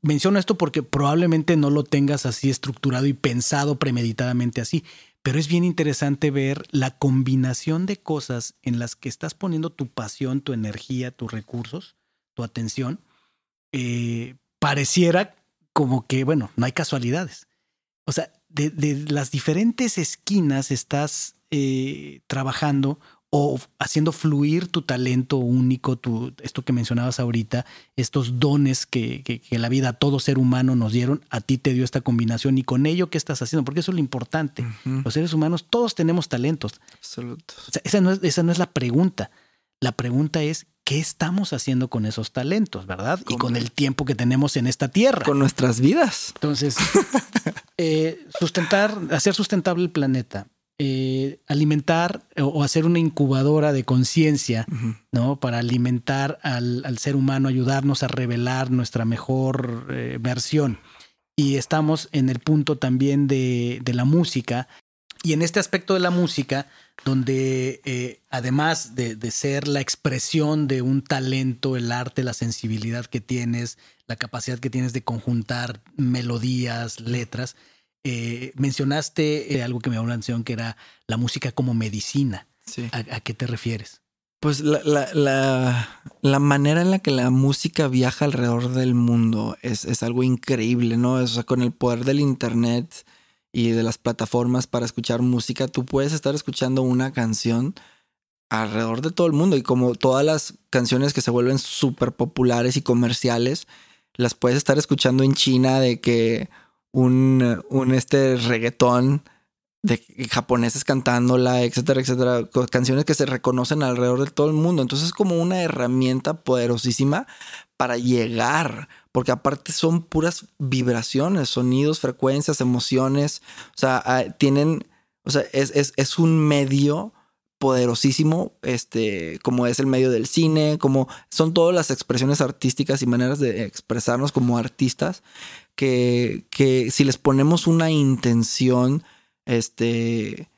Menciono esto porque probablemente no lo tengas así estructurado y pensado premeditadamente así, pero es bien interesante ver la combinación de cosas en las que estás poniendo tu pasión, tu energía, tus recursos tu atención, eh, pareciera como que, bueno, no hay casualidades. O sea, de, las diferentes esquinas estás eh, trabajando o haciendo fluir tu talento único, tu, esto que mencionabas ahorita, estos dones que, que, la vida a todo ser humano nos dieron, a ti te dio esta combinación y con ello, ¿qué estás haciendo? Porque eso es lo importante. Los seres humanos todos tenemos talentos.
Absoluto.
esa, no es, esa no es la pregunta. La pregunta es, ¿qué estamos haciendo con esos talentos, verdad? Y con el tiempo que tenemos en esta tierra.
Con nuestras vidas.
Entonces, *laughs* eh, sustentar, hacer sustentable el planeta, eh, alimentar o hacer una incubadora de conciencia, ¿no? Para alimentar al, ser humano, ayudarnos a revelar nuestra mejor eh, versión. Y estamos en el punto también de, de la música. Y en este aspecto de la música, donde eh, además de, ser la expresión de un talento, el arte, la sensibilidad que tienes, la capacidad que tienes de conjuntar melodías, letras, eh, mencionaste eh, algo que me llamó la atención, que era la música como medicina. ¿A, qué te refieres?
Pues la, la, la, manera en la que la música viaja alrededor del mundo es, es algo increíble, ¿no? O sea, con el poder del Internet y de las plataformas para escuchar música, tú puedes estar escuchando una canción alrededor de todo el mundo y como todas las canciones que se vuelven súper populares y comerciales, las puedes estar escuchando en China de que un, un este reggaetón de japoneses cantándola, etcétera, etcétera, canciones que se reconocen alrededor de todo el mundo. Entonces es como una herramienta poderosísima para llegar porque aparte son puras vibraciones, sonidos, frecuencias, emociones, o sea, ah, tienen, o sea, es, es, un medio poderosísimo, este, como es el medio del cine, como son todas las expresiones artísticas y maneras de expresarnos como artistas, que, que si les ponemos una intención, este,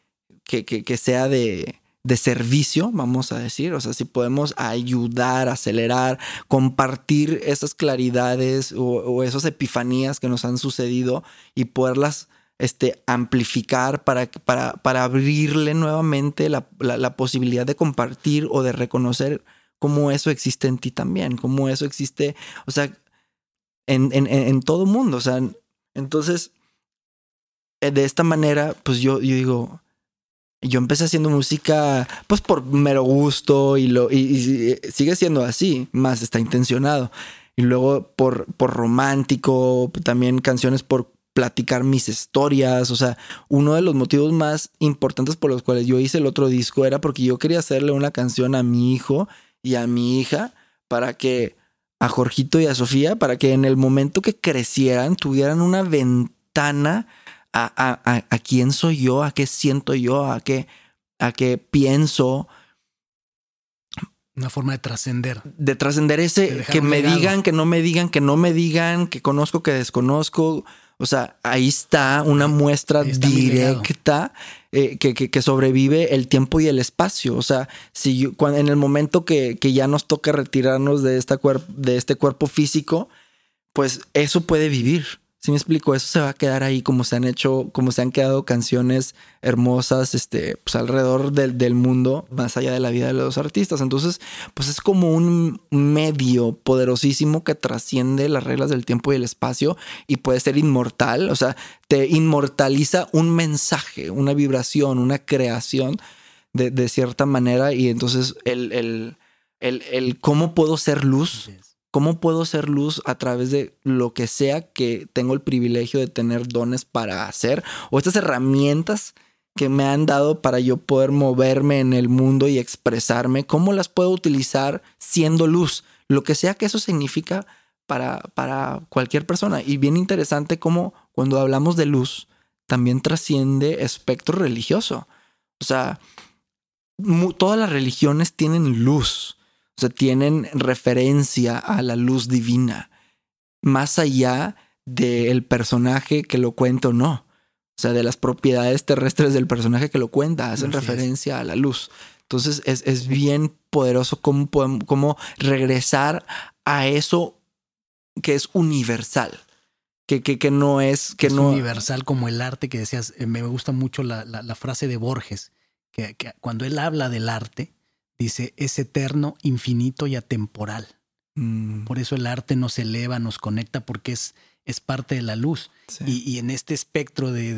que, que, que sea de, de servicio, vamos a decir, o sea, si podemos ayudar, acelerar, compartir esas claridades o, esas epifanías que nos han sucedido y poderlas este, amplificar para, para, para abrirle nuevamente la, posibilidad de compartir o de reconocer cómo eso existe en ti también, cómo eso existe, o sea, en, en, en todo mundo, o sea, entonces, eh, de esta manera, pues yo, yo digo, yo empecé haciendo música, pues por mero gusto y, lo, y, sigue siendo así, más está intencionado. Y luego por, por romántico, también canciones por platicar mis historias. O sea, uno de los motivos más importantes por los cuales yo hice el otro disco era porque yo quería hacerle una canción a mi hijo y a mi hija para que a Jorgito y a Sofía, para que en el momento que crecieran tuvieran una ventana a, quién soy yo, a qué siento yo, a qué, a qué pienso.
Una forma de trascender.
De trascender ese, que me digan, que no me digan, que no me digan, que conozco, que desconozco. O sea, ahí está una muestra directa eh, que, que, sobrevive el tiempo y el espacio. O sea, si yo, cuando, en el momento que, que ya nos toca retirarnos de, esta de este cuerpo físico, pues eso puede vivir. Si me explico, eso se va a quedar ahí como se han hecho, como se han quedado canciones hermosas, este, pues alrededor del, del, mundo, más allá de la vida de los artistas. Entonces, pues es como un medio poderosísimo que trasciende las reglas del tiempo y el espacio y puede ser inmortal. O sea, te inmortaliza un mensaje, una vibración, una creación de, de cierta manera. Y entonces el, el, el, el cómo puedo ser luz ¿Cómo puedo ser luz a través de lo que sea que tengo el privilegio de tener dones para hacer? O estas herramientas que me han dado para yo poder moverme en el mundo y expresarme, ¿cómo las puedo utilizar siendo luz? Lo que sea que eso significa para, para cualquier persona. Y bien interesante cómo cuando hablamos de luz, también trasciende espectro religioso. O sea, todas las religiones tienen luz. O sea, tienen referencia a la luz divina, más allá del personaje que lo cuenta o no. O sea, de las propiedades terrestres del personaje que lo cuenta, hacen referencia a la luz. Entonces es, bien poderoso cómo, cómo regresar a eso que es universal. Que, que, que, no es que
es
no
universal como el arte que decías eh, me gusta mucho la, la, frase de Borges que, que, cuando él habla del arte dice, es eterno, infinito y atemporal. Mm. Por eso el arte nos eleva, nos conecta, porque es, es parte de la luz. Y, en este espectro de,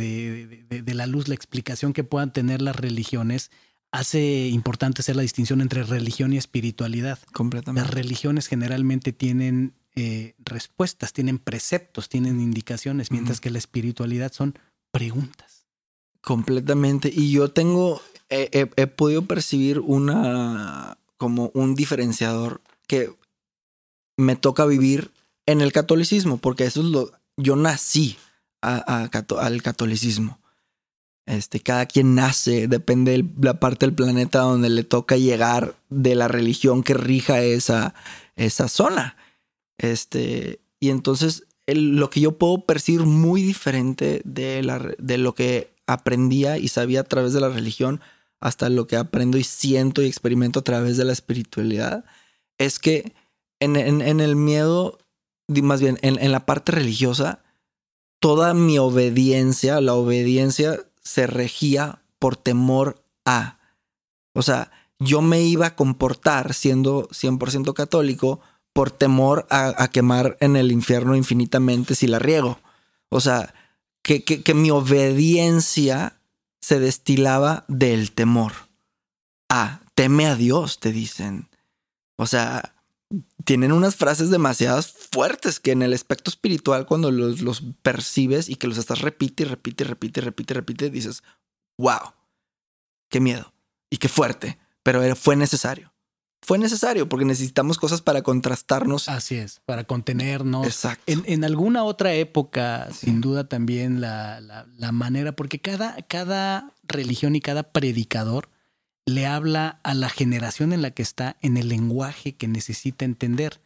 de, la luz, la explicación que puedan tener las religiones hace importante hacer la distinción entre religión y espiritualidad.
Completamente.
Las religiones generalmente tienen eh, respuestas, tienen preceptos, tienen indicaciones, mientras que la espiritualidad son preguntas.
Completamente. Y yo tengo he, podido percibir una como un diferenciador que me toca vivir en el catolicismo, porque eso es lo. Yo nací al catolicismo. Este, cada quien nace, depende de la parte del planeta donde le toca llegar de la religión que rija esa, esa zona. Este, y entonces lo que yo puedo percibir muy diferente de, la, de lo que aprendía y sabía a través de la religión hasta lo que aprendo y siento y experimento a través de la espiritualidad, es que en, el miedo, más bien en, la parte religiosa, toda mi obediencia, la obediencia se regía por temor a. O sea, yo me iba a comportar siendo 100% católico por temor a, quemar en el infierno infinitamente si la riego. O sea, que, que mi obediencia se destilaba del temor. Ah, teme a Dios, te dicen. O sea, tienen unas frases demasiado fuertes que en el aspecto espiritual, cuando los, los percibes y que los estás repite y repite y repite y repite repite, dices, wow, qué miedo y qué fuerte, pero fue necesario fue necesario porque necesitamos cosas para contrastarnos.
Así es, para contenernos. Exacto. En, alguna otra época, sin duda también la, la, manera, porque cada, cada religión y cada predicador le habla a la generación en la que está en el lenguaje que necesita entender.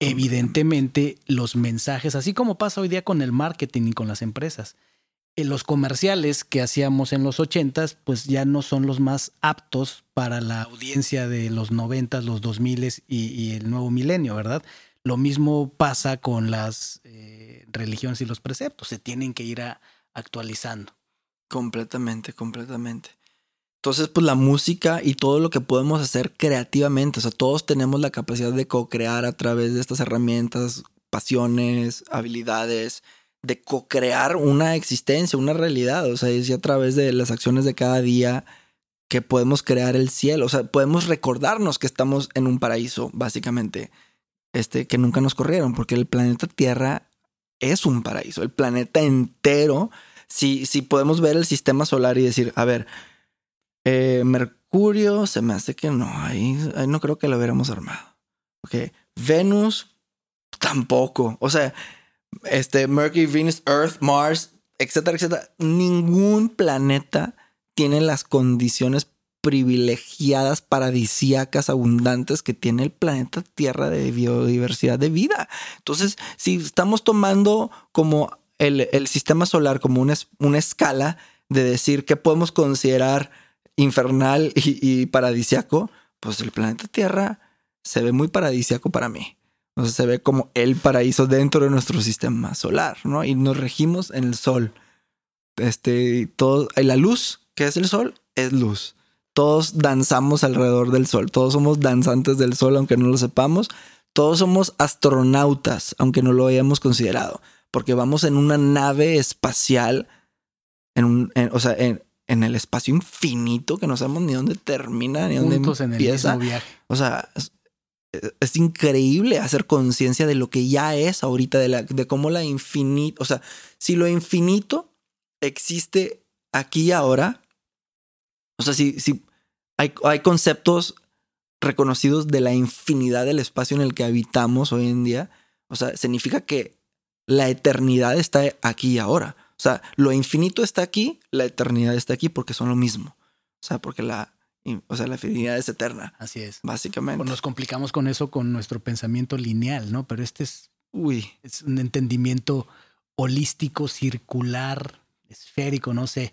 Evidentemente, los mensajes, así como pasa hoy día con el marketing y con las empresas, los comerciales que hacíamos en los ochentas, pues ya no son los más aptos para la audiencia de los noventas, los dos miles y, el nuevo milenio, ¿verdad? Lo mismo pasa con las eh, religiones y los preceptos, se tienen que ir actualizando.
Completamente, completamente. Entonces, pues la música y todo lo que podemos hacer creativamente, o sea, todos tenemos la capacidad de co-crear a través de estas herramientas, pasiones, habilidades, de co-crear una existencia, una realidad. O sea, es a través de las acciones de cada día que podemos crear el cielo. O sea, podemos recordarnos que estamos en un paraíso, básicamente. Este, que nunca nos corrieron, porque el planeta Tierra es un paraíso. El planeta entero, si, si podemos ver el sistema solar y decir, a ver, eh, Mercurio se me hace que no, ahí, ahí no creo que lo hubiéramos armado. Ok, Venus tampoco. O sea, este, Mercury, Venus, Earth, Mars, etcétera, etcétera. Ningún planeta tiene las condiciones privilegiadas, paradisíacas, abundantes que tiene el planeta Tierra de biodiversidad de vida. Entonces, si estamos tomando como el, sistema solar como una, una, escala de decir qué podemos considerar infernal y, y paradisiaco, pues el planeta Tierra se ve muy paradisiaco para mí. Entonces se ve como el paraíso dentro de nuestro sistema solar, ¿no? Y nos regimos en el sol. Este, todo, la luz, que es el sol, es luz. Todos danzamos alrededor del sol. Todos somos danzantes del sol, aunque no lo sepamos. Todos somos astronautas, aunque no lo hayamos considerado. Porque vamos en una nave espacial, en un, o sea, en, el espacio infinito que no sabemos ni dónde termina, ni dónde empieza. O sea, es increíble hacer conciencia de lo que ya es ahorita, de, la, de cómo la infinito, o sea, si lo infinito existe aquí y ahora, o sea, si, si hay, hay conceptos reconocidos de la infinidad del espacio en el que habitamos hoy en día, o sea, significa que la eternidad está aquí y ahora. O sea, lo infinito está aquí, la eternidad está aquí porque son lo mismo. O sea, porque la, o sea, la fidelidad es eterna.
Así es.
Básicamente.
nos complicamos con eso con nuestro pensamiento lineal, ¿no? Pero este es, Uy. es un entendimiento holístico, circular, esférico, no sé.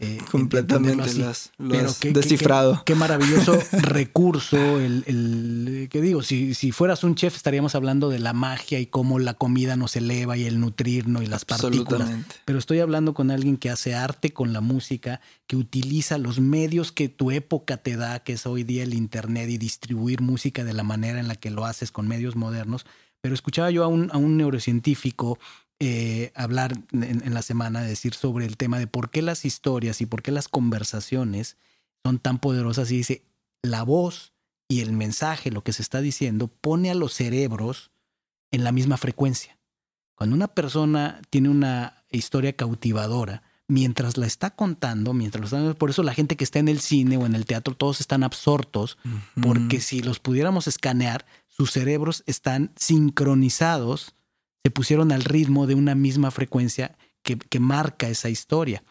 Eh, Completamente las, descifrado.
Qué, maravilloso *laughs* recurso. El, el, que digo, si, si fueras un chef estaríamos hablando de la magia y cómo la comida nos eleva y el nutrirnos y las partículas. Pero estoy hablando con alguien que hace arte con la música, que utiliza los medios que tu época te da, que es hoy día el internet y distribuir música de la manera en la que lo haces con medios modernos. Pero escuchaba yo a un, a un neurocientífico eh, hablar en, la semana, decir sobre el tema de por qué las historias y por qué las conversaciones son tan poderosas. Y dice, la voz y el mensaje, lo que se está diciendo, pone a los cerebros en la misma frecuencia. Cuando una persona tiene una historia cautivadora, mientras la está contando, mientras lo por eso la gente que está en el cine o en el teatro, todos están absortos, porque si los pudiéramos escanear, sus cerebros están sincronizados se pusieron al ritmo de una misma frecuencia que, marca esa historia.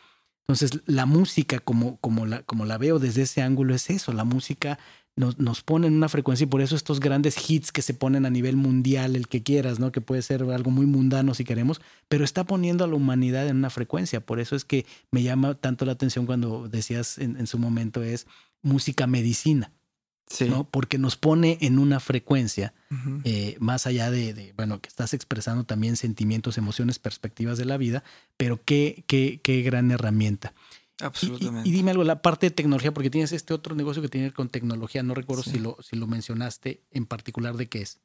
Entonces, la música, como, como, la, como la veo desde ese ángulo, es eso. La música nos, nos, pone en una frecuencia y por eso estos grandes hits que se ponen a nivel mundial, el que quieras, ¿no? Que puede ser algo muy mundano si queremos, pero está poniendo a la humanidad en una frecuencia. Por eso es que me llama tanto la atención cuando decías en, en su momento es música medicina. ¿No? Porque nos pone en una frecuencia, eh, más allá de, bueno, que estás expresando también sentimientos, emociones, perspectivas de la vida, pero qué, qué, qué gran herramienta.
Absolutamente.
Y, dime algo, la parte de tecnología, porque tienes este otro negocio que tiene con tecnología, no recuerdo si, lo, si lo mencionaste en particular de qué es.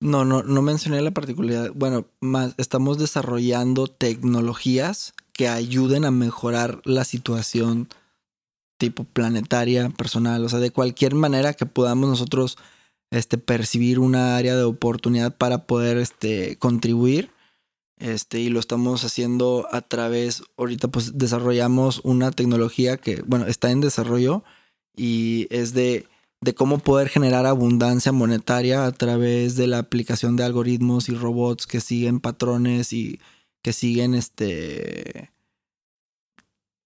No, no, no mencioné la particularidad. Bueno, más estamos desarrollando tecnologías que ayuden a mejorar la situación tipo planetaria, personal, o sea, de cualquier manera que podamos nosotros este, percibir una área de oportunidad para poder este, contribuir. Este, y lo estamos haciendo a través, ahorita pues desarrollamos una tecnología que, bueno, está en desarrollo y es de, de cómo poder generar abundancia monetaria a través de la aplicación de algoritmos y robots que siguen patrones y que siguen este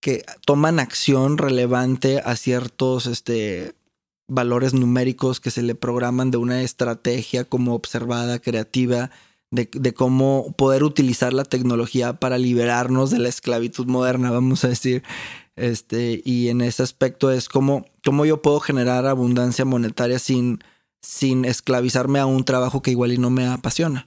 que toman acción relevante a ciertos este, valores numéricos que se le programan de una estrategia como observada, creativa, de, de, cómo poder utilizar la tecnología para liberarnos de la esclavitud moderna, vamos a decir. Este, y en ese aspecto es como cómo yo puedo generar abundancia monetaria sin, sin esclavizarme a un trabajo que igual y no me apasiona.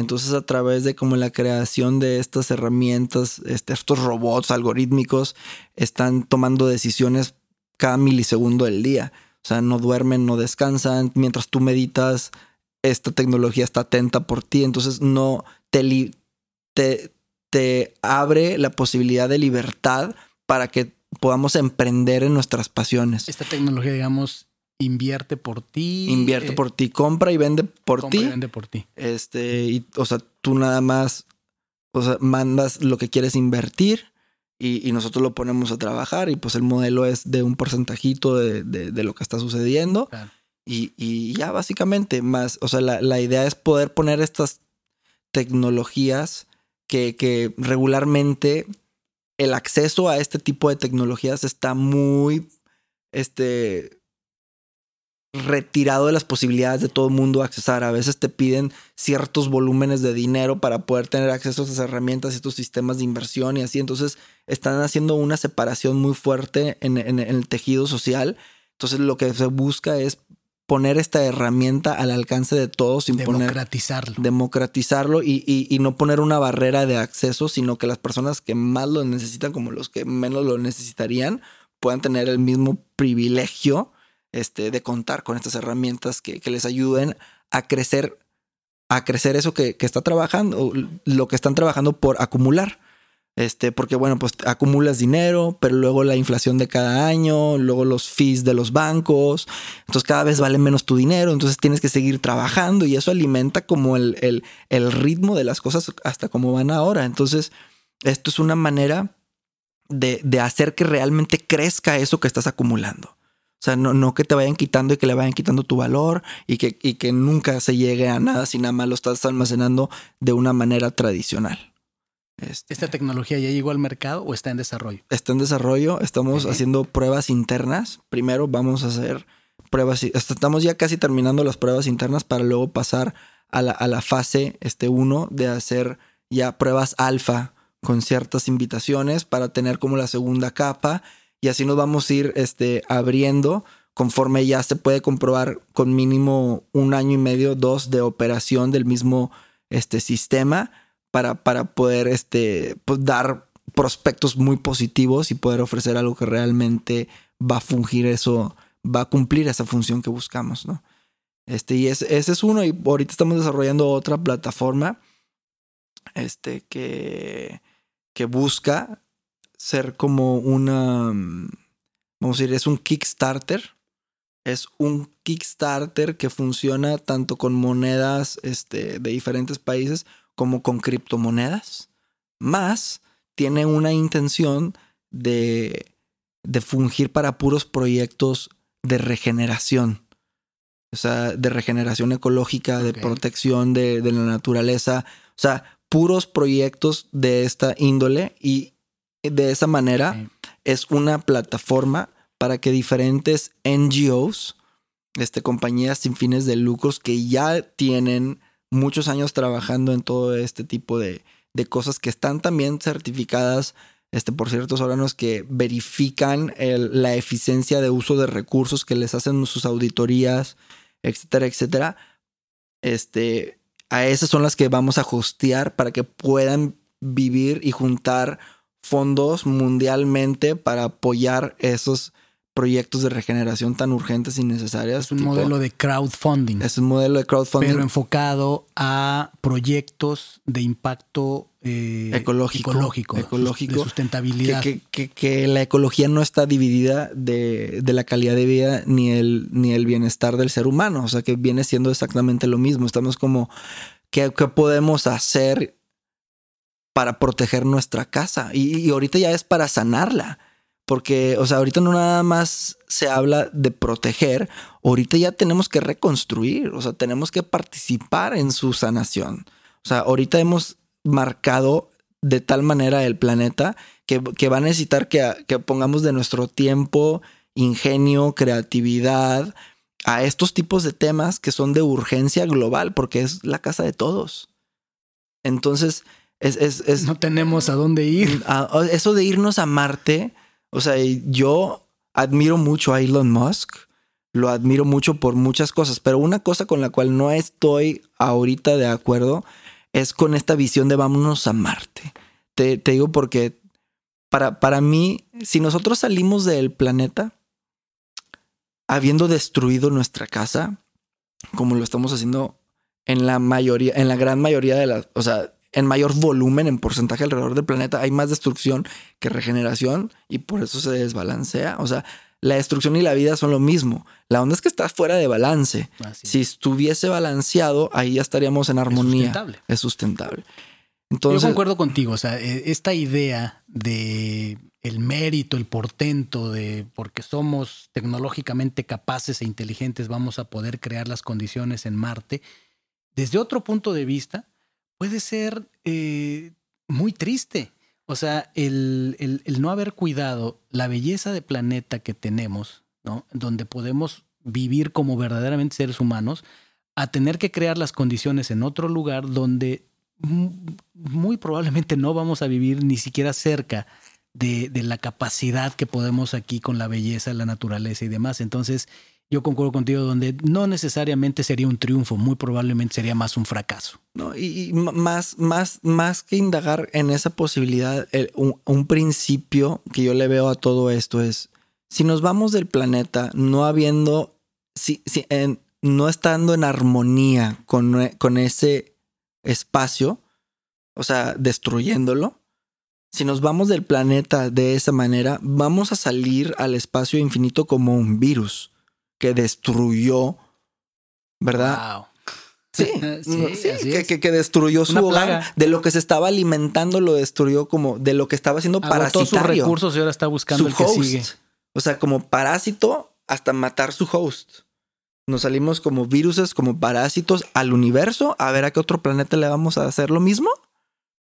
Entonces, a través de como la creación de estas herramientas, este, estos robots algorítmicos están tomando decisiones cada milisegundo del día. O sea, no duermen, no descansan. Mientras tú meditas, esta tecnología está atenta por ti. Entonces, no te, te, te abre la posibilidad de libertad para que podamos emprender en nuestras pasiones.
Esta tecnología, digamos, invierte por ti.
Invierte
eh,
por ti, compra y vende por
compra
ti.
y vende por ti.
Este, y, o sea, tú nada más, o sea, mandas lo que quieres invertir y, y nosotros lo ponemos a trabajar y pues el modelo es de un porcentajito de, de, de lo que está sucediendo.
Claro.
Y, y, ya básicamente más, o sea, la, la, idea es poder poner estas tecnologías que, que regularmente el acceso a este tipo de tecnologías está muy, este, retirado de las posibilidades de todo el mundo accesar. A veces te piden ciertos volúmenes de dinero para poder tener acceso a esas herramientas y estos sistemas de inversión y así. Entonces están haciendo una separación muy fuerte en, en, en el tejido social. Entonces lo que se busca es poner esta herramienta al alcance de todos sin
democratizarlo.
poner democratizarlo y, y, y, no poner una barrera de acceso, sino que las personas que más lo necesitan, como los que menos lo necesitarían, puedan tener el mismo privilegio este, de contar con estas herramientas que, que les ayuden a crecer, a crecer eso que, que, está trabajando, lo que están trabajando por acumular. Este, porque bueno, pues acumulas dinero, pero luego la inflación de cada año, luego los fees de los bancos, entonces cada vez vale menos tu dinero, entonces tienes que seguir trabajando y eso alimenta como el, el, el ritmo de las cosas hasta como van ahora. Entonces, esto es una manera de, de hacer que realmente crezca eso que estás acumulando. O sea, no, no, que te vayan quitando y que le vayan quitando tu valor y que, y que nunca se llegue a nada si nada más lo estás almacenando de una manera tradicional.
Este, ¿Esta tecnología ya llegó al mercado o está en desarrollo?
Está en desarrollo. Estamos okay. haciendo pruebas internas. Primero vamos a hacer pruebas. Estamos ya casi terminando las pruebas internas para luego pasar a la, a la fase 1 este, de hacer ya pruebas alfa con ciertas invitaciones para tener como la segunda capa y así nos vamos a ir este, abriendo conforme ya se puede comprobar con mínimo un año y medio, dos de operación del mismo este, sistema para, para poder este, pues, dar prospectos muy positivos y poder ofrecer algo que realmente va a fungir eso, va a cumplir esa función que buscamos, ¿no? Este, y ese, ese es uno, y ahorita estamos desarrollando otra plataforma este, que, que busca ser como una, vamos a decir, es un Kickstarter. Es un Kickstarter que funciona tanto con monedas este, de diferentes países como con criptomonedas. Más tiene una intención de, de fungir para puros proyectos de regeneración. O sea, de regeneración ecológica, okay. de protección de, de la naturaleza. O sea, puros proyectos de esta índole y de esa manera sí. es una plataforma para que diferentes NGOs, este, compañías sin fines de lucros que ya tienen muchos años trabajando en todo este tipo de, de cosas que están también certificadas este, por ciertos órganos que verifican el, la eficiencia de uso de recursos que les hacen sus auditorías, etcétera, etcétera. Este, a esas son las que vamos a hostear para que puedan vivir y juntar fondos mundialmente para apoyar esos proyectos de regeneración tan urgentes y necesarias.
Es un tipo, modelo de crowdfunding.
Es un modelo de crowdfunding.
Pero enfocado a proyectos de impacto eh,
ecológico,
ecológico,
ecológico,
de sustentabilidad.
Que, que, que, que, la ecología no está dividida de, de, la calidad de vida ni el, ni el bienestar del ser humano. O sea, que viene siendo exactamente lo mismo. Estamos como, ¿qué, qué podemos hacer para proteger nuestra casa? Y, y ahorita ya es para sanarla. Porque, o sea, ahorita no nada más se habla de proteger, ahorita ya tenemos que reconstruir, o sea, tenemos que participar en su sanación. O sea, ahorita hemos marcado de tal manera el planeta que, que va a necesitar que, que, pongamos de nuestro tiempo, ingenio, creatividad a estos tipos de temas que son de urgencia global, porque es la casa de todos. Entonces, es, es, es
no tenemos a dónde ir.
a- eso de irnos a Marte, o sea, yo admiro mucho a Elon Musk, lo admiro mucho por muchas cosas, pero una cosa con la cual no estoy ahorita de acuerdo es con esta visión de vámonos a Marte. Te, te digo porque para, para mí, si nosotros salimos del planeta habiendo destruido nuestra casa, como lo estamos haciendo en la mayoría, en la gran mayoría de las, o sea, en mayor volumen, en porcentaje alrededor del planeta, hay más destrucción que regeneración y por eso se desbalancea. O sea, la destrucción y la vida son lo mismo. La onda es que está fuera de balance. Si estuviese balanceado, ahí ya estaríamos en armonía.
sustentable.
Es sustentable.
Yo
Entonces,
concuerdo contigo, o sea, eh, esta idea de el mérito, el portento de porque somos tecnológicamente capaces e inteligentes, vamos a poder crear las condiciones en Marte, desde otro punto de vista, puede ser eh, muy triste. O sea, el, el- el no haber cuidado la belleza de planeta que tenemos, ¿no? Donde podemos vivir como verdaderamente seres humanos, a tener que crear las condiciones en otro lugar donde mu- muy probablemente no vamos a vivir ni siquiera cerca de, de la capacidad que podemos aquí con la belleza, la naturaleza y demás. Entonces, yo concuerdo contigo donde no necesariamente sería un triunfo, muy probablemente sería más un fracaso.
No, y, más, más, más que indagar en esa posibilidad, un, un principio que yo le veo a todo esto es, si nos vamos del planeta no habiendo, si, si- en- no estando en armonía con, con ese espacio, o sea, destruyéndolo, si nos vamos del planeta de esa manera, vamos a salir al espacio infinito como un virus que destruyó, ¿verdad?
Wow. *laughs*
Sí,
Sí,
sí, que, que- que destruyó su
Una
hogar.
plaga.
De lo que se estaba alimentando, lo destruyó como de lo que estaba haciendo
Agotó sus
parasitario.
recursos y ahora está buscando
su
el que
host.
sigue.
O sea, como parásito hasta matar su host. Nos salimos como viruses, como parásitos al universo a ver a qué otro planeta le vamos a hacer lo mismo.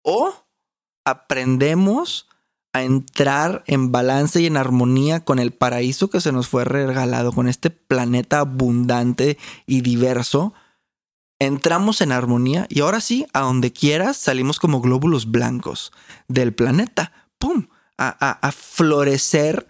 O aprendemos a entrar en balance y en armonía con el paraíso que se nos fue regalado, con este planeta abundante y diverso. Entramos en armonía y ahora sí, a donde quieras, salimos como glóbulos blancos del planeta. ¡Pum! A, a- florecer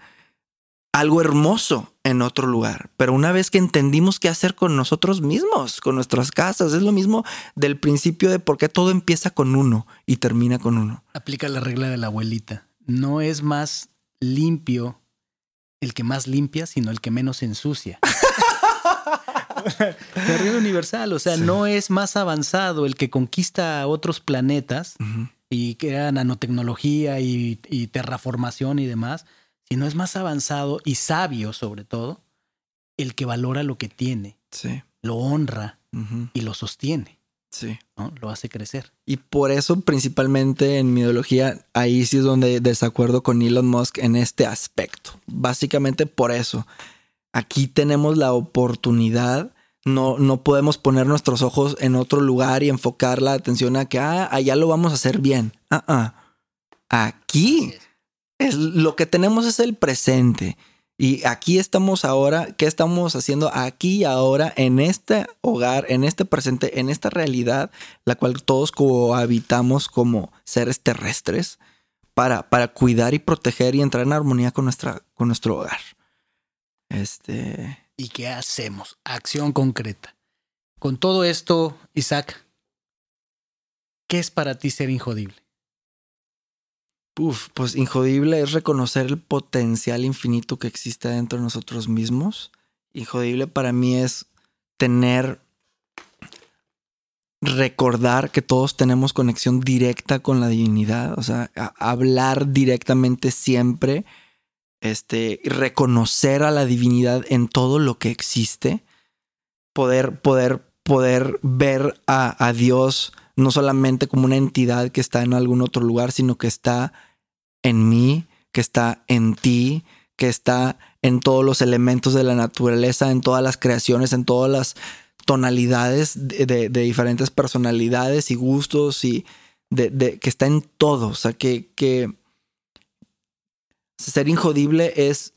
algo hermoso en otro lugar. Pero una vez que entendimos qué hacer con nosotros mismos, con nuestras casas, es lo mismo del principio de por qué todo empieza con uno y termina con uno.
Aplica la regla de la abuelita. No es más limpio el que más limpia, sino el que menos ensucia. *laughs* la regla universal, o sea,
Sí.
no es más avanzado el que conquista otros planetas y crea nanotecnología y, y terraformación y demás, sino es más avanzado y sabio sobre todo el que valora lo que tiene,
Sí.
lo honra y lo sostiene,
Sí.
¿no? Lo hace crecer.
Y por eso, principalmente en mi ideología, ahí sí es donde desacuerdo con Elon Musk en este aspecto. Básicamente por eso. Aquí tenemos la oportunidad. No, no podemos poner nuestros ojos en otro lugar y enfocar la atención a que ah, allá lo vamos a hacer bien. Ah, ah. Aquí es lo que tenemos es el presente. Y aquí estamos ahora, ¿qué estamos haciendo aquí y ahora en este hogar, en este presente, en esta realidad, la cual todos cohabitamos como seres terrestres para, para cuidar y proteger y entrar en armonía con, nuestra, con nuestro hogar? Este.
¿Y qué hacemos? Acción concreta. Con todo esto, Isaac, ¿qué es para ti ser injodible?
Uf, pues injodible es reconocer el potencial infinito que existe dentro de nosotros mismos. Injodible para mí es tener, recordar que todos tenemos conexión directa con la divinidad, o sea, hablar directamente siempre, este, reconocer a la divinidad en todo lo que existe, poder, poder, poder ver a, a Dios no solamente como una entidad que está en algún otro lugar, sino que está en mí, que está en ti, que está en todos los elementos de la naturaleza, en todas las creaciones, en todas las tonalidades de, diferentes personalidades y gustos y de, que está en todo. O sea, que, que ser injodible es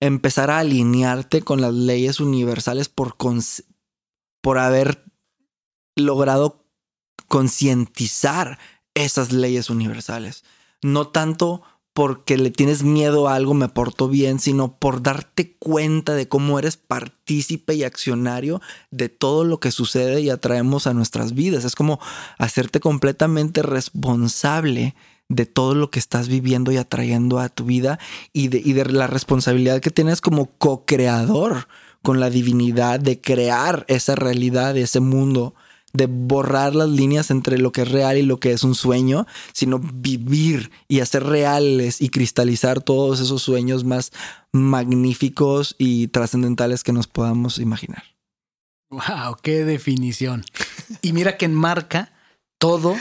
empezar a alinearte con las leyes universales por, por haber logrado concientizar esas leyes universales. No tanto porque le tienes miedo a algo, me porto bien, sino por darte cuenta de cómo eres partícipe y accionario de todo lo que sucede y atraemos a nuestras vidas. Es como hacerte completamente responsable de todo lo que estás viviendo y atrayendo a tu vida y de, y de la responsabilidad que tienes como co-creador con la divinidad de crear esa realidad, ese mundo de borrar las líneas entre lo que es real y lo que es un sueño, sino vivir y hacer reales y cristalizar todos esos sueños más magníficos y trascendentales que nos podamos imaginar.
¡Wow! ¡Qué definición! Y mira que enmarca todo,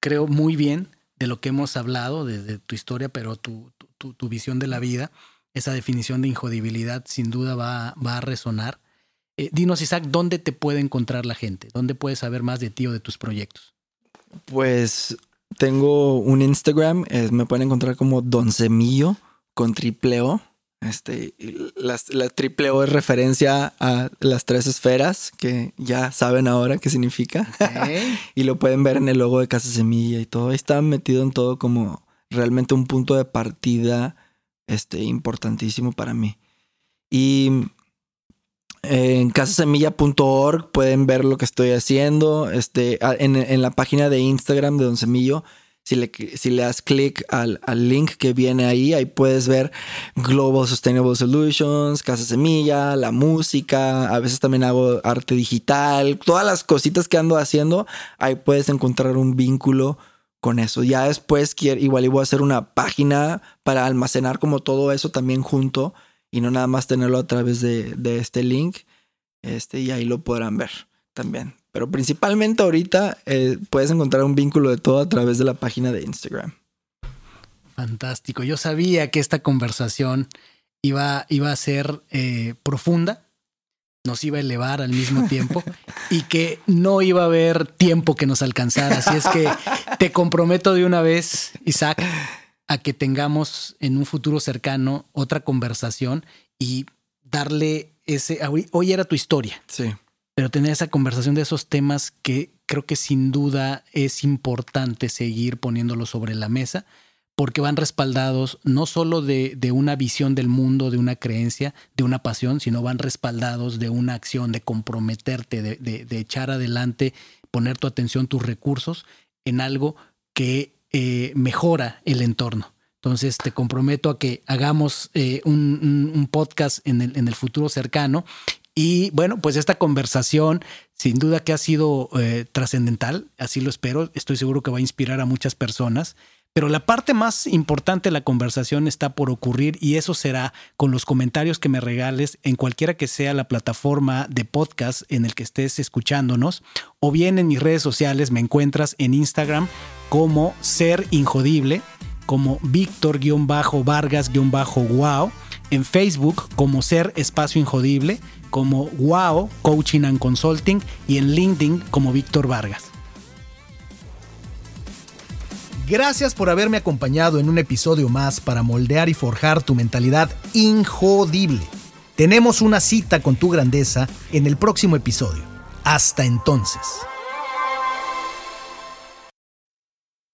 creo muy bien, de lo que hemos hablado, de, tu historia, pero tu, tu, visión de la vida. Esa definición de injodibilidad sin duda va, va a resonar eh, dinos, Isaac, ¿dónde te puede encontrar la gente? ¿Dónde puedes saber más de ti o de tus proyectos?
Pues tengo un Instagram, me pueden encontrar como Don Semillo con triple O. Este, la, triple O es referencia a las tres esferas que ya saben ahora qué significa. *laughs* y lo pueden ver en el logo de Casa Semilla y todo. Ahí está metido en todo como realmente un punto de partida este, importantísimo para mí. Y en casasemilla.org pueden ver lo que estoy haciendo. Este, en, la página de Instagram de Don Semillo, si le, si le das clic al, link que viene ahí, ahí puedes ver Global Sustainable Solutions, Casa Semilla, la música. A veces también hago arte digital. Todas las cositas que ando haciendo, ahí puedes encontrar un vínculo con eso. Ya después, igual voy a hacer una página para almacenar como todo eso también junto y no nada más tenerlo a través de, este link. Este, y ahí lo podrán ver también. Pero principalmente ahorita eh, puedes encontrar un vínculo de todo a través de la página de Instagram.
Fantástico. Yo sabía que esta conversación iba, iba a ser eh, profunda, nos iba a elevar al mismo tiempo *laughs* y que no iba a haber tiempo que nos alcanzara. Así es que te comprometo de una vez, Isaac, a que tengamos en un futuro cercano otra conversación y darle ese, hoy era tu historia.
Sí.
Pero tener esa conversación de esos temas que creo que sin duda es importante seguir poniéndolo sobre la mesa porque van respaldados no solo de, una visión del mundo, de una creencia, de una pasión, sino van respaldados de una acción, de comprometerte, de, de echar adelante, poner tu atención, tus recursos en algo que eh, mejora el entorno. Entonces te comprometo a que hagamos eh, un, podcast en el, futuro cercano. Y bueno, pues esta conversación sin duda que ha sido eh, trascendental, así lo espero, estoy seguro que va a inspirar a muchas personas. Pero la parte más importante de la conversación está por ocurrir y eso será con los comentarios que me regales en cualquiera que sea la plataforma de podcast en el que estés escuchándonos o bien en mis redes sociales me encuentras en Instagram como Ser Injodible, como Víctor-Vargas-Wow, en Facebook como Ser Espacio Injodible, como Wow Coaching and Consulting y en LinkedIn como Víctor Vargas. Gracias por haberme acompañado en un episodio más para moldear y forjar tu mentalidad injodible. Tenemos una cita con tu grandeza en el próximo episodio. Hasta entonces.